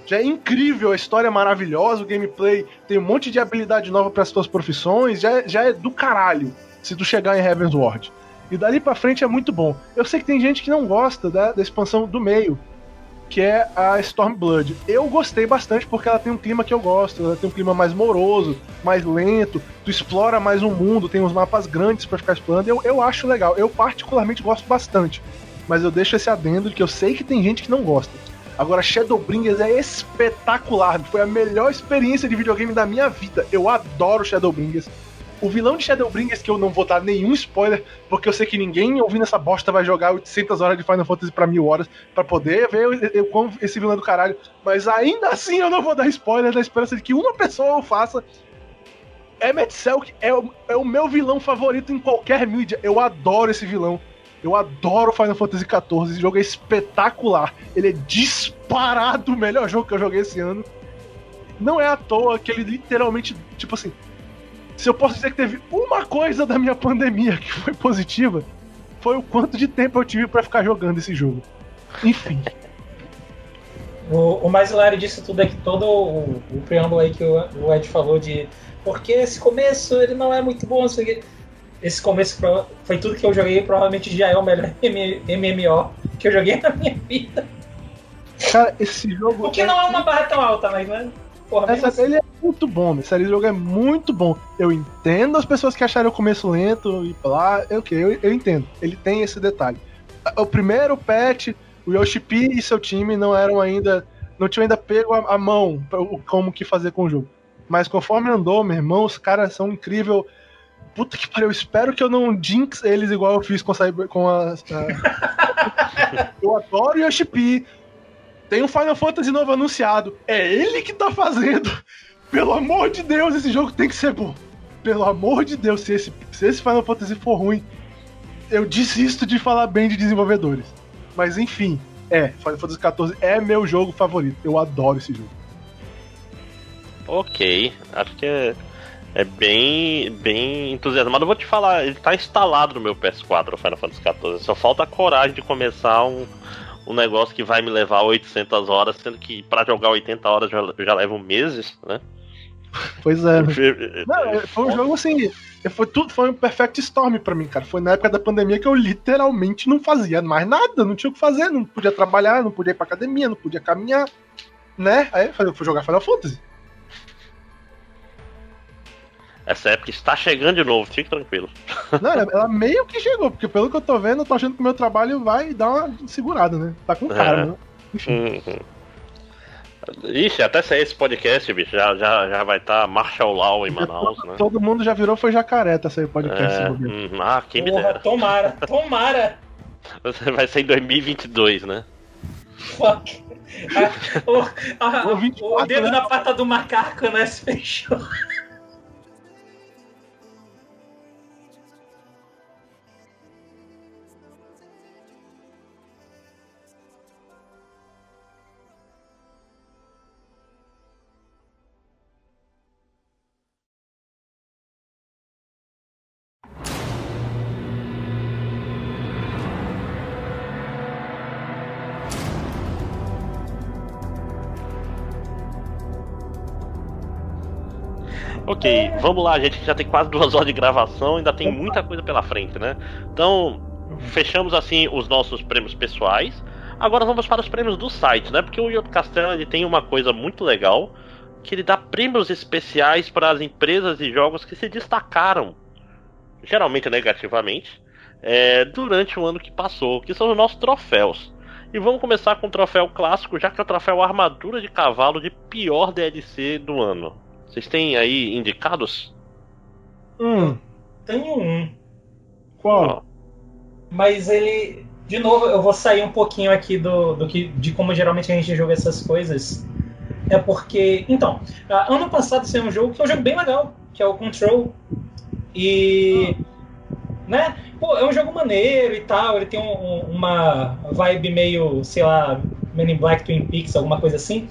Já é incrível, a história é maravilhosa, o gameplay tem um monte de habilidade nova para as suas profissões, já, é- já é do caralho se tu chegar em Heaven's Ward. E dali pra frente é muito bom. Eu sei que tem gente que não gosta da, da expansão do meio. que é a Stormblood. Eu gostei bastante porque ela tem um clima que eu gosto, ela tem um clima mais moroso, mais lento, tu explora mais um mundo, tem uns mapas grandes para ficar explorando. Eu, eu acho legal, eu particularmente gosto bastante. Mas eu deixo esse adendo de que eu sei que tem gente que não gosta. Agora, Shadowbringers é espetacular, foi a melhor experiência de videogame da minha vida. Eu adoro Shadowbringers. O vilão de Shadowbringers, que eu não vou dar nenhum spoiler, porque eu sei que ninguém ouvindo essa bosta vai jogar 800 horas de Final Fantasy pra mil horas para poder ver eu, como esse vilão é do caralho. Mas ainda assim eu não vou dar spoiler na esperança de que uma pessoa o faça. Emmet Selk é, é o meu vilão favorito em qualquer mídia. Eu adoro esse vilão. Eu adoro Final Fantasy XIV. Esse jogo é espetacular. Ele é disparado o melhor jogo que eu joguei esse ano. Não é à toa que ele literalmente, tipo assim, se eu posso dizer que teve uma coisa da minha pandemia que foi positiva, foi o quanto de tempo eu tive para ficar jogando esse jogo. Enfim. O, o mais hilário disso tudo é que todo o, o preâmbulo aí que o, o, Ed falou de porque esse começo ele não é muito bom, esse começo foi tudo que eu joguei, provavelmente já é o melhor MMO que eu joguei na minha vida. Cara, esse jogo. O que é... não é uma barra tão alta, mas né? Porra, Essa, assim. ele é muito bom, esse jogo é muito bom. Eu entendo as pessoas que acharam o começo lento e lá, eu, eu, eu entendo. Ele tem esse detalhe. O primeiro patch, o Yoshipi e seu time não eram ainda. não tinham ainda pego a, a mão como que fazer com o jogo. Mas conforme andou, meu irmão, os caras são incrível. Puta que pariu, eu espero que eu não jinx eles igual eu fiz com, a, com a. a... eu adoro Yoshipi, tem um Final Fantasy novo anunciado. É ele que tá fazendo. Pelo amor de Deus, esse jogo tem que ser bom. Pelo amor de Deus, se esse, se esse Final Fantasy for ruim, eu desisto de falar bem de desenvolvedores. Mas enfim, é, Final Fantasy XIV é meu jogo favorito. Eu adoro esse jogo. Ok, acho que é, é bem, bem entusiasmado. Eu vou te falar, ele tá instalado no meu PS4, o Final Fantasy XIV. Só falta a coragem de começar um, um negócio que vai me levar 800 horas, sendo que para jogar 80 horas já, já levo meses, né? Pois é. Não, foi um jogo assim. Foi tudo, foi um perfect storm para mim, cara. Foi na época da pandemia que eu literalmente não fazia mais nada, não tinha o que fazer, não podia trabalhar, não podia ir pra academia, não podia caminhar, né? Aí eu fui jogar Final Fantasy. Essa época está chegando de novo, fique tranquilo. Não, ela, ela, meio que chegou, porque pelo que eu tô vendo, eu tô achando que o meu trabalho vai dar uma segurada, né? Tá com cara, é. né? Enfim. Uhum. Ixi, até sair esse podcast, bicho, já, já, já vai estar tá Marshall Law em Manaus, né? Todo mundo já virou foi jacaré tá sair podcast. É, hum, ah, quem Porra, me dera. Tomara, tomara! Vai ser em 2022, né? Fuck. Ah, o, a, o, dedo né? na pata do macaco, né? Se fechou. Ok, vamos lá, gente já tem quase duas horas de gravação, ainda tem muita coisa pela frente, né? Então, fechamos assim os nossos prêmios pessoais. Agora vamos para os prêmios do site, né? Porque o Yoto Castelo ele tem uma coisa muito legal, que ele dá prêmios especiais para as empresas e jogos que se destacaram, geralmente negativamente, é, durante o ano que passou, que são os nossos troféus. E vamos começar com o troféu clássico, já que é o troféu Armadura de Cavalo de pior DLC do ano. Vocês têm aí indicados? Hum. Tenho um. Qual? Mas ele. De novo, eu vou sair um pouquinho aqui do, do que, de como geralmente a gente joga essas coisas. É porque. Então, ano passado saiu um jogo que é um jogo bem legal, que é o Control. E. Né? Pô, é um jogo maneiro e tal. Ele tem um, uma vibe meio, sei lá, Men in Black Twin Peaks, alguma coisa assim.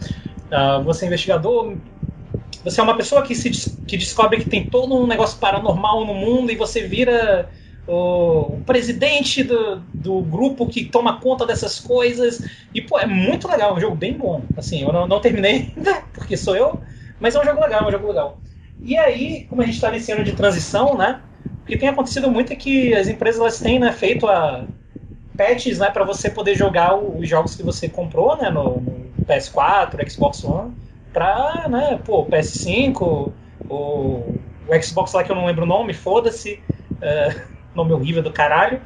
Uh, você é investigador, você é uma pessoa que, se, que descobre que tem todo um negócio paranormal no mundo e você vira o, o presidente do, do grupo que toma conta dessas coisas. E, pô, é muito legal, é um jogo bem bom. Assim, eu não, não terminei ainda, porque sou eu, mas é um jogo legal, é um jogo legal. E aí, como a gente está nesse ano de transição, né? O que tem acontecido muito é que as empresas elas têm né, feito a patches, né, para você poder jogar os jogos que você comprou, né, no, no PS4, Xbox One, pra, né, pô, PS5, o, o Xbox lá que eu não lembro o nome, foda-se, uh, nome horrível do caralho,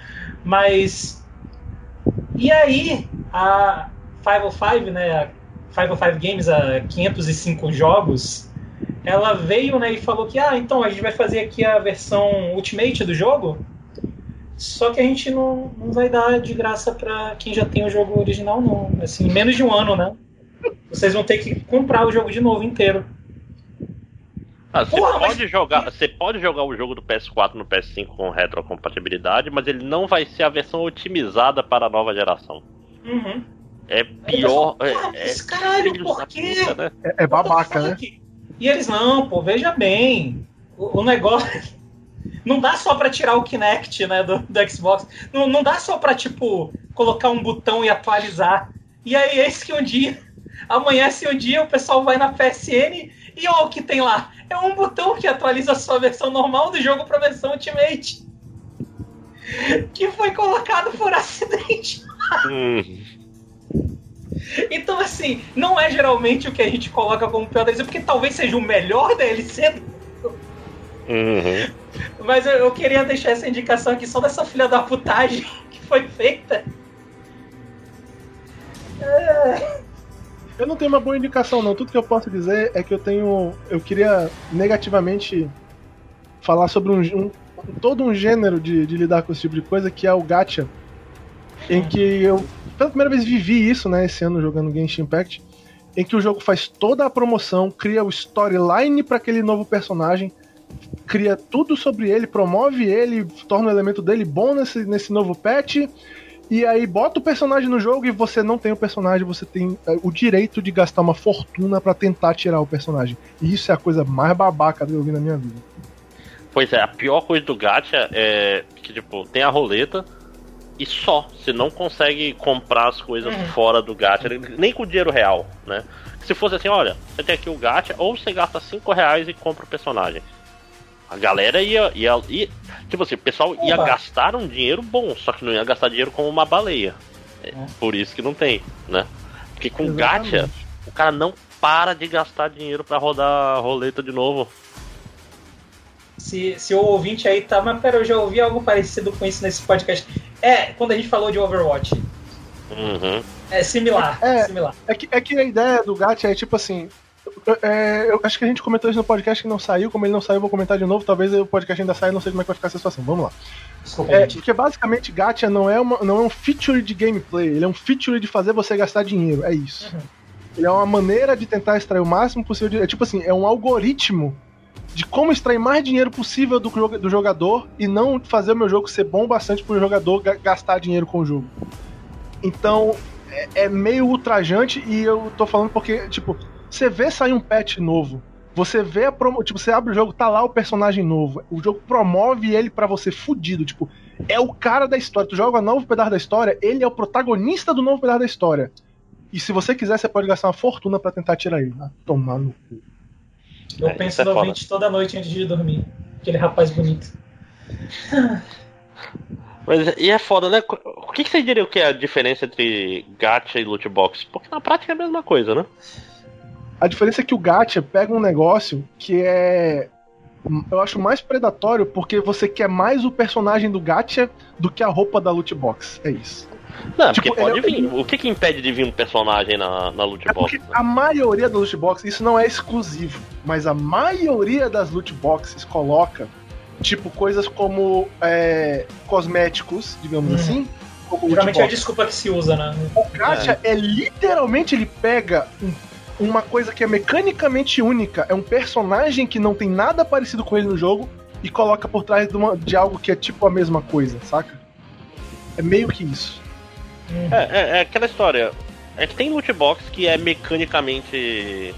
mas e aí a 505, né, a 505 Games, a 505 jogos, ela veio, né, e falou que, ah, então a gente vai fazer aqui a versão Ultimate do jogo, só que a gente não, não vai dar de graça para quem já tem o jogo original, não. Assim, menos de um ano, né? Vocês vão ter que comprar o jogo de novo inteiro. Ah, você, Porra, pode mas- jogar, você pode jogar o jogo do PS4 no PS5 com retrocompatibilidade, mas ele não vai ser a versão otimizada para a nova geração. Uhum. É pior. É, mas é caralho, por quê? puta, né? É, é babaca, né? E eles não, pô, veja bem. O, o negócio. Não dá só pra tirar o Kinect, né, do, do Xbox. Não, não dá só pra, tipo, colocar um botão e atualizar. E aí, eis que um dia. Amanhece um dia, o pessoal vai na PSN e ó o que tem lá. É um botão que atualiza a sua versão normal do jogo pra versão Ultimate. Que foi colocado por acidente. Hum, Então, assim, não é geralmente o que a gente coloca como pior DLC, porque talvez seja o melhor DLC uhum. Mas eu, eu queria deixar essa indicação aqui só dessa filha da putagem que foi feita. Eu não tenho uma boa indicação, não. Tudo que eu posso dizer é que eu tenho. Eu queria negativamente falar sobre um, um- todo um gênero de, de lidar com esse tipo de coisa, que é o gacha. Em que eu, pela primeira vez, vivi isso, né, esse ano jogando Genshin Impact. Em que o jogo faz toda a promoção, cria o storyline para aquele novo personagem, cria tudo sobre ele, promove ele, torna o elemento dele bom nesse, nesse novo patch. E aí bota o personagem no jogo e você não tem o personagem, você tem é, o direito de gastar uma fortuna pra tentar tirar o personagem. E isso é a coisa mais babaca que eu vi na minha vida. Pois é, a pior coisa do gacha é que, tipo, tem a roleta e só. Você não consegue comprar as coisas Uhum. fora do gacha, nem com dinheiro real, né? Se fosse assim, olha, você tem aqui o gacha, ou você gasta 5 reais e compra o personagem. A galera ia, ia, ia tipo assim, o pessoal ia gastar um dinheiro bom, só que não ia gastar dinheiro como uma baleia. É, Por isso que não tem, né? Porque com Exatamente. gacha, o cara não para de gastar dinheiro pra rodar a roleta de novo. Se, se o ouvinte aí tá, mas pera, eu já ouvi algo parecido com isso nesse podcast. É, quando a gente falou de Overwatch. Uhum. É similar, É. similar. É que, é que a ideia do gacha é tipo assim. É, eu acho que a gente comentou isso no podcast que não saiu, como ele não saiu, eu vou comentar de novo. Talvez o podcast ainda saia, não sei como é que vai ficar essa situação. Vamos lá. Desculpa, É, porque basicamente gacha não é, uma, não é um feature de gameplay, ele é um feature de fazer você gastar dinheiro, é isso. Uhum. Ele é uma maneira de tentar extrair o máximo possível de, É tipo assim, é um algoritmo de como extrair mais dinheiro possível do, do jogador e não fazer o meu jogo ser bom bastante pro jogador ga- gastar dinheiro com o jogo. Então, é, é meio ultrajante e eu tô falando porque, tipo, você vê sair um patch novo, você vê a promo, tipo, você abre o jogo, tá lá o personagem novo, o jogo promove ele pra você fudido, tipo, é o cara da história, tu joga um novo pedaço da história, ele é o protagonista do novo pedaço da história. E se você quiser, você pode gastar uma fortuna pra tentar tirar ele. Ah, tomar no cu. Eu É, penso é no ouvinte toda noite antes de dormir. Aquele rapaz bonito. Mas e é foda, né? O que, que você diria que é a diferença entre gacha e loot box? Porque na prática é a mesma coisa, né? A diferença é que o gacha pega um negócio que é. Eu acho mais predatório porque você quer mais o personagem do gacha do que a roupa da loot box. É isso. Não, Tipo, porque pode ele- vir. O que, que impede de vir um personagem na, na loot É box? porque a maioria das loot boxes, isso não é exclusivo, mas a maioria das loot boxes coloca, tipo, coisas como é, cosméticos, digamos Hum. assim. Geralmente é a desculpa que se usa, né? O gacha é. literalmente ele pega um- uma coisa que é mecanicamente única, é um personagem que não tem nada parecido com ele no jogo e coloca por trás de, uma- de algo que é tipo a mesma coisa, saca? É meio que isso. É, é, é aquela história. É que tem loot box que é mecanicamente.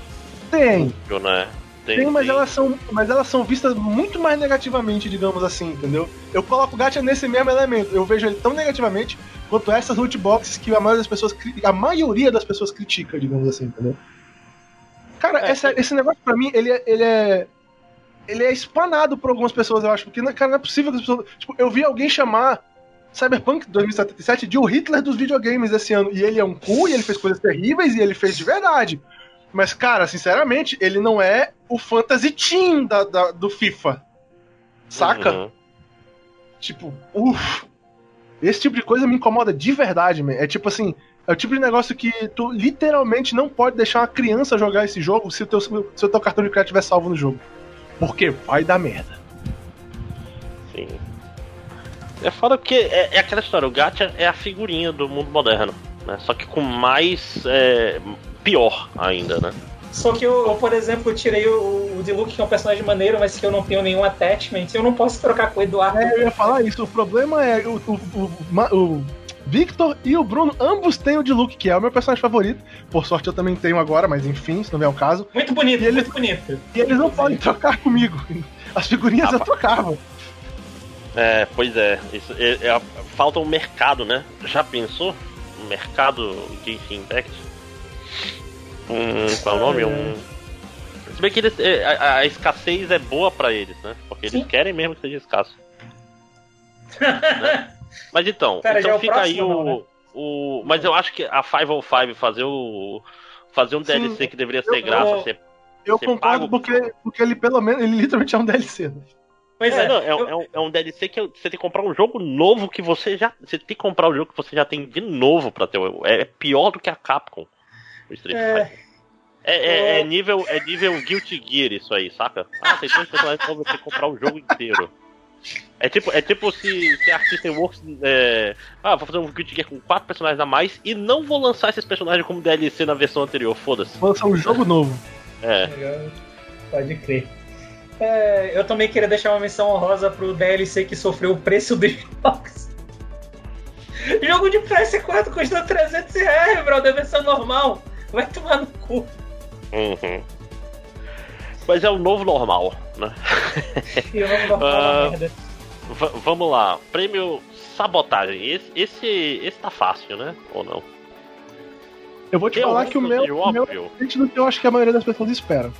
Tem, útil, né? tem, mas elas são, mas elas são vistas muito mais negativamente, digamos assim, entendeu? Eu coloco o gacha nesse mesmo elemento, eu vejo ele tão negativamente quanto essas loot boxes que a maioria das pessoas, a maioria das pessoas critica, digamos assim, entendeu? Cara, É, essa- esse negócio pra mim, ele é, ele é ele é espanado por algumas pessoas, eu acho, porque cara, não é possível que as pessoas, tipo, eu vi alguém chamar Cyberpunk 2077 de o Hitler dos videogames esse ano. E ele é um cu, e ele fez coisas terríveis, e ele fez de verdade. Mas, cara, sinceramente, ele não é o Fantasy Team da, da- do FIFA. Saca? Uhum. Tipo, uff. Esse tipo de coisa me incomoda de verdade, man. É tipo assim, é o tipo de negócio que tu literalmente não pode deixar uma criança jogar esse jogo se o teu, se o teu cartão de crédito estiver salvo no jogo. Porque vai dar merda. Sim. É foda porque é, é aquela história, o Gacha é a figurinha do mundo moderno, né? Só que com mais. é, pior ainda, né? Só que eu, eu, por exemplo, tirei o, o Diluc, que é um personagem maneiro, mas que eu não tenho nenhum attachment. Eu não posso trocar com o Eduardo. É, eu ia falar isso. O problema é o, o, o, o Victor e o Bruno, ambos têm o de Luke, que é o meu personagem favorito. Por sorte eu também tenho agora, mas enfim, se não vier o caso. Muito bonito, E ele- muito bonito. E eles não podem trocar comigo. As figurinhas eu trocava. É, pois é. Isso, é- é- falta um mercado, né? Já pensou? Um mercado Genshin Impact? Um, qual é o nome? Um. Se bem que eles, é, a, a escassez é boa pra eles, né? Porque eles Sim. querem mesmo que seja escasso. Né? Mas então, Pera, é então o fica aí próximo, o, não, né? o. Mas eu acho que a 505 fazer o. Fazer um Sim, DLC que deveria eu- ser graça, eu- ser Eu Você concordo paga- porque, porque ele pelo menos, ele literalmente é um DLC. né? Pois é, É, não, é, eu- é um, é um DLC que você tem que comprar um jogo novo que você já. Você tem que comprar o jogo que você já tem de novo pra ter. o- É pior do que a Capcom. O Street É. Fighter. É, é- é nível, é nível Guilty Gear isso aí, saca? Ah, tem dois personagens novos, você tem que comprar o jogo inteiro. É tipo, é tipo se, se a System Works. É, ah, vou fazer um Guilty Gear com quatro personagens a mais e não vou lançar esses personagens como DLC na versão anterior, foda-se. Vou lançar um jogo novo. É. Pode crer. É, eu também queria deixar uma menção honrosa pro DLC que sofreu o preço dos jogos. Jogo de PS4 custa 300 reais, brother, versão normal. Vai tomar no cu. Uhum. Mas é o novo normal, né? E eu não vou falar merda. Vamos lá, prêmio sabotagem. Esse, esse, esse tá fácil, né? Ou não? Eu vou te Eu falar que o meu, o meu é do que eu acho que a maioria das pessoas espera.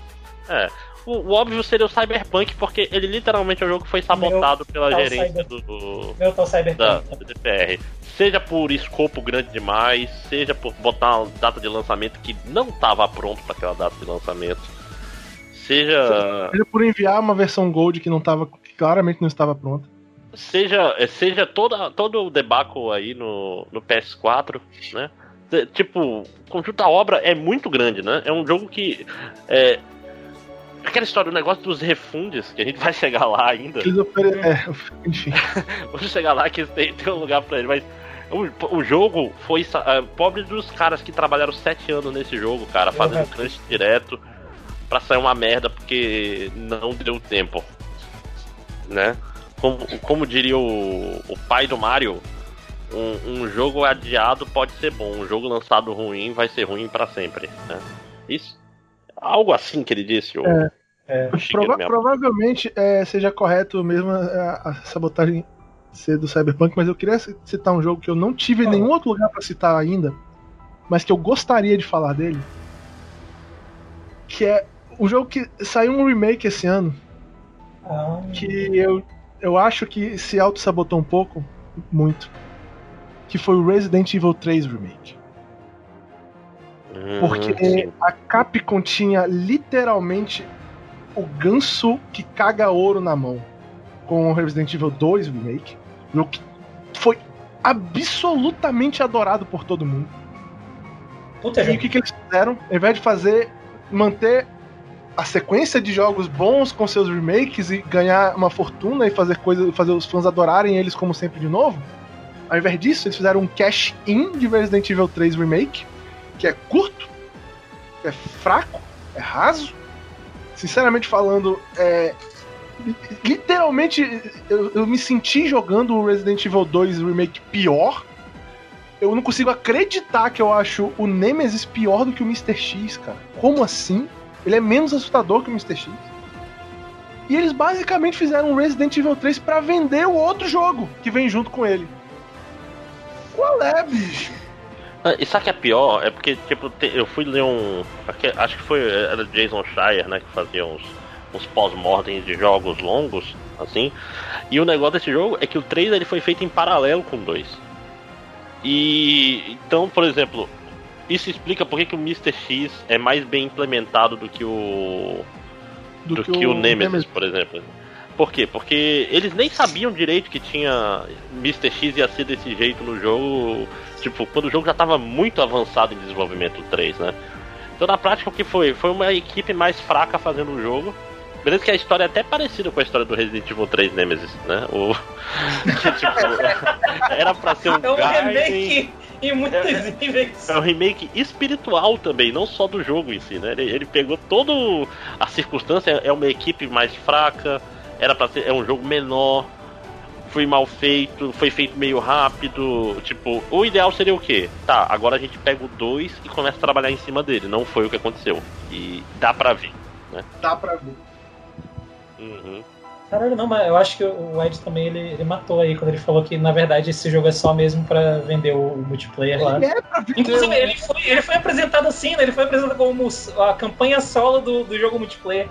É. O, o óbvio seria o Cyberpunk, porque ele literalmente é um jogo que foi sabotado pela tá o gerência Cyber- do, do- Meu tal da, Cyberpunk. do DPR. Seja por escopo grande demais, seja por botar uma data de lançamento que não estava pronto para aquela data de lançamento. Seja. Seja por enviar uma versão Gold que não tava, que claramente não estava pronta. seja seja toda, todo o debacle aí no, no PS4, né? Tipo, o conjunto da obra é muito grande, né? É um jogo que. É, aquela história, o negócio dos refundes, que a gente vai chegar lá ainda. Ofere... é, enfim. Vamos chegar lá que tem, tem um lugar pra ele, mas. O, o jogo foi. ah, pobre dos caras que trabalharam sete anos nesse jogo, cara, fazendo crunch direto pra sair uma merda porque não deu tempo. Né? Como, como diria o, o pai do Mario, um, um jogo adiado pode ser bom, um jogo lançado ruim vai ser ruim pra sempre. Né? Isso. Algo assim que ele disse, o, É. É. o Prova- provavelmente é, seja correto mesmo a, a sabotagem ser do Cyberpunk, mas eu queria citar um jogo que eu não tive em Ah. nenhum outro lugar pra citar ainda, mas que eu gostaria de falar dele. Que é um jogo que saiu um remake esse ano, Ah, que eu, eu acho que se auto-sabotou um pouco, muito. Que foi o Resident Evil 3 Remake. Hum, Porque sim. a Capcom tinha literalmente o ganso que caga ouro na mão com o Resident Evil 2 Remake. Jogo que foi absolutamente adorado por todo mundo. puta E o jogo. que, que eles fizeram? Ao invés de fazer, manter a sequência de jogos bons com seus remakes e ganhar uma fortuna e fazer coisa, fazer os fãs adorarem eles como sempre de novo, ao invés disso, eles fizeram um cash-in de Resident Evil 3 Remake, que é curto, é fraco, é raso. Sinceramente falando, é. Literalmente, eu, eu me senti jogando o Resident Evil 2 Remake pior. Eu não consigo acreditar que eu acho o Nemesis pior do que o Mr. X, cara. Como assim? Ele é menos assustador que o Mr. X. E eles basicamente fizeram um Resident Evil 3 pra vender o outro jogo que vem junto com ele. Qual é, bicho? Ah, E sabe o que é pior? É porque, tipo, eu fui ler um. Acho que foi. Era Jason Schreier, né? Que fazia uns, uns pós-mortem de jogos longos. assim. E o negócio desse jogo é que o 3 ele foi feito em paralelo com o 2. E então, por exemplo, isso explica por que, que o Mr. X é mais bem implementado do que o do, que, o Nemesis, por exemplo. Por quê? Porque eles nem sabiam direito que tinha Mr. X ia ser desse jeito no jogo, tipo, quando o jogo já estava muito avançado em desenvolvimento 3, né? Então na prática o que foi? Foi uma equipe mais fraca fazendo o jogo. Beleza que a história é até parecida com a história do Resident Evil 3 Nemesis, né? O... que, tipo, era pra ser um É um Gaiden- remake em muitos níveis. é um remake espiritual também, não só do jogo em si, né? Ele, ele pegou toda a circunstância, é uma equipe mais fraca, era para ser é um jogo menor, foi mal feito, foi feito meio rápido. Tipo, o ideal seria o quê? Tá, agora a gente pega o 2 e começa a trabalhar em cima dele. Não foi o que aconteceu. E dá pra ver. Dá pra ver. Uhum. Caralho, não, mas eu acho que o Ed também ele, ele matou aí quando ele falou que na verdade esse jogo é só mesmo pra vender o multiplayer lá. Ele é pra ver. Inclusive, ele foi, ele foi apresentado assim, né? Ele foi apresentado como a campanha solo do, do jogo multiplayer.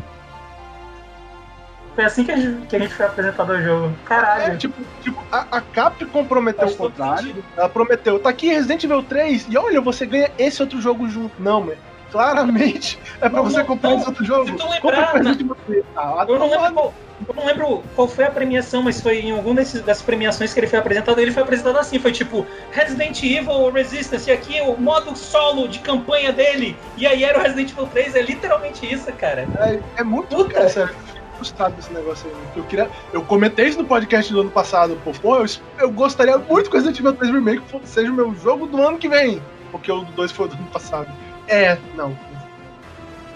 Foi assim que a gente, que a gente foi apresentado ao jogo. É, Caralho. tipo, tipo a, a Capcom prometeu o contrário. Ela prometeu, tá aqui Resident Evil 3 e olha, você ganha esse outro jogo junto. Não, mano. Claramente é pra Não, você comprar não. esse outro jogo. Se tu lembrar, 3. Ah, Eu não, lembro eu não lembro qual foi a premiação, mas foi em algum desses, das premiações que ele foi apresentado. Ele foi apresentado assim: foi tipo Resident Evil Resistance, e aqui o modo solo de campanha dele. E aí era o Resident Evil 3, é literalmente isso, cara. É, é muito. Puta. Cara, sério, eu fico frustrado desse negócio aí. Eu, queria, eu comentei isso no podcast do ano passado. Pô, pô eu, eu gostaria muito que o Resident Evil 3 Remake seja o meu jogo do ano que vem. Porque o do 2 foi o do ano passado. É, não.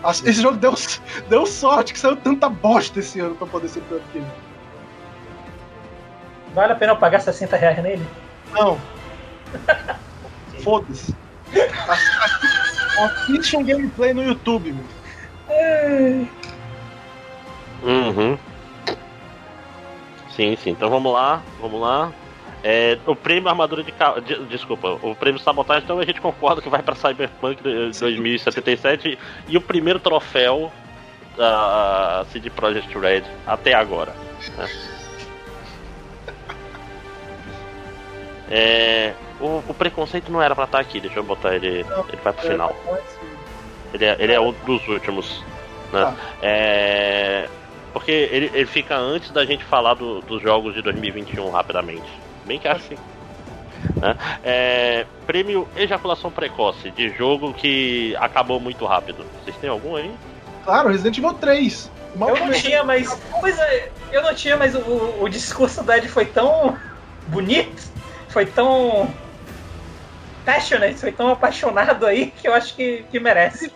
As- Esse jogo deu, deu sorte que saiu tanta bosta esse ano pra poder ser pior que ele. Vale a pena eu pagar 60 reais nele? Não. Foda-se. Assi- Assiste um gameplay no YouTube, meu. Uhum. Sim, sim. Então vamos lá, vamos lá. É, o prêmio armadura de de- desculpa, o prêmio sabotagem, então a gente concorda que vai pra Cyberpunk de- 2077 e o primeiro troféu da CD Projekt Red até agora. né? É, o, o preconceito não era pra estar aqui, deixa eu botar ele. Ele vai pro final. Ele é, ele é um dos últimos. Né? Tá. É, porque ele, ele fica antes da gente falar do- dos jogos de 2021 rapidamente. Bem que acho que. né? É, prêmio Ejaculação Precoce, de jogo que acabou muito rápido. Vocês têm algum aí? Claro, Resident Evil 3. Mal Eu não comecei- tinha, mas. Pois é, eu não tinha, mas o, o discurso da Ed foi tão bonito, foi tão. passionate, foi tão apaixonado aí que eu acho que, que merece.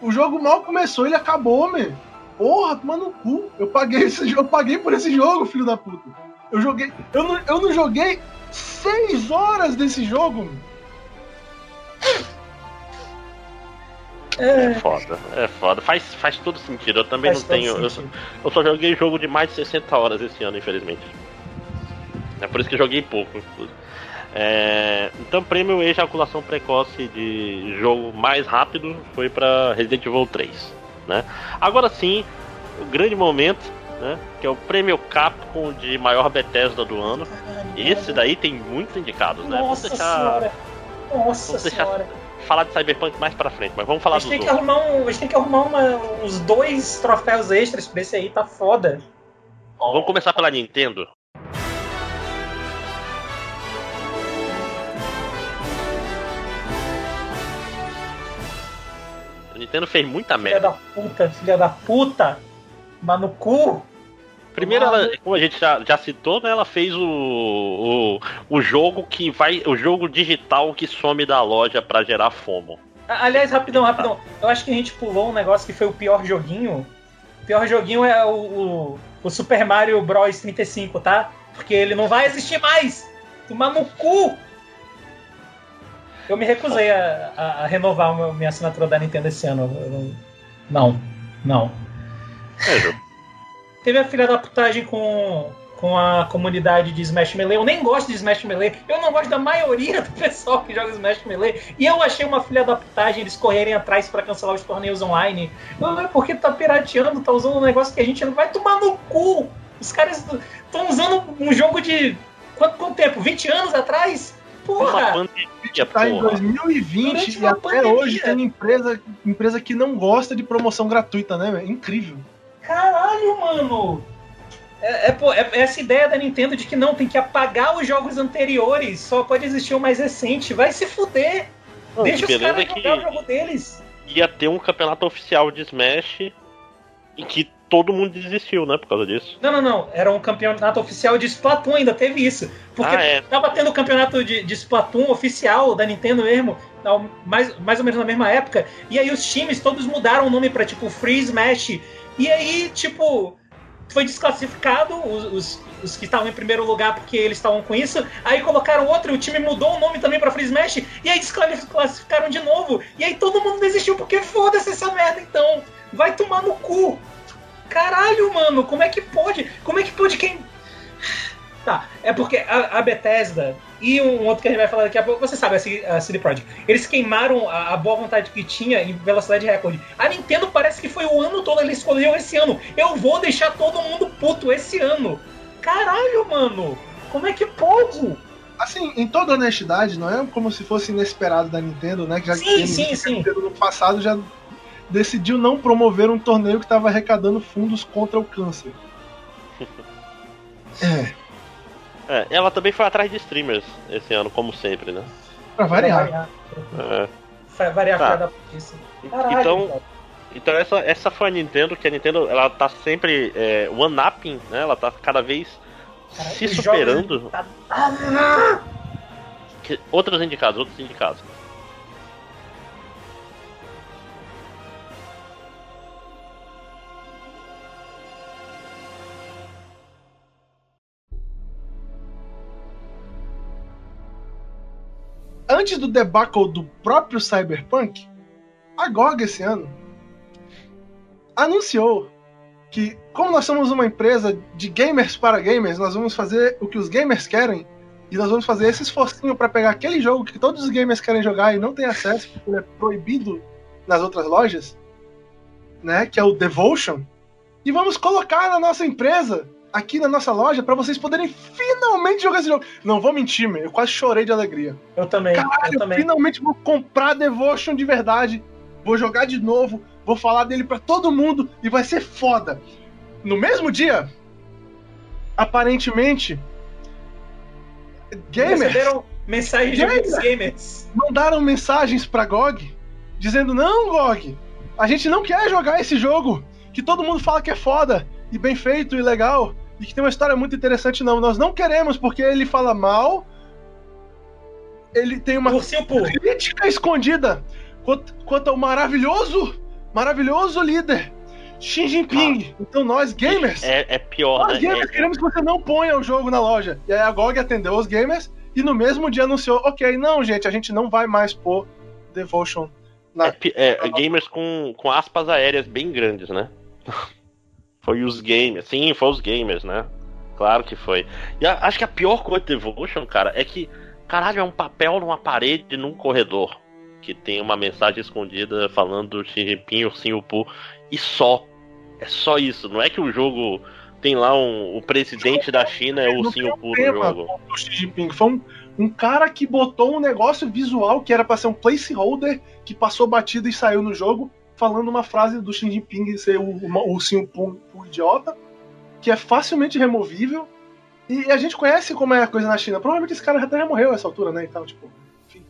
O jogo mal começou, ele acabou, meu. Porra, toma no cu. Eu paguei esse jogo, eu paguei por esse jogo, filho da puta. Eu joguei. Eu não, eu não joguei seis horas desse jogo. meu. É foda, é foda. Faz, faz todo sentido. Eu também Faz não tenho. Eu, sentido. eu só joguei jogo de mais de 60 horas esse ano, infelizmente. É por isso que eu joguei pouco, inclusive. É, então, prêmio ejaculação precoce de jogo mais rápido foi para Resident Evil 3. Né? Agora sim, o grande momento, né? Que é o prêmio Capcom de maior Bethesda do ano. Esse daí tem muitos indicados, né? Vamos Nossa deixar senhora. Nossa vamos deixar senhora. falar de Cyberpunk mais pra frente, mas vamos falar A dos gente, tem que arrumar um, a gente tem que arrumar uma- uns dois troféus extras pra esse aí, tá foda. Vamos começar pela Nintendo. A Nintendo fez muita Filha merda. da puta, filha da puta. Mas no cu. Primeiro, ela, como a gente já, já citou, né, ela fez o, o, o jogo que vai. O jogo digital que some da loja pra gerar FOMO. Aliás, rapidão, rapidão. Eu acho que a gente pulou um negócio que foi o pior joguinho. O pior joguinho é o, o, o Super Mario Bros 35, tá? Porque ele não vai existir mais. Tomar no cu. Eu me recusei a, a- a renovar a minha assinatura da Nintendo esse ano. Eu não- Não, não. É, jogo. Teve a filha da putagem com, com a comunidade de Smash Melee. Eu nem gosto de Smash Melee. Eu não gosto da maioria do pessoal que joga Smash Melee. E eu achei uma filha da putagem eles correrem atrás pra cancelar os torneios online. Não, é porque tá pirateando, tá usando um negócio que a gente não vai tomar no cu. Os caras estão usando um jogo de. Quanto, quanto tempo? 20 anos atrás? Uma Porra! pandemia, Tá em porra. 2020 Durante e uma até pandemia. hoje tem empresa, empresa que não gosta de promoção gratuita, né? Incrível. Caralho, mano! É, é, pô, é- é essa ideia da Nintendo de que não, tem que apagar os jogos anteriores, só pode existir o mais recente. Vai se fuder! Não, Deixa os caras que jogar o jogo deles. ia ter um campeonato oficial de Smash e que todo mundo desistiu, né, por causa disso. Não, não, não. Era um campeonato oficial de Splatoon, ainda teve isso. Porque Ah, é. tava tendo o campeonato de, de Splatoon oficial da Nintendo mesmo, ao- mais, mais ou menos na mesma época. E aí os times todos mudaram o nome pra tipo Free Smash. E aí, tipo, foi desclassificado os, os, os que estavam em primeiro lugar porque eles estavam com isso. Aí colocaram outro, e o time mudou o nome também pra Free Smash. E aí desclassificaram de novo. E aí todo mundo desistiu porque foda-se essa merda então. Vai tomar no cu. Caralho, mano, como é que pode? Como é que pode quem. Tá, é porque a, a Bethesda e um outro que a gente vai falar daqui a pouco, você sabe, a C- a CD Projekt, eles queimaram a, a boa vontade que tinha em velocidade recorde. A Nintendo parece que foi o ano todo, ele escolheu esse ano. Eu vou deixar todo mundo puto esse ano. Caralho, mano, como é que pode? Assim, em toda honestidade, não é como se fosse inesperado da Nintendo, né? Que já Sim, que sim, a sim. Nintendo no passado já decidiu não promover um torneio que estava arrecadando fundos contra o câncer. É, É, ela também foi atrás de streamers esse ano, como sempre, né? pra variar. Variar, É. Vai variar Tá. a da putice. Caralho, Então, cara. então essa, essa foi a Nintendo, que a Nintendo ela tá sempre é, one-upping, né? Ela tá cada vez Caralho, se superando. jogos- tá- Ah! Que- Outros indicados, outros indicados. Antes do debacle do próprio Cyberpunk, a GOG esse ano anunciou que, como nós somos uma empresa de gamers para gamers, nós vamos fazer o que os gamers querem e nós vamos fazer esse esforcinho para pegar aquele jogo que todos os gamers querem jogar e não tem acesso porque ele é proibido nas outras lojas, né? Que é o Devotion, e vamos colocar na nossa empresa, aqui na nossa loja, para vocês poderem finalmente jogar esse jogo. Não vou mentir, meu, eu quase chorei de alegria. Eu também, Caralho, eu também. finalmente vou comprar Devotion de verdade. Vou jogar de novo, vou falar dele pra todo mundo e vai ser foda. No mesmo dia, aparentemente, gamers Receberam mensagens de Gamers. muitos gamers. mandaram mensagens pra GOG dizendo: Não, GOG, a gente não quer jogar esse jogo que todo mundo fala que é foda e bem feito e legal e que tem uma história muito interessante. Não, nós não queremos porque ele fala mal. Ele tem uma crítica escondida quanto, quanto ao maravilhoso, maravilhoso líder Xi Jinping. Então nós gamers, É, é pior, nós né? gamers É- queremos que você não ponha o jogo na loja. E aí a GOG atendeu os gamers e no mesmo dia anunciou, ok, não, gente, a gente não vai mais pôr Devotion na É, é, é gamers com, com aspas aéreas bem grandes, né? foi os gamers. Sim, foi os gamers, né? Claro que foi. E a- acho que a pior coisa de Devotion, cara, é que, caralho, é um papel numa parede num corredor. Que tem uma mensagem escondida falando Xi Jinping, Ursinho Poo, e só. É só isso. Não é que o jogo tem lá um, o presidente da China é o Ursinho do tema jogo. do Xi Jinping. Foi um, um cara que botou um negócio visual que era pra ser um placeholder que passou batido e saiu no jogo, falando uma frase do Xi Jinping ser o, o ursinho Poo idiota, que é facilmente removível. E a gente conhece como é a coisa na China. Provavelmente esse cara até já morreu a essa altura, né? Então, tipo, enfim.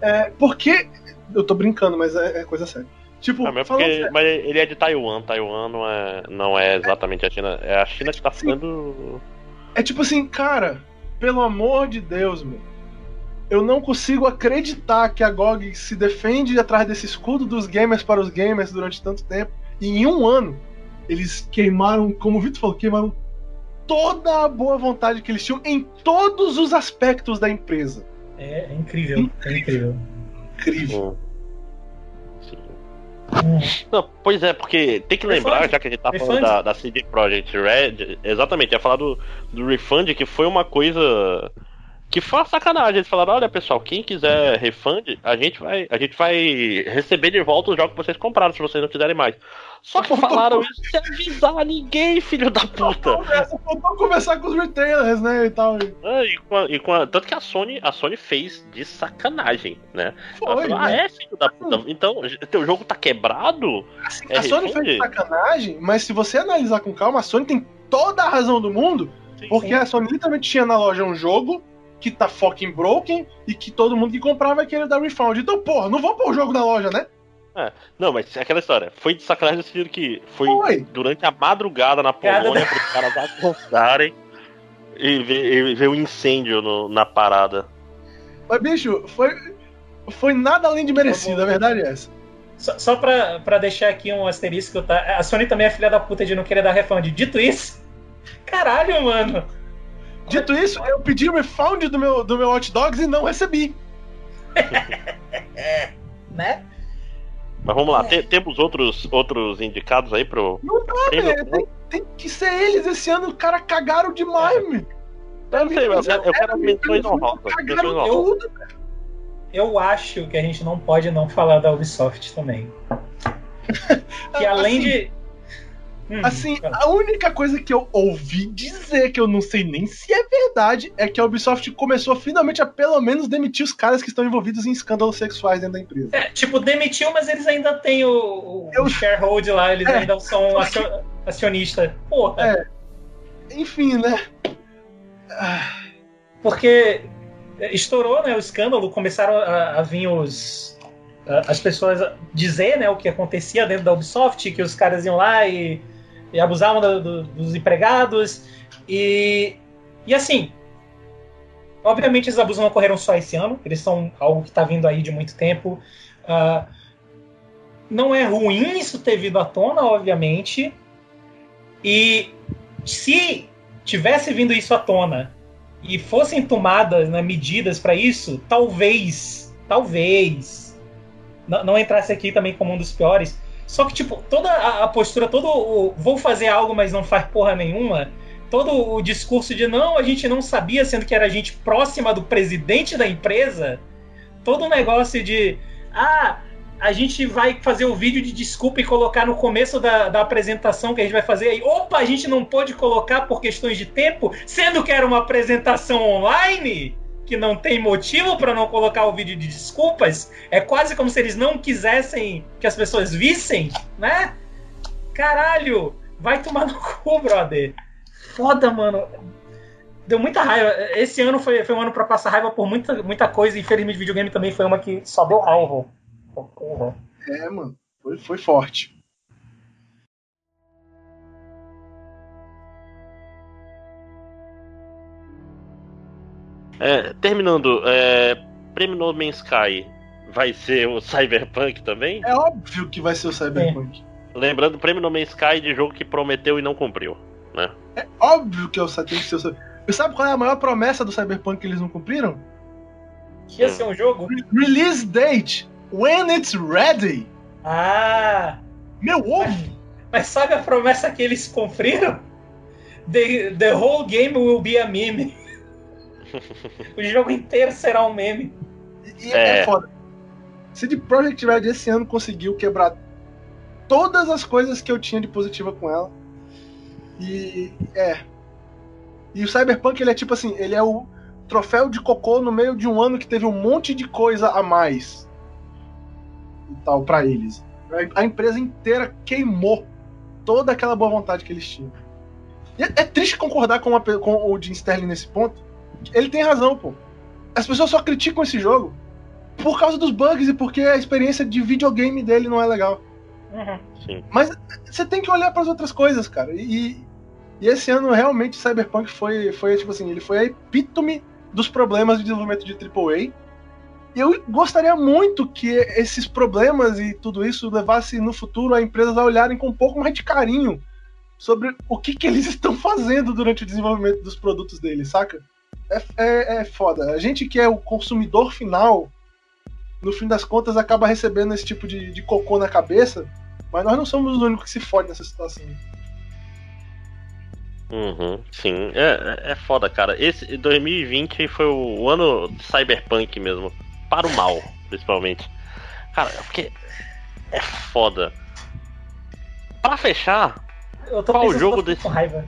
É, porque. Eu tô brincando, mas é, é coisa séria. Tipo, Ah, mas, falando porque- mas ele é de Taiwan. Taiwan não é, não é exatamente a China. É a China que tá ficando. É tipo assim, cara, pelo amor de Deus, meu. Eu não consigo acreditar que a GOG se defende atrás desse escudo dos gamers para os gamers durante tanto tempo. E em um ano, eles queimaram, como o Vitor falou, queimaram toda a boa vontade que eles tinham em todos os aspectos da empresa. É, é incrível, é incrível. Incrível. Sim. Hum. Não, pois é, porque tem que lembrar, Refund. já que a gente tá falando Refund. da, da CD Projekt Red, exatamente, ia falar do, do Refund, que foi uma coisa que foi uma sacanagem. Eles falaram, olha pessoal, quem quiser refund, a gente vai, a gente vai receber de volta os jogos que vocês compraram, se vocês não quiserem mais. Só que falaram isso sem avisar ninguém, filho da puta. Faltou conversar com os retailers, né? E tal. Ah, e com a- e com a- tanto que a Sony, a Sony fez de sacanagem, né? Foi, falou, ah, né? é, filho da puta. Então, teu jogo tá quebrado? Assim, É a Sony refund? fez de sacanagem, mas se você analisar com calma, a Sony tem toda a razão do mundo, porque a Sony literalmente tinha na loja um jogo que tá fucking broken e que todo mundo que comprava vai querer dar refund. Então, porra, não vou pôr o jogo na loja, né? Não, mas é aquela história. Foi de sacanagem sentido que foi Foi. durante a madrugada na Polônia pros caras acordarem e ver, e ver o incêndio no- na parada. Mas, bicho, foi, foi nada além de merecido, a verdade é essa. Só, só pra, pra deixar aqui um asterisco, tá? A Sony também é filha da puta de não querer dar refund. Dito isso, caralho, mano. Dito isso, eu pedi o refund do meu, do meu Hot Dogs e não recebi. Né? Mas vamos lá, te- temos outros, outros indicados aí pro Não dá, velho. Tem, tem que ser eles esse ano. Os caras cagaram demais, meu. Eu não sei, eu quero, eu quero menções honrosas. Menções Cagaram honrosas. tudo. Eu acho que a gente não pode não falar da Ubisoft também. Que além Assim, de. Hum, Assim, fala. a única coisa que eu ouvi dizer, que eu não sei nem se é verdade, é que a Ubisoft começou finalmente a pelo menos demitir os caras que estão envolvidos em escândalos sexuais dentro da empresa. É, tipo, demitiu, mas eles ainda têm o, o, Eu- sharehold lá, eles É. ainda são acio- acionista. Porra, É. Enfim, né? porque estourou né, o escândalo, começaram a, a vir os. as pessoas dizer né, o que acontecia dentro da Ubisoft, que os caras iam lá e, e abusavam do- do- dos empregados. E, e assim, obviamente esses abusos não ocorreram só esse ano, eles são algo que está vindo aí de muito tempo. Ah, não é ruim isso ter vindo à tona, obviamente. E se tivesse vindo isso à tona e fossem tomadas né, medidas para isso, talvez, talvez, não entrasse aqui também como um dos piores. Só que, tipo, toda a, a postura, todo o vou fazer algo, mas não faz porra nenhuma, todo o discurso de não, a gente não sabia, sendo que era gente próxima do presidente da empresa, todo o negócio de ah, a gente vai fazer o vídeo de desculpa e colocar no começo da, da apresentação que a gente vai fazer aí. Opa, a gente não pôde colocar por questões de tempo, sendo que era uma apresentação online que não tem motivo para não colocar o vídeo de desculpas. É quase como se eles não quisessem que as pessoas vissem, né? Caralho, vai tomar no cu, brother. Foda, mano. Deu muita raiva. Esse ano foi, foi um ano pra passar raiva por muita, muita coisa. E infelizmente, videogame também foi uma que só deu raiva. Porra. É, mano. Foi, foi forte. É, terminando, é, prêmio No Man's Sky vai ser o Cyberpunk também? É óbvio que vai ser o Cyberpunk. Lembrando, prêmio No Man's Sky de jogo que prometeu e não cumpriu. É óbvio que é o tem que ser o Cyberpunk. E sabe qual é a maior promessa do Cyberpunk que eles não cumpriram? Que ia ser um jogo? Release date. When it's ready. Ah! Meu ovo! Mas sabe a promessa que eles cumpriram? The, the whole game will be a meme. O jogo inteiro será um meme. E é. É. foda. CD Projekt Red esse ano conseguiu quebrar todas as coisas que eu tinha de positiva com ela. E é. E o Cyberpunk ele é tipo assim, ele é o troféu de cocô no meio de um ano que teve um monte de coisa a mais. E tal para eles. A empresa inteira queimou toda aquela boa vontade que eles tinham. E é, é triste concordar com, uma com o Jim Sterling nesse ponto. Ele tem razão, pô. As pessoas só criticam esse jogo por causa dos bugs e porque a experiência de videogame dele não é legal. Uhum. Sim. Mas você tem que olhar para as outras coisas, cara. E, e esse ano realmente Cyberpunk foi, foi tipo assim, ele foi a epítome dos problemas de desenvolvimento de AAA. E eu gostaria muito que esses problemas e tudo isso levasse no futuro a empresas a olharem com um pouco mais de carinho sobre o que, que eles estão fazendo durante o desenvolvimento dos produtos deles, saca? É, é, é foda. A gente que é o consumidor final, no fim das contas, acaba recebendo esse tipo de, de cocô na cabeça, mas nós não somos os únicos que se fodem nessa situação. Uhum, sim, é, é foda, cara. Esse 2020 foi o ano de Cyberpunk mesmo. Para o mal, principalmente. Cara, porque é foda. Pra fechar, Eu tô Qual pensando jogo tô desse- com raiva.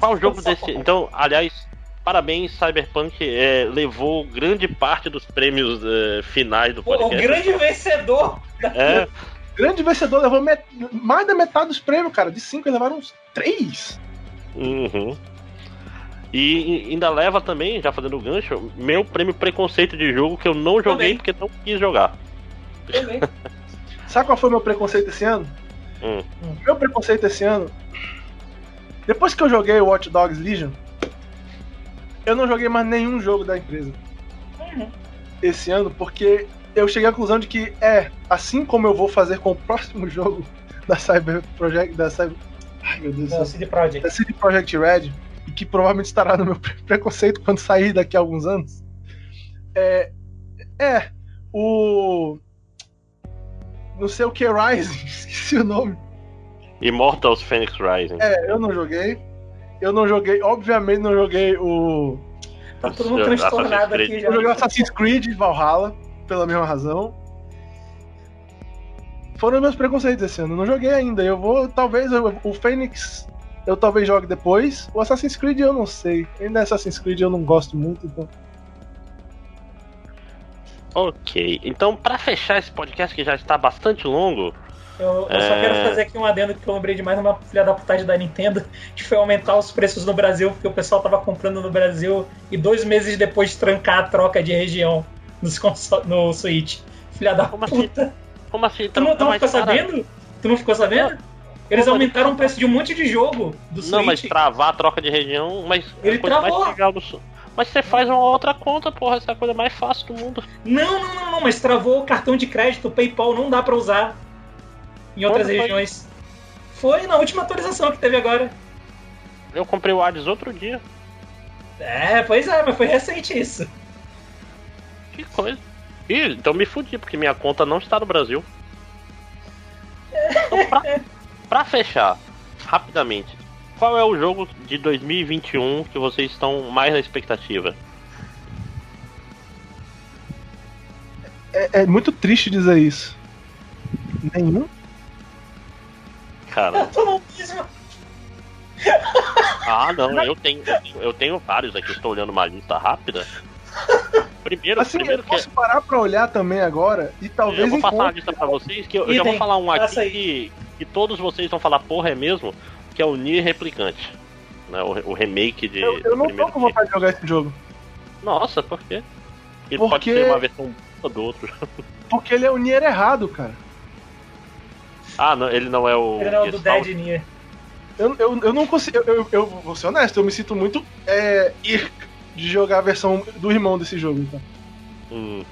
qual jogo Só- desse. Então, aliás, parabéns, Cyberpunk é, levou grande parte dos prêmios é, finais do Pô, o podcast. grande vencedor. É, Grande vencedor levou met- mais da metade dos prêmios, cara. De cinco, eles levaram uns três. Uhum. E ainda leva também, já fazendo o gancho, meu prêmio preconceito de jogo que eu não joguei Também. porque não quis jogar. Também. Sabe qual foi o meu preconceito esse ano? Hum. Meu preconceito esse ano. Depois que eu joguei o Watch Dogs Legion, eu não joguei mais nenhum jogo da empresa Uhum. esse ano, porque eu cheguei à conclusão de que é assim como eu vou fazer com o próximo jogo da Cyber Project. Da Cyber. Ai meu Deus do Da céu. CD Projekt. Da CD Projekt Red, e que provavelmente estará no meu pre- preconceito quando sair daqui a alguns anos. É. É. O. Não sei o que Rising, esqueci o nome. Immortals Phoenix Rising. É, eu não joguei. Eu não joguei, obviamente não joguei o. Tá todo mundo transtornado aqui já. Eu joguei o Assassin's Creed Valhalla, pela mesma razão. Foram meus preconceitos esse ano. eu Não joguei ainda. Eu vou, talvez, eu- o Phoenix eu talvez jogue depois. O Assassin's Creed eu não sei. Ainda Assassin's Creed eu não gosto muito, então. Ok, então pra fechar esse podcast que já está bastante longo, Eu, eu só É. quero fazer aqui um adendo que eu lembrei de mais uma filha da putagem da Nintendo, que foi aumentar os preços no Brasil, porque o pessoal tava comprando no Brasil e dois meses depois trancar a troca de região nos no Switch. Filha da Como assim? puta. como assim? Tu não, tu não mas, ficou sabendo? Tu não ficou sabendo? Eles Não, aumentaram o preço de um monte de jogo do Switch. Não, mas travar a troca de região, mas Ele a coisa mais travou. legal do. Mas você faz uma outra conta, porra, essa é a coisa mais fácil do mundo. Não, não, não, não, mas travou o cartão de crédito, o PayPal não dá pra usar em outras Quando foi? regiões. Foi na última atualização que teve agora. Eu comprei o Hades outro dia. É, pois é, mas foi recente isso. Que coisa. Ih, então me fudi, porque minha conta não está no Brasil. Então, pra, pra fechar, rapidamente, qual é o jogo de 2021 que vocês estão mais na expectativa? É, é muito triste dizer isso. Nenhum? Cara, Eu tô no mesmo. ah não, eu tenho, eu tenho, eu tenho vários aqui, estou olhando uma lista rápida. Primeiro, Assim, primeiro eu que posso parar pra olhar também agora e talvez eu vou passar a lista pra vocês, que eu, eu já vou falar um aqui que, que todos vocês vão falar, porra, é mesmo? Que é o Nier Replicante. Né, o, o remake de. Eu, eu não tô com vontade de jogar esse jogo. Nossa, por quê? Ele Porque- pode ser uma versão do outro. Porque ele é o Nier errado, cara. Ah, não, ele não é o. Ele não é o do. Dead Nier. Eu, eu, eu não consigo. Eu, eu, eu vou ser honesto, eu me sinto muito é, irk de jogar a versão do irmão desse jogo. Então. Hum.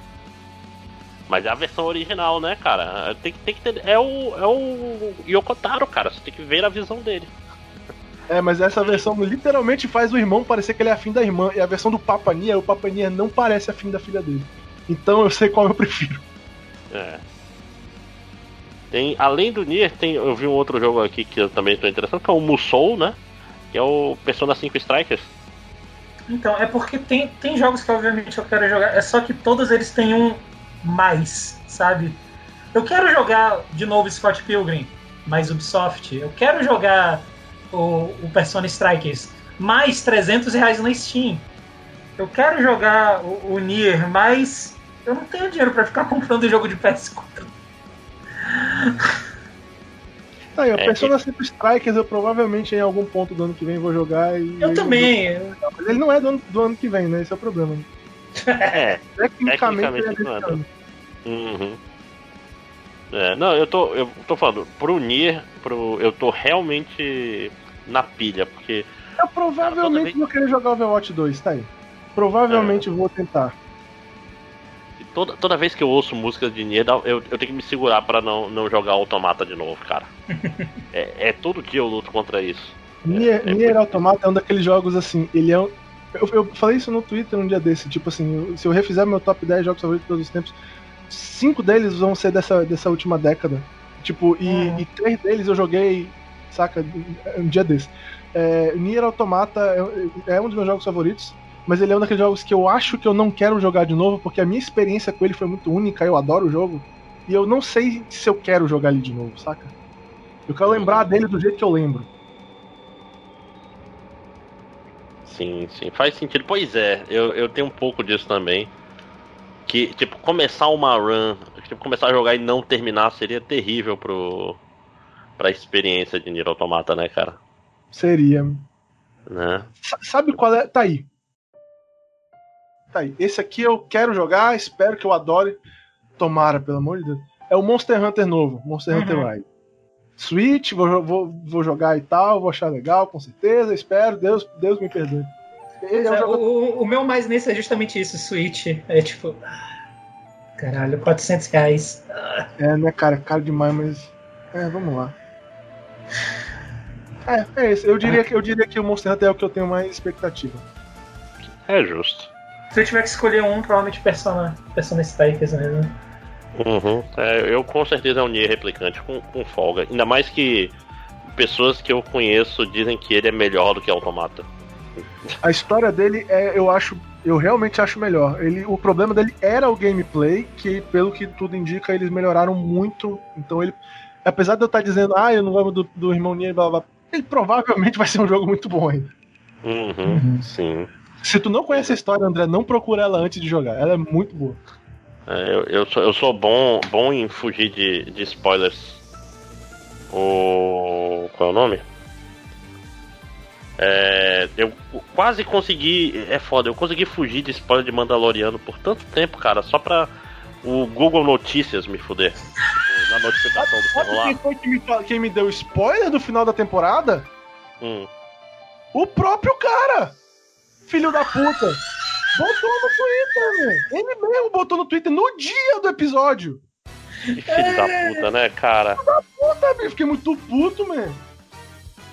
Mas é a versão original, né, cara? Tem, que- tem que ter. É o. É o Yokotaro, cara. Você tem que ver a visão dele. É, mas essa versão literalmente faz o irmão parecer que ele é afim da irmã. E a versão do Papa Nier, o Papa Nier não parece afim da filha dele. Então eu sei qual eu prefiro. É. Tem, além do Nier, tem, eu vi um outro jogo aqui que eu também estou interessado, que é o Musou, né? Que é o Persona 5 Strikers. Então, é porque tem, tem jogos que obviamente eu quero jogar, é só que todos eles têm um mais, sabe? Eu quero jogar de novo Scott Pilgrim, mais Ubisoft. Eu quero jogar o, o Persona Strikers, mais 300 reais na Steam. Eu quero jogar o, o Nier, mas eu não tenho dinheiro pra ficar comprando jogo de PS4. Aí, ó, É, Persona 5 Strikers eu provavelmente em algum ponto do ano que vem vou jogar. E Eu também. Mas ele não é do ano, do ano que vem, né? Esse é o problema. É. Tecnicamente, Tecnicamente é não é ano. Uhum. É, não, eu tô, eu tô falando, pro Nier, pro, eu tô realmente na pilha, porque Eu provavelmente vez- vou querer jogar Overwatch 2, tá aí. Provavelmente vou tentar. Toda, toda vez que eu ouço música de Nier, eu, eu tenho que me segurar pra não, não jogar Automata de novo, cara. é, é todo dia eu luto contra isso. Nier, é Nier muito- Automata é um daqueles jogos assim, ele é um. Eu, eu falei isso no Twitter um dia desse, tipo assim, eu- se eu refizer meu top 10 jogos favoritos de todos os tempos, cinco deles vão ser dessa, dessa última década. Tipo, e, Uhum. e três deles eu joguei saca? Um dia desse. É, Nier Automata é, é um dos meus jogos favoritos, mas ele é um daqueles jogos que eu acho que eu não quero jogar de novo, porque a minha experiência com ele foi muito única, eu adoro o jogo, e eu não sei se eu quero jogar ele de novo, saca? Eu quero lembrar dele do jeito que eu lembro. Sim, sim, faz sentido. Pois é, eu, eu tenho um pouco disso também. Que, tipo, começar uma run, tipo, começar a jogar e não terminar seria terrível pro, pra experiência de Nier Automata, né, cara? Seria. Né? Sa- Sabe qual é? Tá aí. Tá aí. Esse aqui eu quero jogar, espero que eu adore. Tomara, pelo amor de Deus. É o Monster Hunter novo, Monster Uhum. Hunter Rise. Switch, vou, vou, vou jogar e tal, vou achar legal, com certeza. Espero, Deus, Deus me perdoe. É um É, jogo- o, o meu mais nesse é justamente isso, Switch. É tipo. Caralho, 400 reais. É, né, cara? Caro demais, mas. É, vamos lá. É, é isso. Eu diria, que, eu diria que o Monster Hunter é o que eu tenho mais expectativa. É justo. Se eu tiver que escolher um, provavelmente Persona, Persona Strikers mesmo. Uhum. É, eu com certeza é um Nier replicante com, com folga. Ainda mais que pessoas que eu conheço dizem que ele é melhor do que Automata. A história dele é, eu acho, eu realmente acho melhor. Ele, o problema dele era o gameplay, que pelo que tudo indica eles melhoraram muito. Então ele, apesar de eu estar dizendo, ah, eu não gosto do, do irmão Nier, blá, blá, blá, ele provavelmente vai ser um jogo muito bom ainda. Uhum. Sim. Se tu não conhece a história, André, não procura ela antes de jogar. Ela é muito boa. É, eu, eu sou, eu sou bom, bom em fugir de, de spoilers. O. Qual é o nome? É, eu quase consegui. É foda, eu consegui fugir de spoiler de Mandaloriano por tanto tempo, cara, só pra o Google Notícias me fuder. Na notificação do Sabe quem celular. foi que me, quem me deu spoiler do final da temporada? Hum. O próprio cara! Filho da puta! Botou no Twitter, meu! Ele mesmo botou no Twitter no dia do episódio! Que filho da puta, né, cara? Puta, bicho, fiquei muito puto, mano!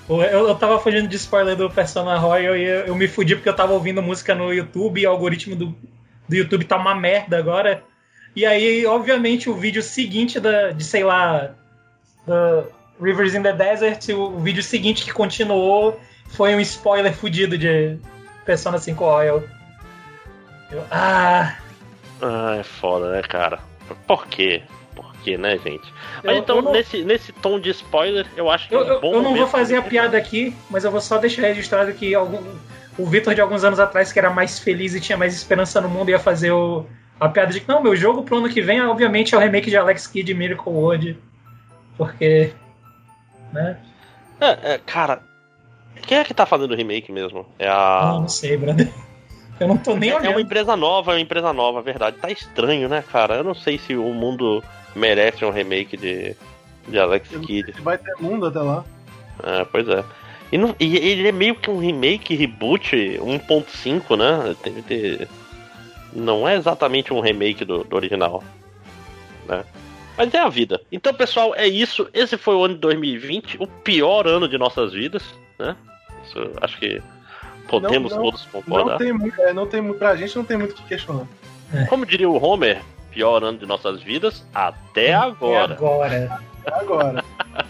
Eu, eu tava fugindo de spoiler do Persona Royal e eu, eu me fudi porque eu tava ouvindo música no YouTube e o algoritmo do, do YouTube tá uma merda agora. E aí, obviamente, o vídeo seguinte da, de, sei lá, da Rivers in the Desert, o vídeo seguinte que continuou foi um spoiler fudido de Persona 5 Royal. Eu, ah, Ah, é foda, né, cara? Por quê? Por quê, né, gente? Mas Eu- então, eu não- nesse, nesse tom de spoiler, eu acho que Eu, é um bom eu não vou fazer a piada aqui, mas eu vou só deixar registrado que algum, o Vitor de alguns anos atrás, que era mais feliz e tinha mais esperança no mundo, ia fazer o, a piada de que não, meu jogo pro ano que vem, obviamente, é o remake de Alex Kidd e Miracle World. Porque. Né? É, é, cara, quem é que tá fazendo o remake mesmo? É a. não sei, brother. Eu não tô nem É olhando. uma empresa nova, é uma empresa nova, verdade. Tá estranho, né, cara? Eu não sei se o mundo merece um remake de, de Alex Kidd. Vai ter mundo até lá. É, pois é. E, não- e ele é meio que um remake, reboot 1.5, né? Tem, tem- não é exatamente um remake do, do original. Né? Mas é a vida. Então, pessoal, é isso. Esse foi o ano de 2020, o pior ano de nossas vidas, né? Isso, acho que podemos Não, não, todos Não concordar. tem muito, é, não tem muito, pra gente não tem muito o que questionar. Como diria o Homer, pior ano de nossas vidas até agora. É agora. Agora.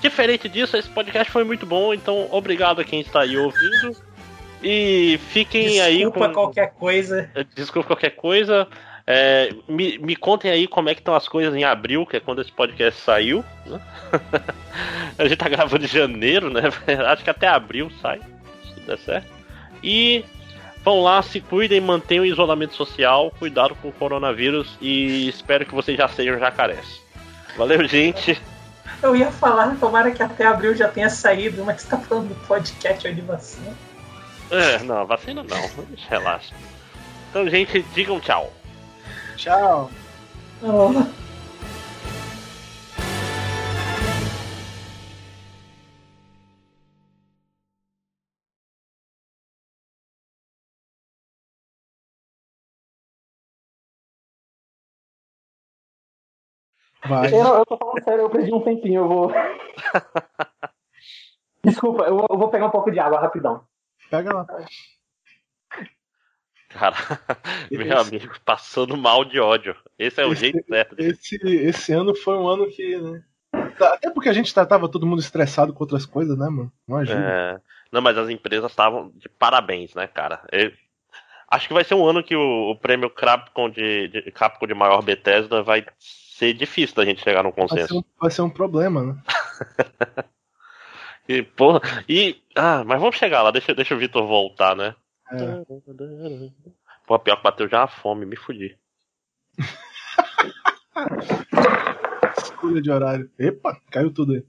Diferente disso, esse podcast foi muito bom, então obrigado a quem está aí ouvindo. E fiquem aí Desculpa com. qualquer coisa. Desculpa qualquer coisa. É, me, me contem aí como é que estão as coisas em abril, que é quando esse podcast saiu. né? a gente tá gravando em janeiro, né? Acho que até abril sai, se tudo der certo. E vão lá, se cuidem, mantenham o isolamento social, cuidado com o coronavírus e espero que vocês já sejam jacarés. Valeu, gente. Eu ia falar, tomara que até abril já tenha saído, mas você tá falando do podcast de vacina. É, não, vacina não, relaxa. Então, gente, digam tchau. Tchau. Oh. Vai. Eu, eu tô falando sério, eu perdi um tempinho, eu vou. Desculpa, eu vou pegar um pouco de água rapidão. Pega lá. Cara, meu amigo, passando mal de ódio. Esse é o Esse- jeito certo. Esse, esse ano foi um ano que, né? Até porque a gente tratava todo mundo estressado com outras coisas, né, mano? Não ajuda. É, não, mas as empresas estavam de parabéns, né, cara? Eu- acho que vai ser um ano que o, o prêmio Capcom de, de, Capcom de maior Bethesda vai ser difícil da gente chegar num Vai ser, consenso. um, vai ser um problema, né? E, porra, e. Ah, mas vamos chegar lá, deixa, deixa o Vitor voltar, né? Pô, pior que bateu já a fome, me fudi. Escolha de horário. Epa, caiu tudo aí.